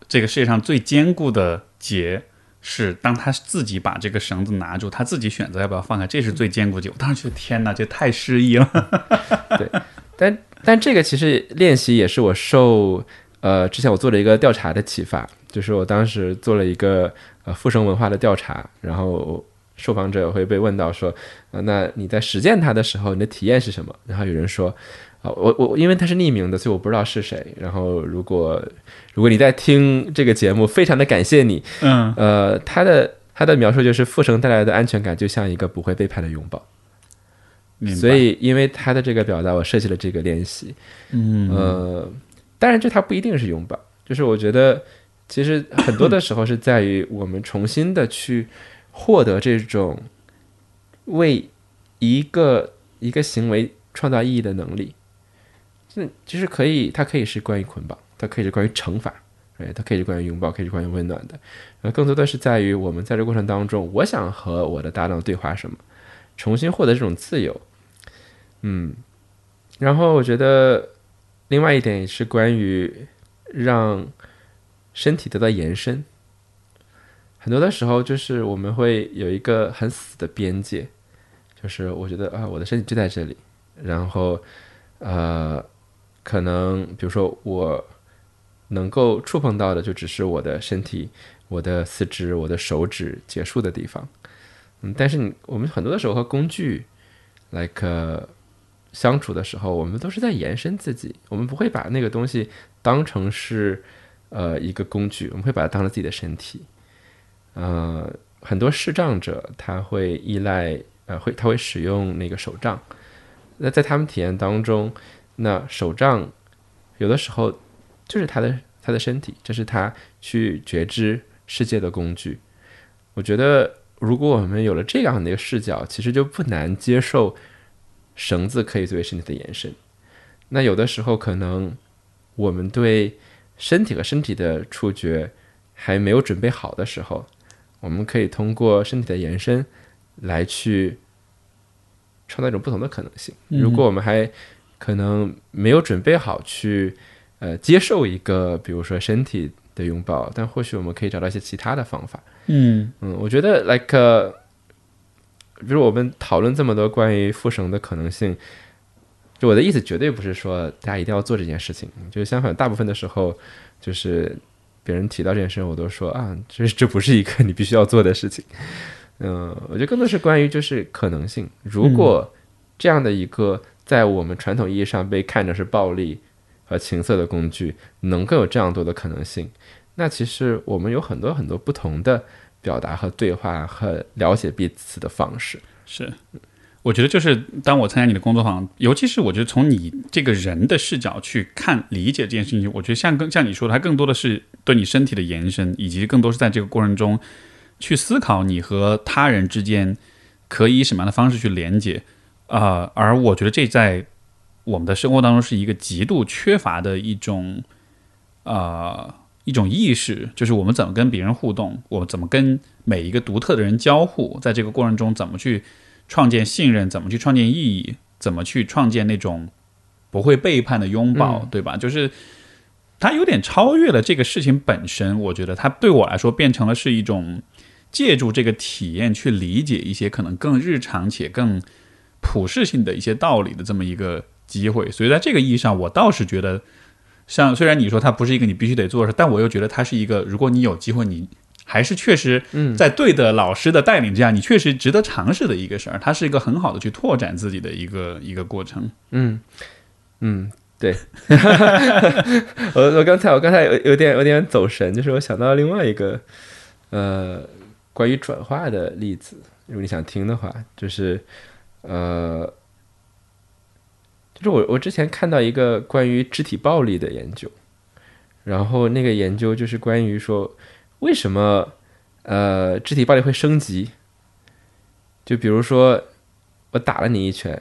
这个世界上最坚固的结是当他自己把这个绳子拿住，他自己选择要不要放开，这是最坚固的。我当时觉得天哪，这太诗意了。<laughs> 对，但但这个其实练习也是我受呃之前我做了一个调查的启发，就是我当时做了一个呃复生文化的调查，然后。受访者会被问到说：“，那你在实践它的时候，你的体验是什么？”然后有人说：“啊，我我因为他是匿名的，所以我不知道是谁。然后如果如果你在听这个节目，非常的感谢你。嗯，呃，他的他的描述就是复生带来的安全感，就像一个不会背叛的拥抱。所以因为他的这个表达，我设计了这个练习。嗯，呃，当然这它不一定是拥抱，就是我觉得其实很多的时候是在于我们重新的去。获得这种为一个一个行为创造意义的能力，这其实可以，它可以是关于捆绑，它可以是关于惩罚，哎，它可以是关于拥抱，可以是关于温暖的。呃，更多的是在于我们在这过程当中，我想和我的搭档对话什么，重新获得这种自由。嗯，然后我觉得另外一点也是关于让身体得到延伸。很多的时候，就是我们会有一个很死的边界，就是我觉得啊，我的身体就在这里，然后呃，可能比如说我能够触碰到的，就只是我的身体、我的四肢、我的手指结束的地方。嗯，但是你我们很多的时候和工具，like 相处的时候，我们都是在延伸自己，我们不会把那个东西当成是呃一个工具，我们会把它当成自己的身体。呃，很多视障者他会依赖，呃，会他会使用那个手杖。那在他们体验当中，那手杖有的时候就是他的他的身体，这是他去觉知世界的工具。我觉得，如果我们有了这样的一个视角，其实就不难接受绳子可以作为身体的延伸。那有的时候，可能我们对身体和身体的触觉还没有准备好的时候。我们可以通过身体的延伸来去创造一种不同的可能性。如果我们还可能没有准备好去呃接受一个比如说身体的拥抱，但或许我们可以找到一些其他的方法。嗯嗯，我觉得 like 比如我们讨论这么多关于复绳的可能性，就我的意思绝对不是说大家一定要做这件事情，就是相反，大部分的时候就是。别人提到这件事，我都说啊，这这不是一个 <laughs> 你必须要做的事情。嗯，我觉得更多是关于就是可能性。如果这样的一个在我们传统意义上被看成是暴力和情色的工具，能够有这样多的可能性，那其实我们有很多很多不同的表达和对话和了解彼此的方式。是。我觉得就是当我参加你的工作坊，尤其是我觉得从你这个人的视角去看理解这件事情，我觉得像更像你说的，它更多的是对你身体的延伸，以及更多是在这个过程中去思考你和他人之间可以以什么样的方式去连接啊、而我觉得这在我们的生活当中是一个极度缺乏的一种呃一种意识，就是我们怎么跟别人互动，我们怎么跟每一个独特的人交互，在这个过程中怎么去创建信任，怎么去创建意义，怎么去创建那种不会背叛的拥抱，对吧？就是它有点超越了这个事情本身，我觉得它对我来说变成了是一种借助这个体验去理解一些可能更日常且更普世性的一些道理的这么一个机会。所以在这个意义上，我倒是觉得，像虽然你说它不是一个你必须得做的事，但我又觉得它是一个，如果你有机会，你还是确实在对的老师的带领之下，你确实值得尝试的一个事儿。它是一个很好的去拓展自己的一个一个过程。嗯嗯，对。<laughs> 我我刚才我刚才有有点有点走神，就是我想到另外一个呃关于转化的例子，如果你想听的话，就是呃，就是我我之前看到一个关于肢体暴力的研究，然后那个研究就是关于说为什么呃肢体暴力会升级，就比如说我打了你一拳。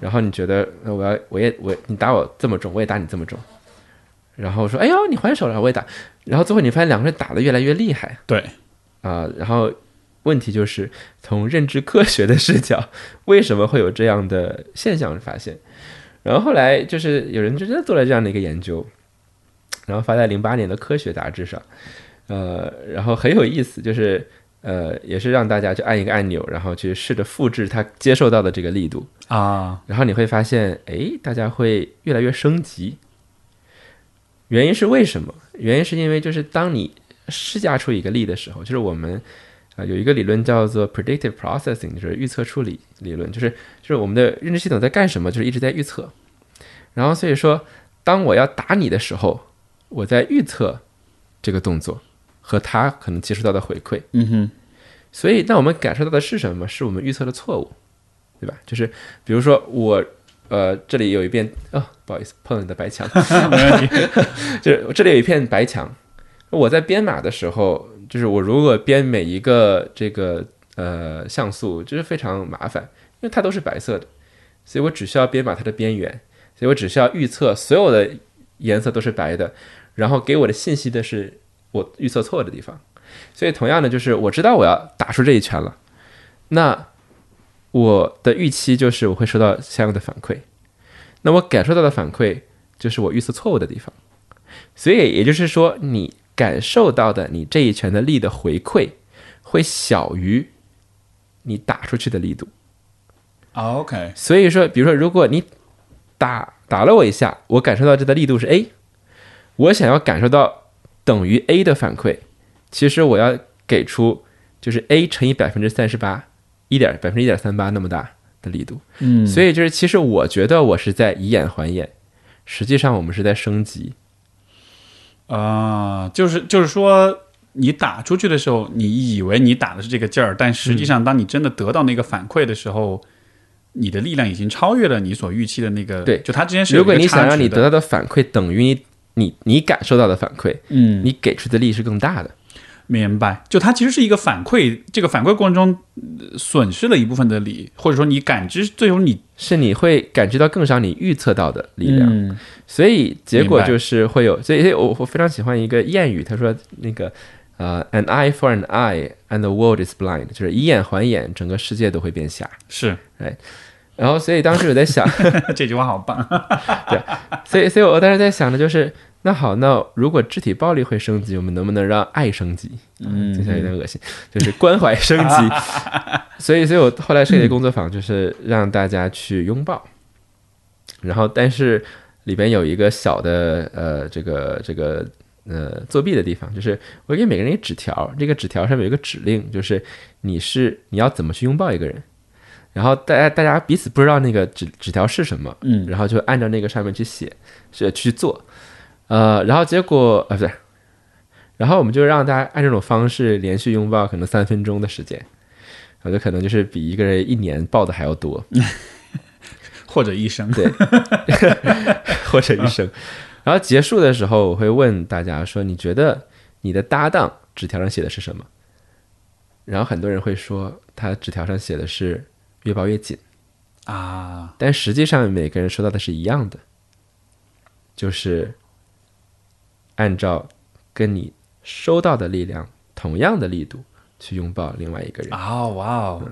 然后你觉得呃我要我也我你打我这么重，我也打你这么重，然后说哎呦你还手了，我也打，然后最后你发现两个人打得越来越厉害对，啊、然后问题就是从认知科学的视角，为什么会有这样的现象发现？然后后来就是有人就真的做了这样的一个研究，然后发在零八年的科学杂志上，呃，然后很有意思，就是呃也是让大家去按一个按钮，然后去试着复制他接受到的这个力度。啊，然后你会发现，哎，大家会越来越升级。原因是为什么？原因是因为就是当你施加出一个力的时候，就是我们啊、有一个理论叫做 predictive processing，就是预测处理理论，就是就是我们的认知系统在干什么，就是一直在预测。然后所以说，当我要打你的时候，我在预测这个动作和他可能接触到的回馈。嗯哼，所以，那我们感受到的是什么？是我们预测的错误，对吧？就是比如说我，呃，这里有一片哦，不好意思，碰了你的白墙，<laughs> 没问题。就是我这里有一片白墙。我在编码的时候，就是我如果编每一个这个呃像素，就是非常麻烦，因为它都是白色的，所以我只需要编码它的边缘，所以我只需要预测所有的颜色都是白的，然后给我的信息的是我预测错的地方。所以同样的，就是我知道我要打出这一拳了，那我的预期就是我会收到相应的反馈，那我感受到的反馈就是我预测错误的地方。所以也就是说，你感受到的你这一拳的力的回馈会小于你打出去的力度。啊 OK，所以说，比如说，如果你打打了我一下，我感受到这的力度是 A，我想要感受到等于 A 的反馈，其实我要给出就是 A 乘以百分之三十八，一点百分之一点三八那么大的力度。嗯，所以就是，其实我觉得我是在以眼还眼，实际上我们是在升级。啊、就是就是说，你打出去的时候，你以为你打的是这个劲儿，但实际上，当你真的得到那个反馈的时候，你的力量已经超越了你所预期的那个。对就它之间是有如果你想让你得到的反馈等于你你你感受到的反馈，嗯，你给出的力是更大的。明白，就它其实是一个反馈，这个反馈过程中呃损失了一部分的力，或者说你感知最终你是你会感知到更少你预测到的力量，嗯。所以结果就是会有，所以我我非常喜欢一个谚语，他说那个呃，an eye for an eye and the world is blind，就是以眼还眼，整个世界都会变瞎。是。哎然后所以当时我在想，<laughs> 这句话好棒。<laughs> 对，所以所以我当时在想的就是，那好，那如果肢体暴力会升级，我们能不能让爱升级？嗯，听起来有点恶心，就是关怀升级。<laughs> 所以，所以我后来设计的工作坊就是让大家去拥抱，然后但是里边有一个小的呃，这个这个呃作弊的地方，就是我给每个人一个纸条，这个纸条上面有一个指令，就是你是你要怎么去拥抱一个人。然后大家大家彼此不知道那个纸纸条是什么，嗯然后就按照那个上面去写，是去做，呃，然后结果呃不对，然后我们就让大家按这种方式连续拥抱，可能三分钟的时间，我觉得可能就是比一个人一年抱的还要多，<laughs> 或者一生，对，<laughs> 或者一生。<laughs> 然后结束的时候，我会问大家说：“你觉得你的搭档纸条上写的是什么？”然后很多人会说他纸条上写的是越抱越紧，啊，但实际上每个人收到的是一样的，就是按照跟你收到的力量同样的力度去拥抱另外一个人。啊，哇哦，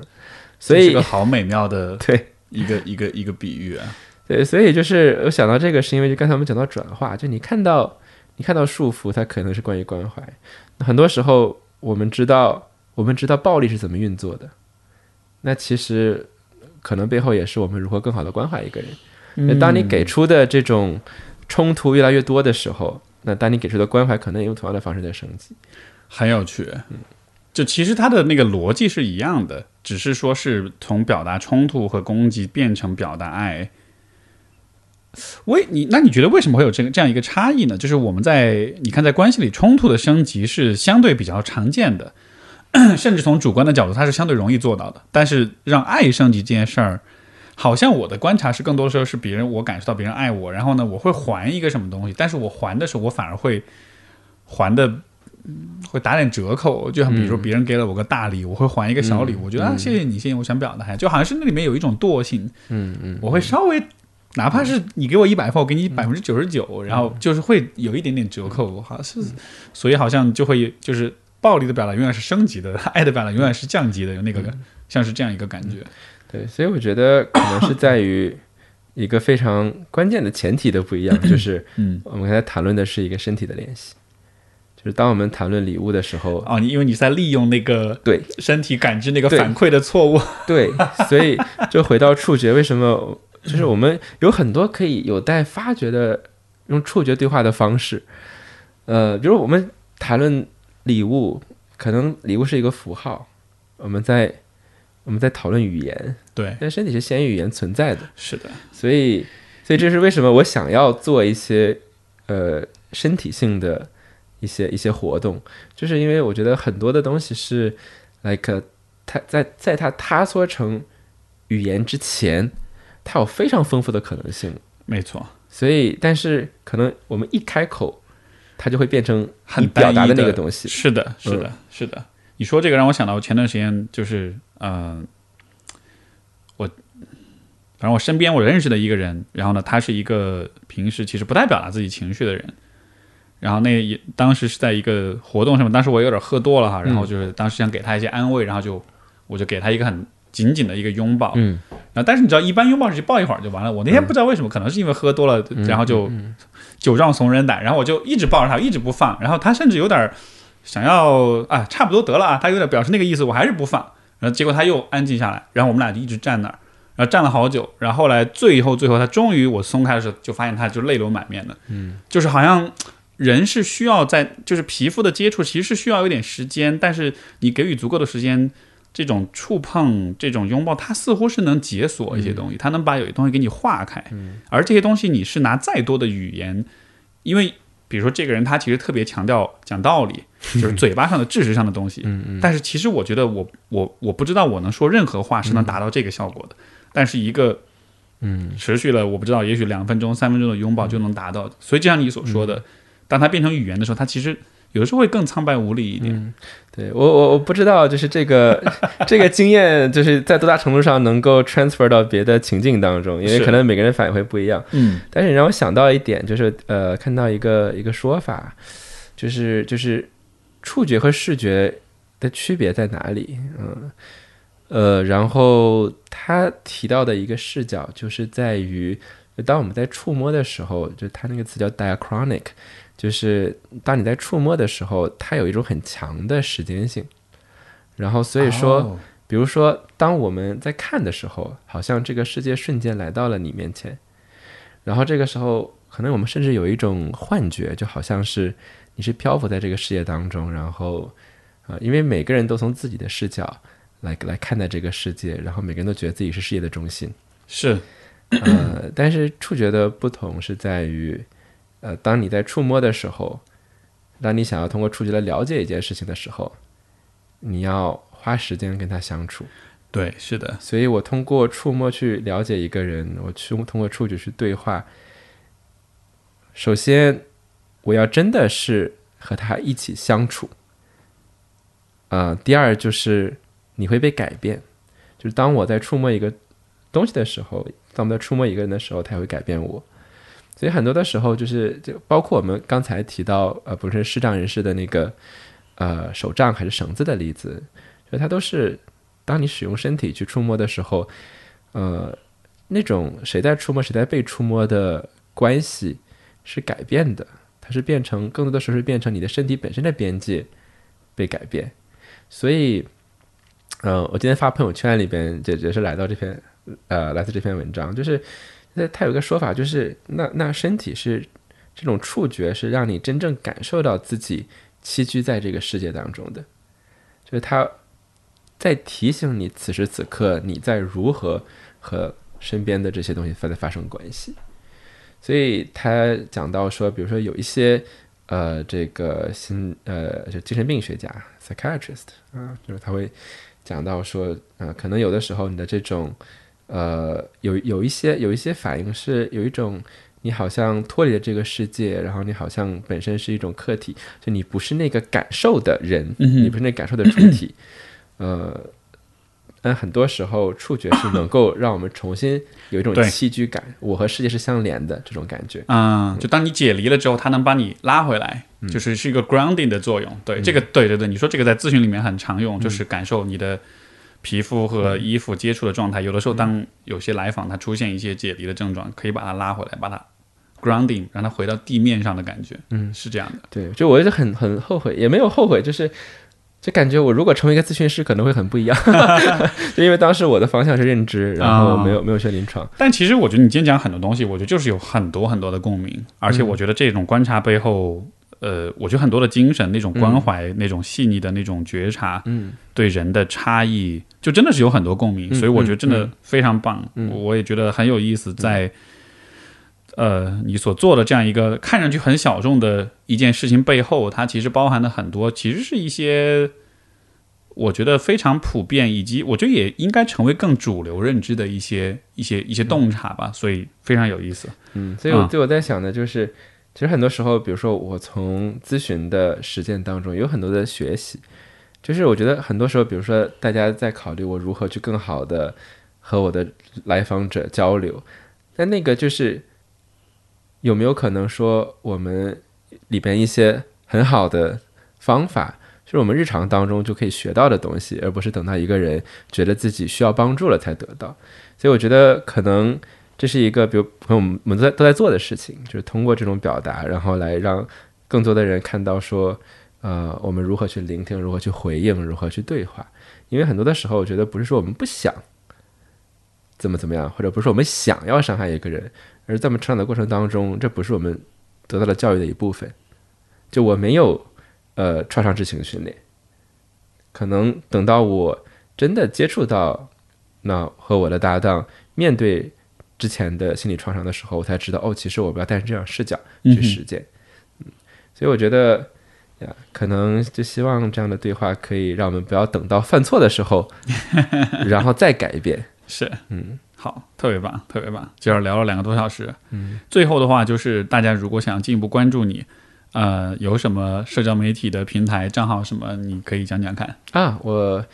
所以这是个好美妙的 <laughs> 对一个一个一个比喻啊。对，所以就是我想到这个，是因为就刚才我们讲到转化，就你看到你看到束缚，它可能是关于关怀。很多时候我们知道我们知道暴力是怎么运作的，那其实可能背后也是我们如何更好的关怀一个人。那当你给出的这种冲突越来越多的时候，那当你给出的关怀可能也用同样的方式在升级。很有趣。就其实它的那个逻辑是一样的，只是说是从表达冲突和攻击变成表达爱。为你，那你觉得为什么会有这个这样一个差异呢？就是我们在你看，在关系里冲突的升级是相对比较常见的，甚至从主观的角度，它是相对容易做到的。但是让爱升级这件事儿，好像我的观察是更多时候是别人我感受到别人爱我，然后呢，我会还一个什么东西，但是我还的时候，我反而会还的会打点折扣，就像比如说别人给了我个大礼，我会还一个小礼物，我觉得啊谢谢你，谢谢我想表达，就好像是那里面有一种惰性，嗯嗯，我会稍微。哪怕是你给我一百分，我给你百分之九十九，然后就是会有一点点折扣，好像是，所以好像就会就是暴力的表达永远是升级的，爱的表达永远是降级的，有那个像是这样一个感觉。对，所以我觉得可能是在于一个非常关键的前提的不一样，<coughs> 就是嗯，我们刚才谈论的是一个身体的联系，就是当我们谈论礼物的时候，哦，你因为你在利用那个对身体感知那个反馈的错误，对，所以就回到触觉，为什么？就是我们有很多可以有待发掘的用触觉对话的方式，呃，比如我们谈论礼物，可能礼物是一个符号，我们在我们在讨论语言，对，但身体是先于语言存在的，是的，所以，所以这是为什么我想要做一些呃身体性的一些一些活动，就是因为我觉得很多的东西是 like 它在在它塌缩成语言之前，它有非常丰富的可能性，没错，所以但是可能我们一开口，它就会变成很你表达的那个东西，是的，是的，是的。你说这个让我想到，我前段时间就是，嗯、我反正我身边我认识的一个人，然后呢，他是一个平时其实不太表达自己情绪的人，然后那也当时是在一个活动上面，当时我有点喝多了哈，然后就是当时想给他一些安慰，然后就我就给他一个很紧紧的一个拥抱，嗯，然后但是你知道，一般拥抱是抱一会儿就完了。我那天不知道为什么，可能是因为喝多了，然后就酒壮怂人胆，然后我就一直抱着他，一直不放。然后他甚至有点想要啊，差不多得了啊，他有点表示那个意思，我还是不放。然后结果他又安静下来，然后我们俩就一直站那儿，然后站了好久。然后后来最后最后，他终于我松开的时候，就发现他就泪流满面的，嗯，就是好像。人是需要在，就是皮肤的接触，其实是需要有点时间，但是你给予足够的时间，这种触碰、这种拥抱，它似乎是能解锁一些东西，它能把有些东西给你化开。嗯而这些东西你是拿再多的语言，因为比如说这个人他其实特别强调讲道理，<laughs> 就是嘴巴上的知识上的东西。但是其实我觉得我我我不知道我能说任何话是能达到这个效果的，但是一个。嗯，持续了我不知道，也许两分钟、三分钟的拥抱就能达到。所以就像你所说的，当它变成语言的时候，它其实有的时候会更苍白无力一点。对我我我不知道，就是这个 <laughs> 这个经验，就是在多大程度上能够 transfer 到别的情境当中，因为可能每个人反应会不一样。嗯但是你让我想到一点，就是呃，看到一个一个说法，就是就是触觉和视觉的区别在哪里？嗯呃，然后他提到的一个视角就是在于，当我们在触摸的时候，就他那个词叫 diachronic，就是当你在触摸的时候，它有一种很强的时间性。然后所以说，哦。比如说，当我们在看的时候，好像这个世界瞬间来到了你面前，然后这个时候，可能我们甚至有一种幻觉，就好像是你是漂浮在这个世界当中，然后，呃，因为每个人都从自己的视角来来看待这个世界，然后每个人都觉得自己是世界的中心，是。呃，但是触觉的不同是在于，呃，当你在触摸的时候，当你想要通过触觉来了解一件事情的时候，你要花时间跟他相处。对，是的，所以我通过触摸去了解一个人，我去通过触觉去对话。首先，我要真的是和他一起相处，呃，第二就是你会被改变，就是当我在触摸一个东西的时候，当我在触摸一个人的时候，他会改变我。所以很多的时候，就是就包括我们刚才提到，呃，不是视障人士的那个呃手杖还是绳子的例子，就它都是当你使用身体去触摸的时候，呃，那种谁在触摸谁在被触摸的关系是改变的，它是变成更多的时候是变成你的身体本身的边界被改变。所以，嗯、我今天发朋友圈里边也也是来到这篇呃来自这篇文章，就是。那他有个说法，就是那那身体是这种触觉，是让你真正感受到自己栖居在这个世界当中的，就是他在提醒你此时此刻你在如何和身边的这些东西发在发生关系。所以他讲到说，比如说有一些呃这个心呃就精神病学家 psychiatrist 啊，就是他会讲到说，呃，可能有的时候你的这种呃，有有一些有一些反应是有一种你好像脱离了这个世界，然后你好像本身是一种客体，就你不是那个感受的人，嗯你不是那感受的主体。<laughs> 呃，但很多时候触觉是能够让我们重新有一种对栖居感，我和世界是相连的这种感觉。嗯，就当你解离了之后，它能把你拉回来，嗯就是是一个 grounding 的作用。对，这个对对对，你说这个在咨询里面很常用，就是感受你的皮肤和衣服接触的状态。有的时候，当有些来访他出现一些解离的症状，可以把它拉回来，把它 grounding，让它回到地面上的感觉。嗯，是这样的。对，就我一直很很后悔，也没有后悔，就是就感觉我如果成为一个咨询师，可能会很不一样。<laughs> 就因为当时我的方向是认知，然后没有、没有学临床。但其实我觉得你今天讲很多东西，我觉得就是有很多很多的共鸣，而且我觉得这种观察背后，呃，我觉得很多的精神、那种关怀、那种细腻的那种觉察，嗯，对人的差异，就真的是有很多共鸣，嗯所以我觉得真的嗯。非常棒，嗯。我我也觉得很有意思，在。呃，你所做的这样一个看上去很小众的一件事情背后，它其实包含了很多，其实是一些我觉得非常普遍，以及我觉得也应该成为更主流认知的一些一些一些洞察吧，所以非常有意思。嗯，所以我啊对我在想的就是，其实很多时候，比如说我从咨询的实践当中有很多的学习，就是我觉得很多时候，比如说大家在考虑我如何去更好的和我的来访者交流，但那个就是有没有可能说我们里边一些很好的方法。就是我们日常当中就可以学到的东西，而不是等到一个人觉得自己需要帮助了才得到。所以我觉得可能这是一个，比如朋友们我们都在都在做的事情，就是通过这种表达，然后来让更多的人看到说，呃，我们如何去聆听，如何去回应，如何去对话。因为很多的时候，我觉得不是说我们不想怎么怎么样，或者不是我们想要伤害一个人，而在我们成长的过程当中，这不是我们得到了教育的一部分。就我没有呃创伤知情训练，可能等到我真的接触到那和我的搭档面对之前的心理创伤的时候，我才知道哦，其实我不要带着这样视角去实践。嗯，所以我觉得呀，可能就希望这样的对话可以让我们不要等到犯错的时候，<laughs> 然后再改变。是，嗯，好，特别棒，特别棒，今儿聊了两个多小时，嗯，最后的话就是大家如果想进一步关注你，呃，有什么社交媒体的平台账号什么，你可以讲讲看。啊，我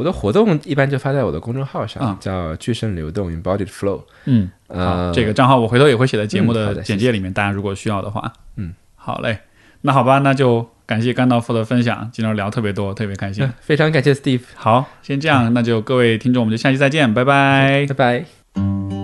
我的活动一般就发在我的公众号上，啊。叫“巨身流动 （Embodied Flow）”。嗯，呃，，这个账号我回头也会写在节目的简介里面，大家如果需要的话，嗯，好嘞，那好吧，那就感谢甘道夫的分享，今天聊特别多，特别开心。非常感谢 Steve，好，先这样，那就各位听众，我们就下期再见，拜拜。拜拜。